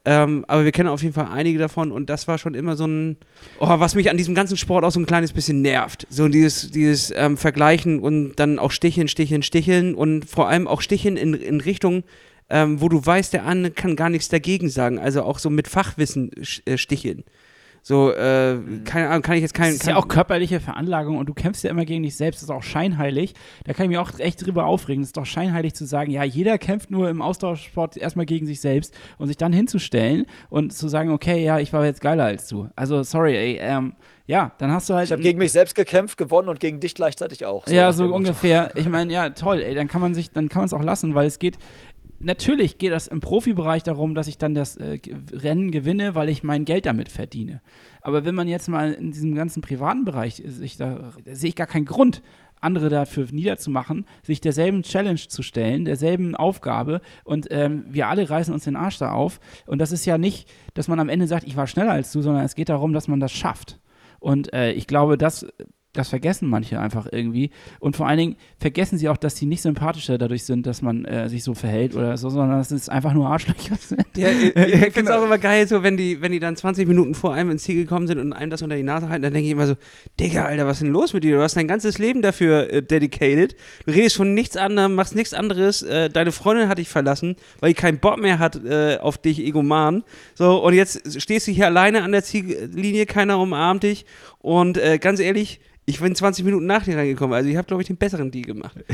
Ähm, aber wir kennen auf jeden Fall einige davon und das war schon immer so ein, oh, was mich an diesem ganzen Sport auch so ein kleines bisschen nervt. So dieses, dieses ähm, Vergleichen und dann auch Sticheln, Sticheln, Sticheln und vor allem auch Sticheln in, in Richtung, ähm, wo du weißt, der andere kann gar nichts dagegen sagen. Also auch so mit Fachwissen äh, sticheln. So, äh, keine Ahnung, kann ich jetzt
Das
kein.
ist ja auch körperliche Veranlagung und du kämpfst ja immer gegen dich selbst. Das ist auch scheinheilig. Da kann ich mich auch echt drüber aufregen. Es ist doch scheinheilig zu sagen, ja, jeder kämpft nur im Austauschsport erstmal gegen sich selbst und sich dann hinzustellen und zu sagen, okay, ja, ich war jetzt geiler als du. Also, sorry, ey, ähm, ja, dann hast du halt.
Ich habe gegen mich selbst gekämpft, gewonnen und gegen dich gleichzeitig auch.
ja, so
dem Motto.
ungefähr. Ich meine, ja, toll, ey, dann kann man sich, dann kann man es auch lassen, weil es geht. Natürlich geht das im Profibereich darum, dass ich dann das äh, Rennen gewinne, weil ich mein Geld damit verdiene. Aber wenn man jetzt mal in diesem ganzen privaten Bereich sich da, da sehe ich gar keinen Grund, andere dafür niederzumachen, sich derselben Challenge zu stellen, derselben Aufgabe und ähm, wir alle reißen uns den Arsch da auf. Und das ist ja nicht, dass man am Ende sagt, ich war schneller als du, sondern es geht darum, dass man das schafft. Und äh, ich glaube, das, das vergessen manche einfach irgendwie. Und vor allen Dingen vergessen sie auch, dass sie nicht sympathischer dadurch sind, dass man äh, sich so verhält oder so, sondern dass es einfach nur Arschlöcher sind.
Ja, ich ich finde es auch immer geil, so wenn die, wenn die dann 20 Minuten vor einem ins Ziel gekommen sind und einem das unter die Nase halten, dann denke ich immer so, Digga, Alter, was ist denn los mit dir? Du hast dein ganzes Leben dafür äh, dedicated. Du redest von nichts anderem, machst nichts anderes. Äh, deine Freundin hat dich verlassen, weil die keinen Bock mehr hat äh, auf dich, Egoman. So, und jetzt stehst du hier alleine an der Ziellinie, keiner umarmt dich. Und äh, ganz ehrlich, ich bin 20 Minuten nach dir reingekommen. Also ich habe, glaube ich, den besseren Deal gemacht.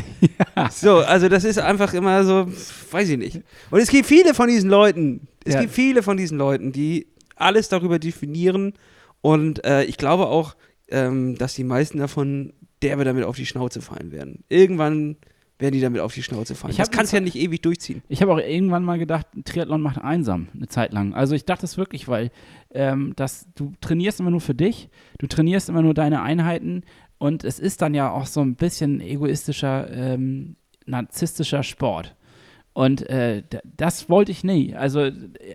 So, also das ist einfach immer so, weiß ich nicht. Und es gibt viele von diesen Leuten, es
Ja.
gibt viele von diesen Leuten, die alles darüber definieren. Und äh, ich glaube auch, ähm, dass die meisten davon derbe damit auf die Schnauze fallen werden. Irgendwann werden die damit auf die Schnauze fallen.
Ich
das kannst ja nicht ewig durchziehen.
Ich habe auch irgendwann mal gedacht, Triathlon macht einsam eine Zeit lang. Also ich dachte es wirklich, weil ähm, das, du trainierst immer nur für dich, du trainierst immer nur deine Einheiten und es ist dann ja auch so ein bisschen egoistischer, ähm, narzisstischer Sport. Und äh, das wollte ich nie. Also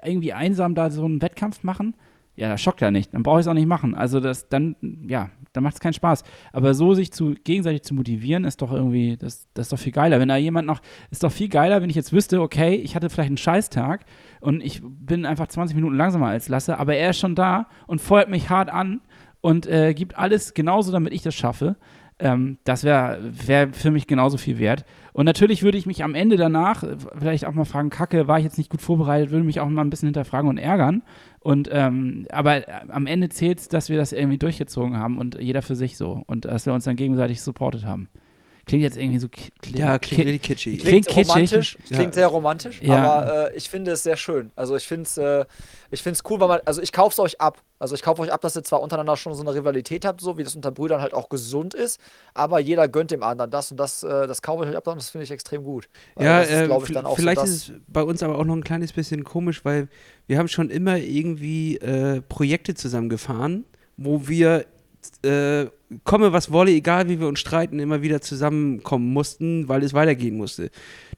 irgendwie einsam da so einen Wettkampf machen, ja, das schockt ja nicht. Dann brauche ich es auch nicht machen. Also das dann, ja, dann macht es keinen Spaß. Aber so sich zu gegenseitig zu motivieren, ist doch irgendwie, das, das ist doch viel geiler. Wenn da jemand noch, ist doch viel geiler, wenn ich jetzt wüsste, okay, ich hatte vielleicht einen Scheißtag und ich bin einfach 20 Minuten langsamer als Lasse, aber er ist schon da und feuert mich hart an und äh, gibt alles genauso, damit ich das schaffe. Ähm, das wäre wär für mich genauso viel wert. Und natürlich würde ich mich am Ende danach äh, vielleicht auch mal fragen, Kacke, war ich jetzt nicht gut vorbereitet, würde mich auch mal ein bisschen hinterfragen und ärgern. Und ähm, aber äh, am Ende zählt es, dass wir das irgendwie durchgezogen haben und jeder für sich so. Und dass wir uns dann gegenseitig supportet haben. Klingt jetzt irgendwie so. Kling,
Ja, klingt richtig kitschig.
Klingt
Klingt
kitschig.
romantisch, klingt
Ja.
sehr romantisch,
Ja.
aber äh, ich finde es sehr schön. Also ich finde es äh, ich find's cool, weil man, also ich kaufe es euch ab. Also ich kaufe euch ab, dass ihr zwar untereinander schon so eine Rivalität habt, so wie das unter Brüdern halt auch gesund ist, aber jeder gönnt dem anderen das und das, äh, das kaufe ich euch ab und das finde ich extrem gut.
Ja,
das ist,
äh,
ich, dann auch
vielleicht
so
ist es bei uns aber auch noch ein kleines bisschen komisch, weil wir haben schon immer irgendwie äh, Projekte zusammengefahren, wo wir äh, komme was wolle, egal wie wir uns streiten, immer wieder zusammenkommen mussten, weil es weitergehen musste.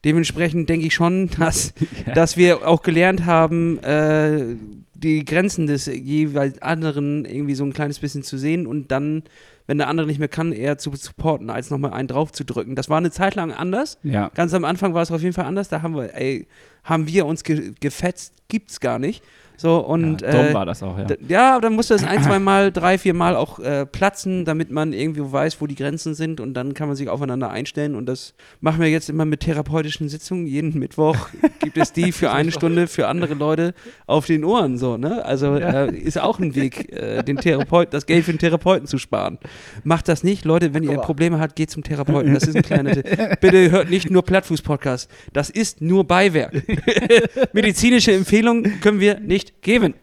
Dementsprechend denke ich schon, dass, dass wir auch gelernt haben, äh, die Grenzen des jeweils anderen irgendwie so ein kleines bisschen zu sehen und dann, wenn der andere nicht mehr kann, eher zu supporten, als nochmal einen drauf zu drücken. Das war eine Zeit lang anders.
Ja.
Ganz am Anfang war es auf jeden Fall anders. Da haben wir, ey, haben wir uns ge gefetzt, gibt's gar nicht. So und
ja, dumm
äh,
war das auch, ja.
ja, dann musste es ein, zwei Mal, drei, vier Mal auch äh, platzen, damit man irgendwie weiß, wo die Grenzen sind und dann kann man sich aufeinander einstellen und das machen wir jetzt immer mit therapeutischen Sitzungen. Jeden Mittwoch gibt es die für eine Stunde für andere Leute auf den Ohren, so, ne? Also äh, ist auch ein Weg, äh, den Therapeuten, das Geld für den Therapeuten zu sparen. Macht das nicht, Leute, wenn ihr. Probleme habt, geht zum Therapeuten. Das ist ein kleiner Tipp. Bitte hört nicht nur Plattfuß-Podcast. Das ist nur Beiwerk. Medizinische Empfehlungen können wir nicht geben.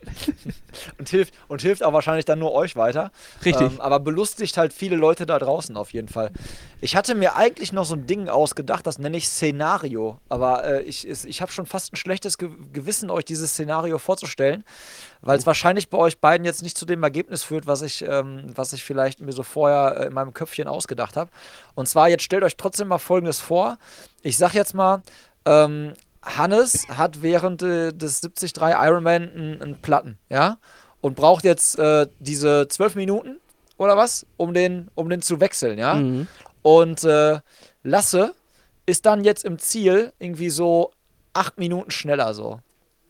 und hilft und hilft auch wahrscheinlich dann nur euch weiter.
Richtig.
Ähm, aber belustigt halt viele Leute da draußen auf jeden Fall. Ich hatte mir eigentlich noch so ein Ding ausgedacht, das nenne ich Szenario. Aber äh, ich, ich habe schon fast ein schlechtes Ge Gewissen, euch dieses Szenario vorzustellen, weil es wahrscheinlich bei euch beiden jetzt nicht zu dem Ergebnis führt, was ich, ähm, was ich vielleicht mir so vorher äh, in meinem Köpfchen ausgedacht habe. Und zwar, jetzt stellt euch trotzdem mal Folgendes vor. Ich sag jetzt mal, ähm, Hannes hat während äh, des 73 Ironman einen, einen Platten, ja? Und braucht jetzt äh, diese zwölf Minuten oder was, um den, um den zu wechseln, ja?
Mhm.
Und äh, Lasse ist dann jetzt im Ziel irgendwie so acht Minuten schneller so.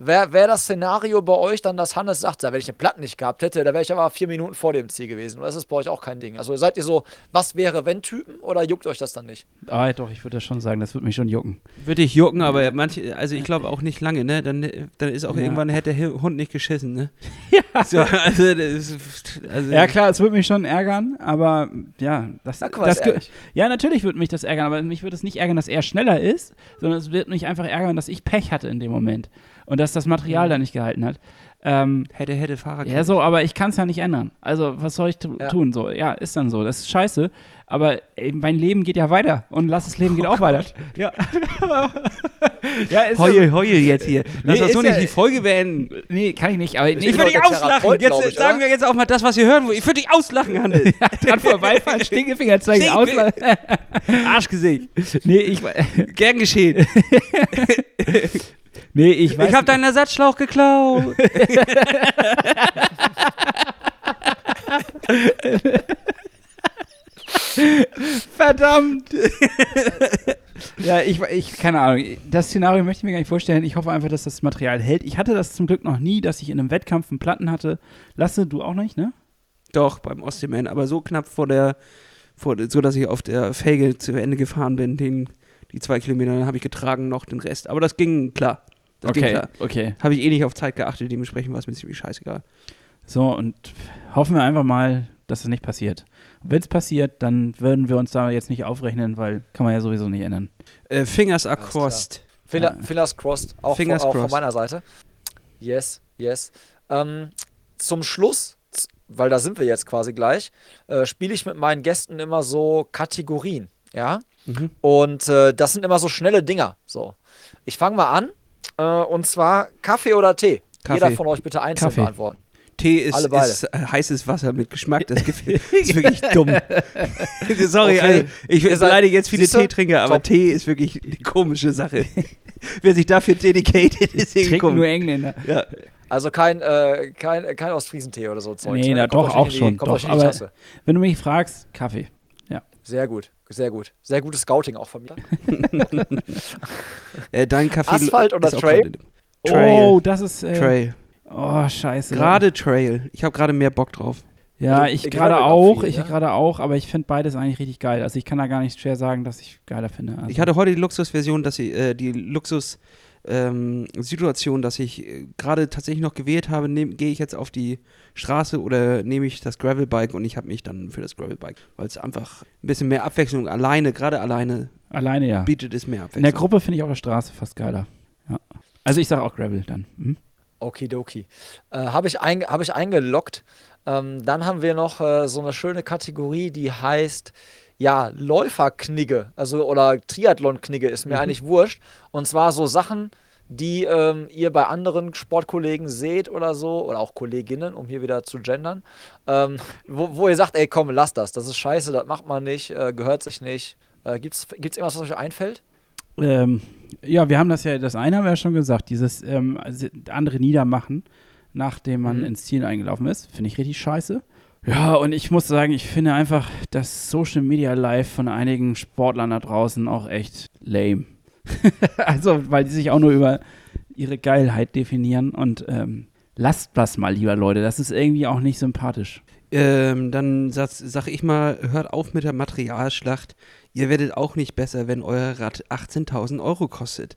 Wäre wär das Szenario bei euch dann, dass Hannes sagt, wenn ich den Platten nicht gehabt hätte, da wäre ich aber vier Minuten vor dem Ziel gewesen. Oder ist das bei euch auch kein Ding? Also seid ihr so, was wäre wenn Typen oder juckt euch das dann nicht?
Ah, doch, ich würde das schon sagen, das würde mich schon jucken.
Würde ich jucken, aber manche, also ich glaube auch nicht lange, ne? Dann, dann ist auch
Ja.
irgendwann hätte der Hund nicht geschissen, ne? Ja. So, also, das ist, also
Ja, klar, es würde mich schon ärgern, aber ja, das,
Na, guck mal,
das. Ja, natürlich würde mich das ärgern, aber mich würde es nicht ärgern, dass er schneller ist, sondern es wird mich einfach ärgern, dass ich Pech hatte in dem Moment und dass das Material da nicht gehalten hat. Ähm,
hätte, hätte Fahrer
ja, so, aber ich kann es ja nicht ändern. Also, was soll ich
Ja.
tun? So, ja, ist dann so. Das ist scheiße. Aber ey, mein Leben geht ja weiter und lass das Leben geht auch weiter. Ja. ja, ist ja,
Heul, heul jetzt hier. Lass
Nee,
uns so nicht
ja-
die Folge beenden.
nee, kann ich nicht. Aber nee,
Ich würde dich auslachen. Jetzt
ich,
sagen wir jetzt auch mal das, was wir hören wollen. Ich würde dich auslachen, Hannes.
dran vorbeifahren, Stinkefinger zeigen. Ausland.
Arschgesicht.
Nee, ich,
Gern geschehen.
Nee, ich weiß
Ich habe deinen Ersatzschlauch geklaut.
Verdammt! ja, ich, ich, keine Ahnung. Das Szenario möchte ich mir gar nicht vorstellen. Ich hoffe einfach, dass das Material hält. Ich hatte das zum Glück noch nie, dass ich in einem Wettkampf einen Platten hatte. Lasse, du auch nicht, ne?
Doch, beim Ostseeman, aber so knapp vor der, vor, so dass ich auf der Felge zu Ende gefahren bin, den, die zwei Kilometer, dann habe ich getragen noch den Rest. Aber das ging klar. Das ging klar.
okay.
Habe ich eh nicht auf Zeit geachtet, dementsprechend war es mir ziemlich scheißegal.
So, und hoffen wir einfach mal, dass es nicht passiert. Wenn es passiert, dann würden wir uns da jetzt nicht aufrechnen, weil kann man ja sowieso nicht ändern.
Äh, Fingers are crossed.
Finger,
Ja.
Fingers crossed, auch,
Fingers
von, auch
crossed.
von meiner Seite. Yes, yes. Ähm, zum Schluss, weil da sind wir jetzt quasi gleich, äh, spiele ich mit meinen Gästen immer so Kategorien, ja.
Mhm.
Und äh, das sind immer so schnelle Dinger. So, ich fange mal an. Äh, und zwar Kaffee oder Tee.
Kaffee.
Jeder von euch bitte einzeln
Kaffee.
beantworten.
Tee ist, ist heißes Wasser mit Geschmack. Das gefällt- ist wirklich dumm. Sorry,
Okay.
also, ich beleidige jetzt viele? Teetrinker, aber
Top.
Tee ist wirklich eine komische Sache. Wer sich dafür dedicated, ist irgendwie
nur
komisch.
Engländer.
Ja.
Also kein, äh, kein, kein Ostfriesentee oder so Zeug.
Nee,
ne?
na, doch, auch
die-
schon. Doch, aber wenn du mich fragst, Kaffee. Ja.
Sehr gut, sehr gut. Sehr gutes Scouting auch von mir.
Äh, dein Kaffee
Asphalt oder Trail?
Trail.
Oh, das ist. Äh,
Trail.
Oh, scheiße.
Gerade Trail. Ich habe gerade mehr Bock drauf.
Ja,
Du-
ich gerade
auch viel,
ich
ne?
gerade auch, aber ich finde beides eigentlich richtig geil. Also ich kann da gar nicht schwer sagen, dass ich geiler finde. Also,
Ich hatte heute die Luxusversion, dass ich äh, die Luxus ähm, Situation, dass ich äh, gerade tatsächlich noch gewählt habe, gehe ich jetzt auf die Straße oder nehme ich das Gravelbike und ich habe mich dann für das Gravelbike, weil es einfach ein bisschen mehr Abwechslung alleine, gerade alleine
alleine ja.
bietet es mehr
In
Abwechslung.
der Gruppe finde ich auf der Straße fast geiler. Ja. Also ich sage auch Gravel dann. Mhm.
Okidoki. Äh, Habe ich, ein, hab ich eingeloggt. Ähm, dann haben wir noch äh, so eine schöne Kategorie, die heißt ja Läuferknigge, also oder Triathlon-Knigge, ist mir eigentlich wurscht. Und zwar so Sachen, die ähm, ihr bei anderen Sportkollegen seht oder so, oder auch Kolleginnen, um hier wieder zu gendern, ähm, wo, wo ihr sagt, ey komm, lass das, das ist scheiße, das macht man nicht, äh, gehört sich nicht. Äh, gibt's, gibt's irgendwas, was euch einfällt?
Ähm, ja, wir haben das ja, das eine haben wir ja schon gesagt, dieses ähm, andere niedermachen, nachdem man
Mhm.
ins Ziel eingelaufen ist, finde ich richtig scheiße. Ja, und ich muss sagen, ich finde einfach das Social Media Live von einigen Sportlern da draußen auch echt lame. also, weil die sich auch nur über ihre Geilheit definieren und ähm, lasst das mal, lieber Leute, das ist irgendwie auch nicht sympathisch.
Ähm, dann sag, sag ich mal, hört auf mit der Materialschlacht. Ihr werdet auch nicht besser, wenn euer Rad 18.000 Euro kostet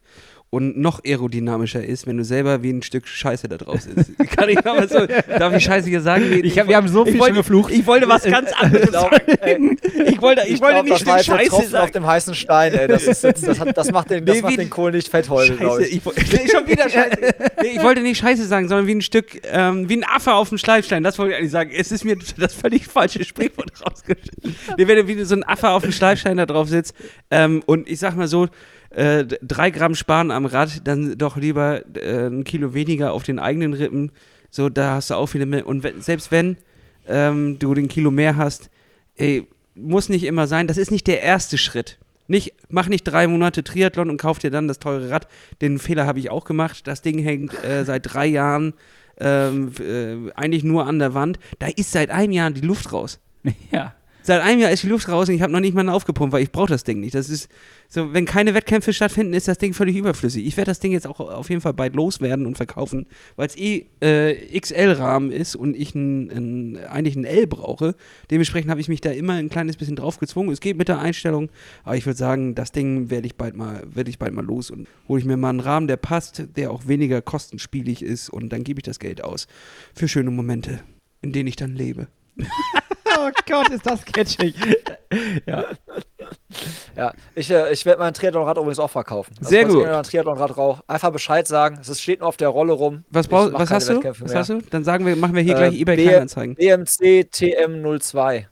und noch aerodynamischer ist, wenn du selber wie ein Stück Scheiße da drauf sitzt. Kann ich aber so, darf ich Scheiße hier sagen? Nee,
Ich hab- wir haben so viel
ich wollte,
schon geflucht.
Ich wollte was ganz anderes sagen. Ich wollte, ich wollte
glaub,
nicht Stück Scheiße
Tropfen auf
sagen.
dem heißen Stein, ey. Das, ist jetzt, das, hat, das macht den, das
Nee,
macht den Kohl nicht fett heute, glaube
Scheiße,
ich.
ich, nee, schon wieder Scheiße. Nee, ich wollte nicht Scheiße sagen, sondern wie ein Stück, ähm, wie ein Affe auf dem Schleifstein. Das wollte ich eigentlich sagen. Es ist mir das völlig falsche Sprichwort rausgeschnitten. Nee, wenn du wie so ein Affe auf dem Schleifstein da drauf sitzt ähm, und ich sag mal so, äh, drei Gramm sparen am Rad, dann doch lieber äh, ein Kilo weniger auf den eigenen Rippen. So, da hast du auch viele mehr. Und selbst wenn ähm, du den Kilo mehr hast, ey, muss nicht immer sein. Das ist nicht der erste Schritt. Nicht, mach nicht drei Monate Triathlon und kauf dir dann das teure Rad. Den Fehler habe ich auch gemacht. Das Ding hängt äh, seit drei Jahren ähm, äh, eigentlich nur an der Wand. Da ist seit einem Jahr die Luft raus.
ja.
Seit einem Jahr ist die Luft raus und ich habe noch nicht mal aufgepumpt, weil ich brauche das Ding nicht. Das ist so, wenn keine Wettkämpfe stattfinden, ist das Ding völlig überflüssig. Ich werde das Ding jetzt auch auf jeden Fall bald loswerden und verkaufen, weil es eh äh, XL-Rahmen ist und ich ein, ein, eigentlich ein L brauche. Dementsprechend habe ich mich da immer ein kleines bisschen drauf gezwungen. Es geht mit der Einstellung, aber ich würde sagen, das Ding werde ich bald mal, werde ich bald mal los und hole ich mir mal einen Rahmen, der passt, der auch weniger kostenspielig ist und dann gebe ich das Geld aus für schöne Momente, in denen ich dann lebe.
Gott, ist das catchig. ja.
Ja, ich, äh, ich werde mein Triathlonrad übrigens auch verkaufen. Also,
Sehr gut.
irgendjemand ein Triathlonrad raucht, einfach Bescheid sagen. Es steht nur auf der Rolle rum.
Was,
Ich
brauch, was
keine
hast du?
Wettkämpfe
Was
mehr.
hast du? Dann sagen wir, machen wir hier
Äh,
gleich eBay Kleinanzeigen.
BMC TM02.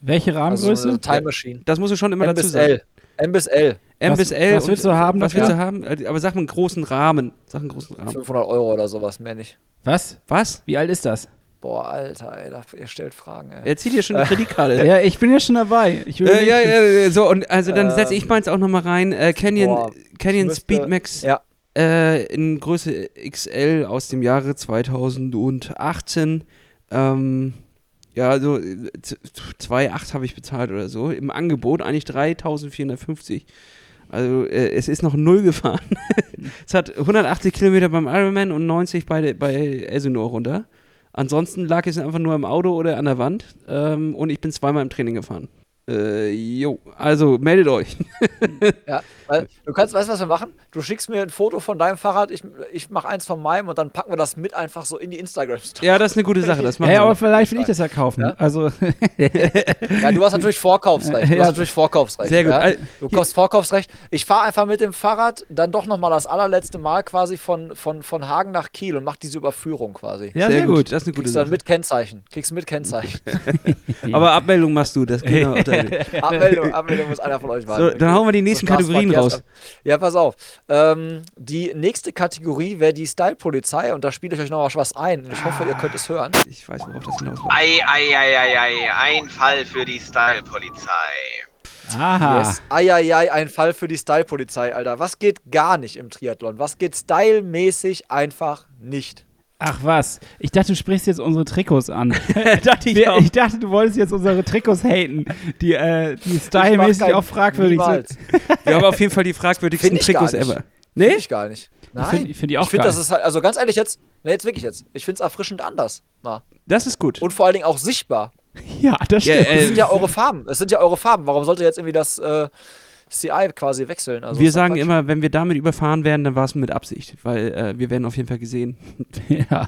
Welche
Also
Rahmengröße?
eine Time Machine.
Das musst du schon immer
M
dazu
bis
sagen.
L. M bis L.
M
Was-
bis L.
was willst du haben
Was willst du haben? Äh, Aber sag mal einen großen Rahmen. Sag einen großen Rahmen.
500 Euro oder sowas, mehr nicht.
Was?
Was?
Wie alt ist das?
Boah, Alter, ey, da, ihr stellt Fragen, ey.
Er zieht dir schon die Kreditkarte.
Ja, ich bin ja schon dabei. Ich will
Äh, ja, ja, so, und also dann setze ich
Ähm,
meins auch nochmal rein. Äh, Canyon,
boah,
Canyon
müsste-
Speedmax
Ja,
äh, in Größe XL aus dem Jahre 2018. Ähm, ja, also äh, z- 2,8 habe ich bezahlt oder so. Im Angebot eigentlich 3450. Also äh, es ist noch null gefahren. es hat 180 Kilometer beim Ironman und 90 bei, der- bei Elsinore runter. Ansonsten lag es einfach nur im Auto oder an der Wand ähm, und ich bin zweimal im Training gefahren. Äh, jo, also meldet euch.
ja. Weil, du kannst, weißt du, was wir machen? Du schickst mir ein Foto von deinem Fahrrad, ich, ich mache eins von meinem und dann packen wir das mit einfach so in die Instagram-Story.
ja, das ist eine gute Sache. Das machen
Ja, aber
wir.
vielleicht will ich das ja kaufen.
Ja?
Also,
Ja, du hast natürlich Vorkaufsrecht. Du
Ja.
hast natürlich Vorkaufsrecht.
Sehr gut.
Ja? Du kaufst Vorkaufsrecht. Ich fahre einfach mit dem Fahrrad dann doch nochmal das allerletzte Mal quasi von, von, von Hagen nach Kiel und mach diese Überführung quasi.
ja,
sehr, gut. Das ist eine gute
Kriegst dann
Sache.
mit Kennzeichen. Kriegst mit Kennzeichen.
Aber Abmeldung machst du, das da-
Abmeldung, Abmeldung muss einer von euch machen.
So, dann hauen wir die nächsten
Spaß
Kategorien raus.
Ja, pass auf. Ähm, die nächste Kategorie wäre die Style-Polizei und da spiele ich euch noch was ein. Und ich hoffe, ihr könnt es hören.
Ich weiß, worauf das hinausläuft.
Ei, ei, ei, ei, ei, ein Fall für die Style-Polizei.
Aha.
Yes. Eieiei, ein Fall für die Style-Polizei, Alter. Was geht gar nicht im Triathlon? Was geht stylmäßig einfach nicht?
Ach was, ich dachte, du sprichst jetzt unsere Trikots an.
dachte ich
Wir-
auch.
ich dachte, du wolltest jetzt unsere Trikots haten, die, äh, die stylmäßig auch fragwürdig
Niemals.
sind.
Wir haben auf jeden Fall die fragwürdigsten
Find ich gar
Trikots
nicht.
ever.
Finde
Nee?
ich gar nicht. Nein.
Ich finde ich find die auch
Ich finde, das ist halt, also ganz ehrlich jetzt, ne, jetzt wirklich jetzt, ich finde es erfrischend anders. Mal.
Das ist gut.
Und vor allen Dingen auch sichtbar.
ja, das
Ja,
stimmt.
äh,
Es sind ja eure Farben. Es sind ja eure Farben. Warum sollte jetzt irgendwie das äh, CI quasi wechseln? Also
wir sagen
Quatsch.
immer, wenn wir damit überfahren werden, dann war es mit Absicht, weil äh, wir werden auf jeden Fall gesehen.
Ja.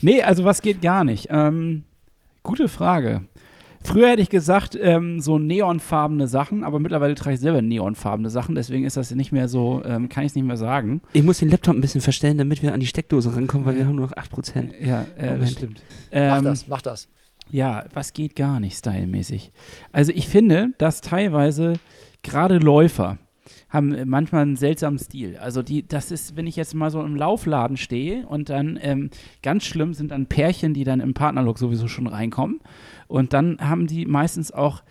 nee, also was geht gar nicht? Ähm, gute Frage. Früher hätte ich gesagt, ähm, so neonfarbene Sachen, aber mittlerweile trage ich selber neonfarbene Sachen, deswegen ist das nicht mehr so, ähm, kann ich es nicht mehr sagen.
Ich muss den Laptop ein bisschen verstellen, damit wir an die Steckdose rankommen, weil wir haben nur noch 8%.
Ja, äh, das stimmt.
Mach
Ähm,
das, mach das.
Ja, was geht gar nicht stylmäßig? Also ich finde, dass teilweise gerade Läufer haben äh, manchmal einen seltsamen Stil. Also die, das ist, wenn ich jetzt mal so im Laufladen stehe und dann ähm, ganz schlimm sind dann Pärchen, die dann im Partnerlook sowieso schon reinkommen und dann haben die meistens auch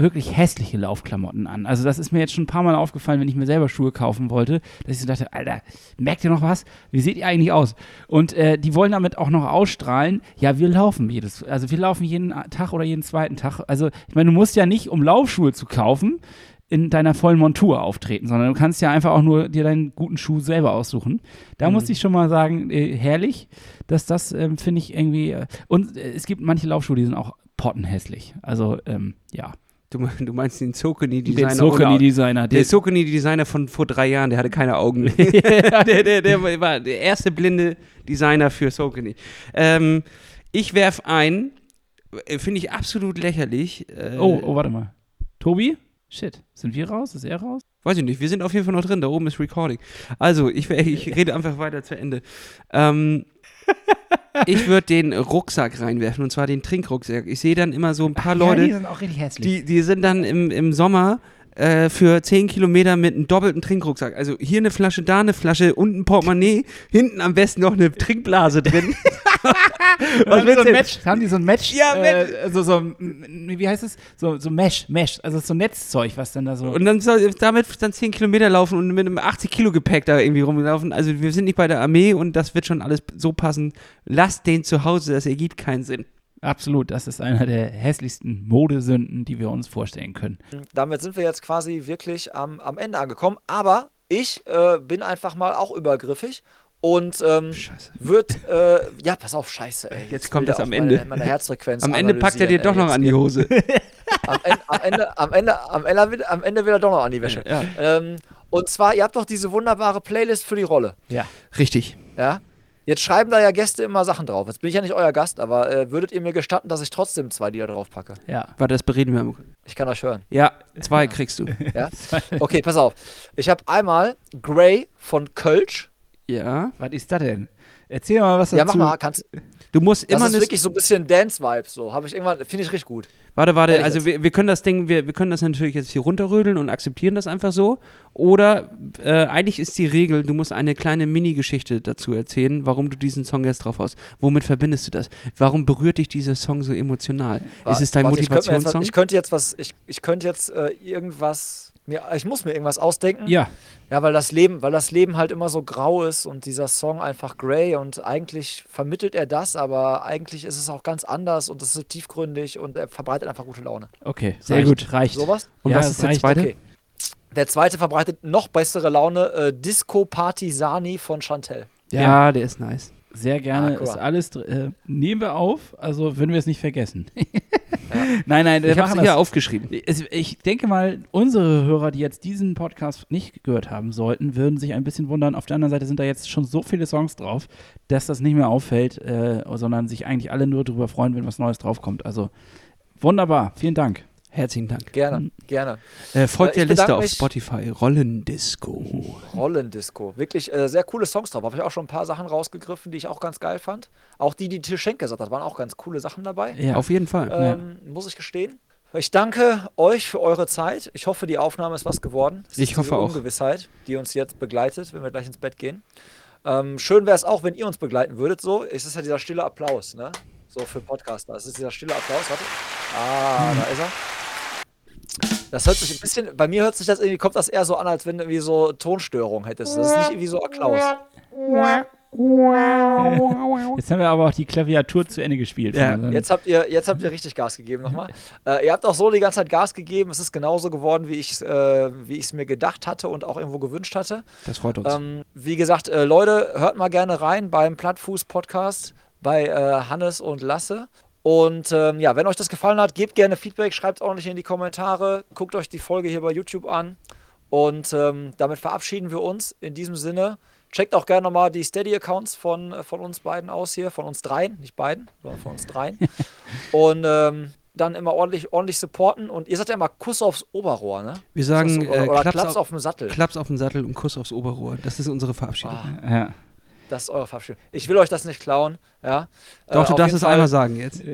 wirklich hässliche Laufklamotten an. Also das ist mir jetzt schon ein paar Mal aufgefallen, wenn ich mir selber Schuhe kaufen wollte, dass ich so dachte, Alter, merkt ihr noch was? Wie seht ihr eigentlich aus? Und äh, die wollen damit auch noch ausstrahlen, ja, wir laufen jedes, also wir laufen jeden Tag oder jeden zweiten Tag. Also ich meine, du musst ja nicht, um Laufschuhe zu kaufen, in deiner vollen Montur auftreten, sondern du kannst ja einfach auch nur dir deinen guten Schuh selber aussuchen. Da musste ich schon mal sagen, äh, herrlich, dass das ähm, finde ich irgendwie äh, und äh, es gibt manche Laufschuhe, die sind auch pottenhässlich. Also ähm, ja,
Du, du meinst den Sokoni
den
Designer?
Sokoni-Designer.
Der Sokoni Designer von vor drei Jahren, der hatte keine Augen. der, der, der war der erste blinde Designer für Sokoni. Ähm, ich werf ein, äh, finde ich absolut lächerlich. Äh,
Oh, oh, warte mal. Tobi? Shit. Sind wir raus? Ist er raus?
Weiß ich nicht, wir sind auf jeden Fall noch drin, da oben ist Recording. Also, ich, ich rede einfach weiter zu Ende. Ähm, ich würde den Rucksack reinwerfen, und zwar den Trinkrucksack. Ich sehe dann immer so ein paar Leute,
die sind auch richtig hässlich.
die, die sind dann im, im Sommer äh, für 10 Kilometer mit einem doppelten Trinkrucksack. Also hier eine Flasche, da eine Flasche und ein Portemonnaie, hinten am besten noch eine Trinkblase drin.
Was
willst
willst
du?
du? Match, haben die so ein Match?
Ja,
äh, so, so, m- wie heißt es? So, so Mesh, Mesh. Also so Netzzeug, was dann da so.
Und dann soll damit dann 10 Kilometer laufen und mit einem 80 Kilo Gepäck da irgendwie rumlaufen. Also wir sind nicht bei der Armee und das wird schon alles so passen. Lasst den zu Hause, das ergibt keinen Sinn.
Absolut, das ist einer der hässlichsten Modesünden, die wir uns vorstellen können.
Damit sind wir jetzt quasi wirklich am, am Ende angekommen. Aber ich äh, bin einfach mal auch übergriffig und ähm, wird, äh, ja, pass auf, scheiße, ey.
Jetzt kommt
will
das am Ende.
Meine, Herzfrequenz
Am Ende packt er dir doch noch an die Hose.
Am Ende, am Ende, am Ende, am Ende, will, am Ende will er doch noch an die Wäsche.
Ja.
Ähm, und zwar, ihr habt doch diese wunderbare Playlist für die Rolle.
Ja.
Richtig.
Ja? Jetzt schreiben da ja Gäste immer Sachen drauf. Jetzt bin ich ja nicht euer Gast, aber äh, würdet ihr mir gestatten, dass ich trotzdem zwei Lieder drauf packe?
Ja.
Warte, das bereden wir.
Ich kann euch hören.
Ja, zwei kriegst du.
Ja? Okay, pass auf. Ich habe einmal Grey von Kölsch.
Ja.
Was ist das denn? Erzähl mal was
Ja,
dazu.
mach mal, kannst,
Du musst
das
immer
ist
eine.
wirklich so ein bisschen Dance-Vibes. So. Habe ich irgendwann, finde ich richtig gut.
Warte, warte,
Ehrlich
also wir, wir können das Ding, wir, wir können das natürlich jetzt hier runterrödeln und akzeptieren das einfach so. Oder äh, eigentlich ist die Regel, du musst eine kleine Mini-Geschichte dazu erzählen, warum du diesen Song jetzt drauf hast. Womit verbindest du das? Warum berührt dich dieser Song so emotional? ist es dein
Warte, ich könnte jetzt
Motivationssong?
Ich könnte jetzt was, ich, ich könnte jetzt äh, irgendwas, mir, ich muss mir irgendwas ausdenken.
Ja.
Ja, weil das Leben, weil das Leben halt immer so grau ist und dieser Song einfach grey und eigentlich vermittelt er das, aber eigentlich ist es auch ganz anders und es ist so tiefgründig und er verbreitet einfach gute Laune.
Okay, sehr
Reicht.
gut, reicht.
Sowas?
Und
Ja,
was ist der zweite?
Okay. Der zweite verbreitet noch bessere Laune, äh, Disco Partisani von Chantel.
Ja. der ist nice.
Sehr gerne.
Ah, guck
ist alles, äh, nehmen wir auf, also würden wir es nicht vergessen. Nein, nein, wir
Ich habe es hier aufgeschrieben.
Es, ich denke mal, unsere Hörer, die jetzt diesen Podcast nicht gehört haben sollten, würden sich ein bisschen wundern. Auf der anderen Seite sind da jetzt schon so viele Songs drauf, dass das nicht mehr auffällt, äh, sondern sich eigentlich alle nur darüber freuen, wenn was Neues draufkommt. Also wunderbar, vielen Dank.
Herzlichen Dank.
Gerne, gerne.
Äh, folgt
Äh,
der Liste auf. Spotify. Rollendisco.
Rollendisco. Wirklich äh, sehr coole Songs drauf. Habe ich auch schon ein paar Sachen rausgegriffen, die ich auch ganz geil fand. Auch die, die Til Schenk gesagt hat, waren auch ganz coole Sachen dabei.
Ja.
Auf jeden Fall.
Ähm, Muss ich gestehen. Ich danke euch für eure Zeit. Ich hoffe, die Aufnahme ist was geworden. Es
Ich hoffe auch.
Ungewissheit, die uns jetzt begleitet, wenn wir gleich ins Bett gehen. Ähm, schön wäre es auch, wenn ihr uns begleiten würdet. So, es ist ja dieser stille Applaus, ne? So für Podcaster. Es ist dieser stille Applaus. Warte. Ah, da ist er. Das hört sich ein bisschen, bei mir hört sich das irgendwie, kommt das eher so an, als wenn du irgendwie so Tonstörung hättest. Das ist nicht irgendwie so Applaus.
Jetzt haben wir aber auch die Klaviatur zu Ende gespielt.
Ja,
Also,
Jetzt habt ihr, jetzt habt ihr richtig Gas gegeben nochmal. Äh, ihr habt auch so die ganze Zeit Gas gegeben. Es ist genauso geworden, wie ich äh, es mir gedacht hatte und auch irgendwo gewünscht hatte.
Das freut uns.
Ähm, wie gesagt, äh, Leute, hört mal gerne rein beim Plattfuß-Podcast bei äh, Hannes und Lasse. Und ähm, ja, wenn euch das gefallen hat, gebt gerne Feedback, schreibt ordentlich in die Kommentare, guckt euch die Folge hier bei YouTube an. Und ähm, damit verabschieden wir uns in diesem Sinne. Checkt auch gerne nochmal die Steady-Accounts von, äh, von uns beiden aus hier, von uns dreien, nicht beiden, sondern von uns dreien. und ähm, dann immer ordentlich, ordentlich supporten. Und ihr sagt ja immer Kuss aufs Oberrohr, ne?
Wir sagen,
oder,
äh,
oder
Klaps
Klaps
auf-
auf dem Sattel.
Klaps auf den Sattel und Kuss aufs Oberrohr. Das ist unsere Verabschiedung.
Ah,
ja.
Das ist eure Verabschiedung. Ich will euch das nicht klauen, ja.
Doch,
Äh,
du darfst es
Fall
einmal sagen jetzt.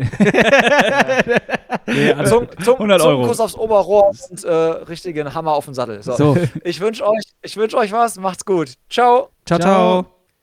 Nee,
Zum, zum,
100
zum
Euro.
Kuss aufs Oberrohr und äh, richtigen Hammer auf den Sattel. So.
So.
Ich wünsche euch, ich wünsch euch was. Macht's gut. Ciao.
Ciao,
Ciao.
ciao.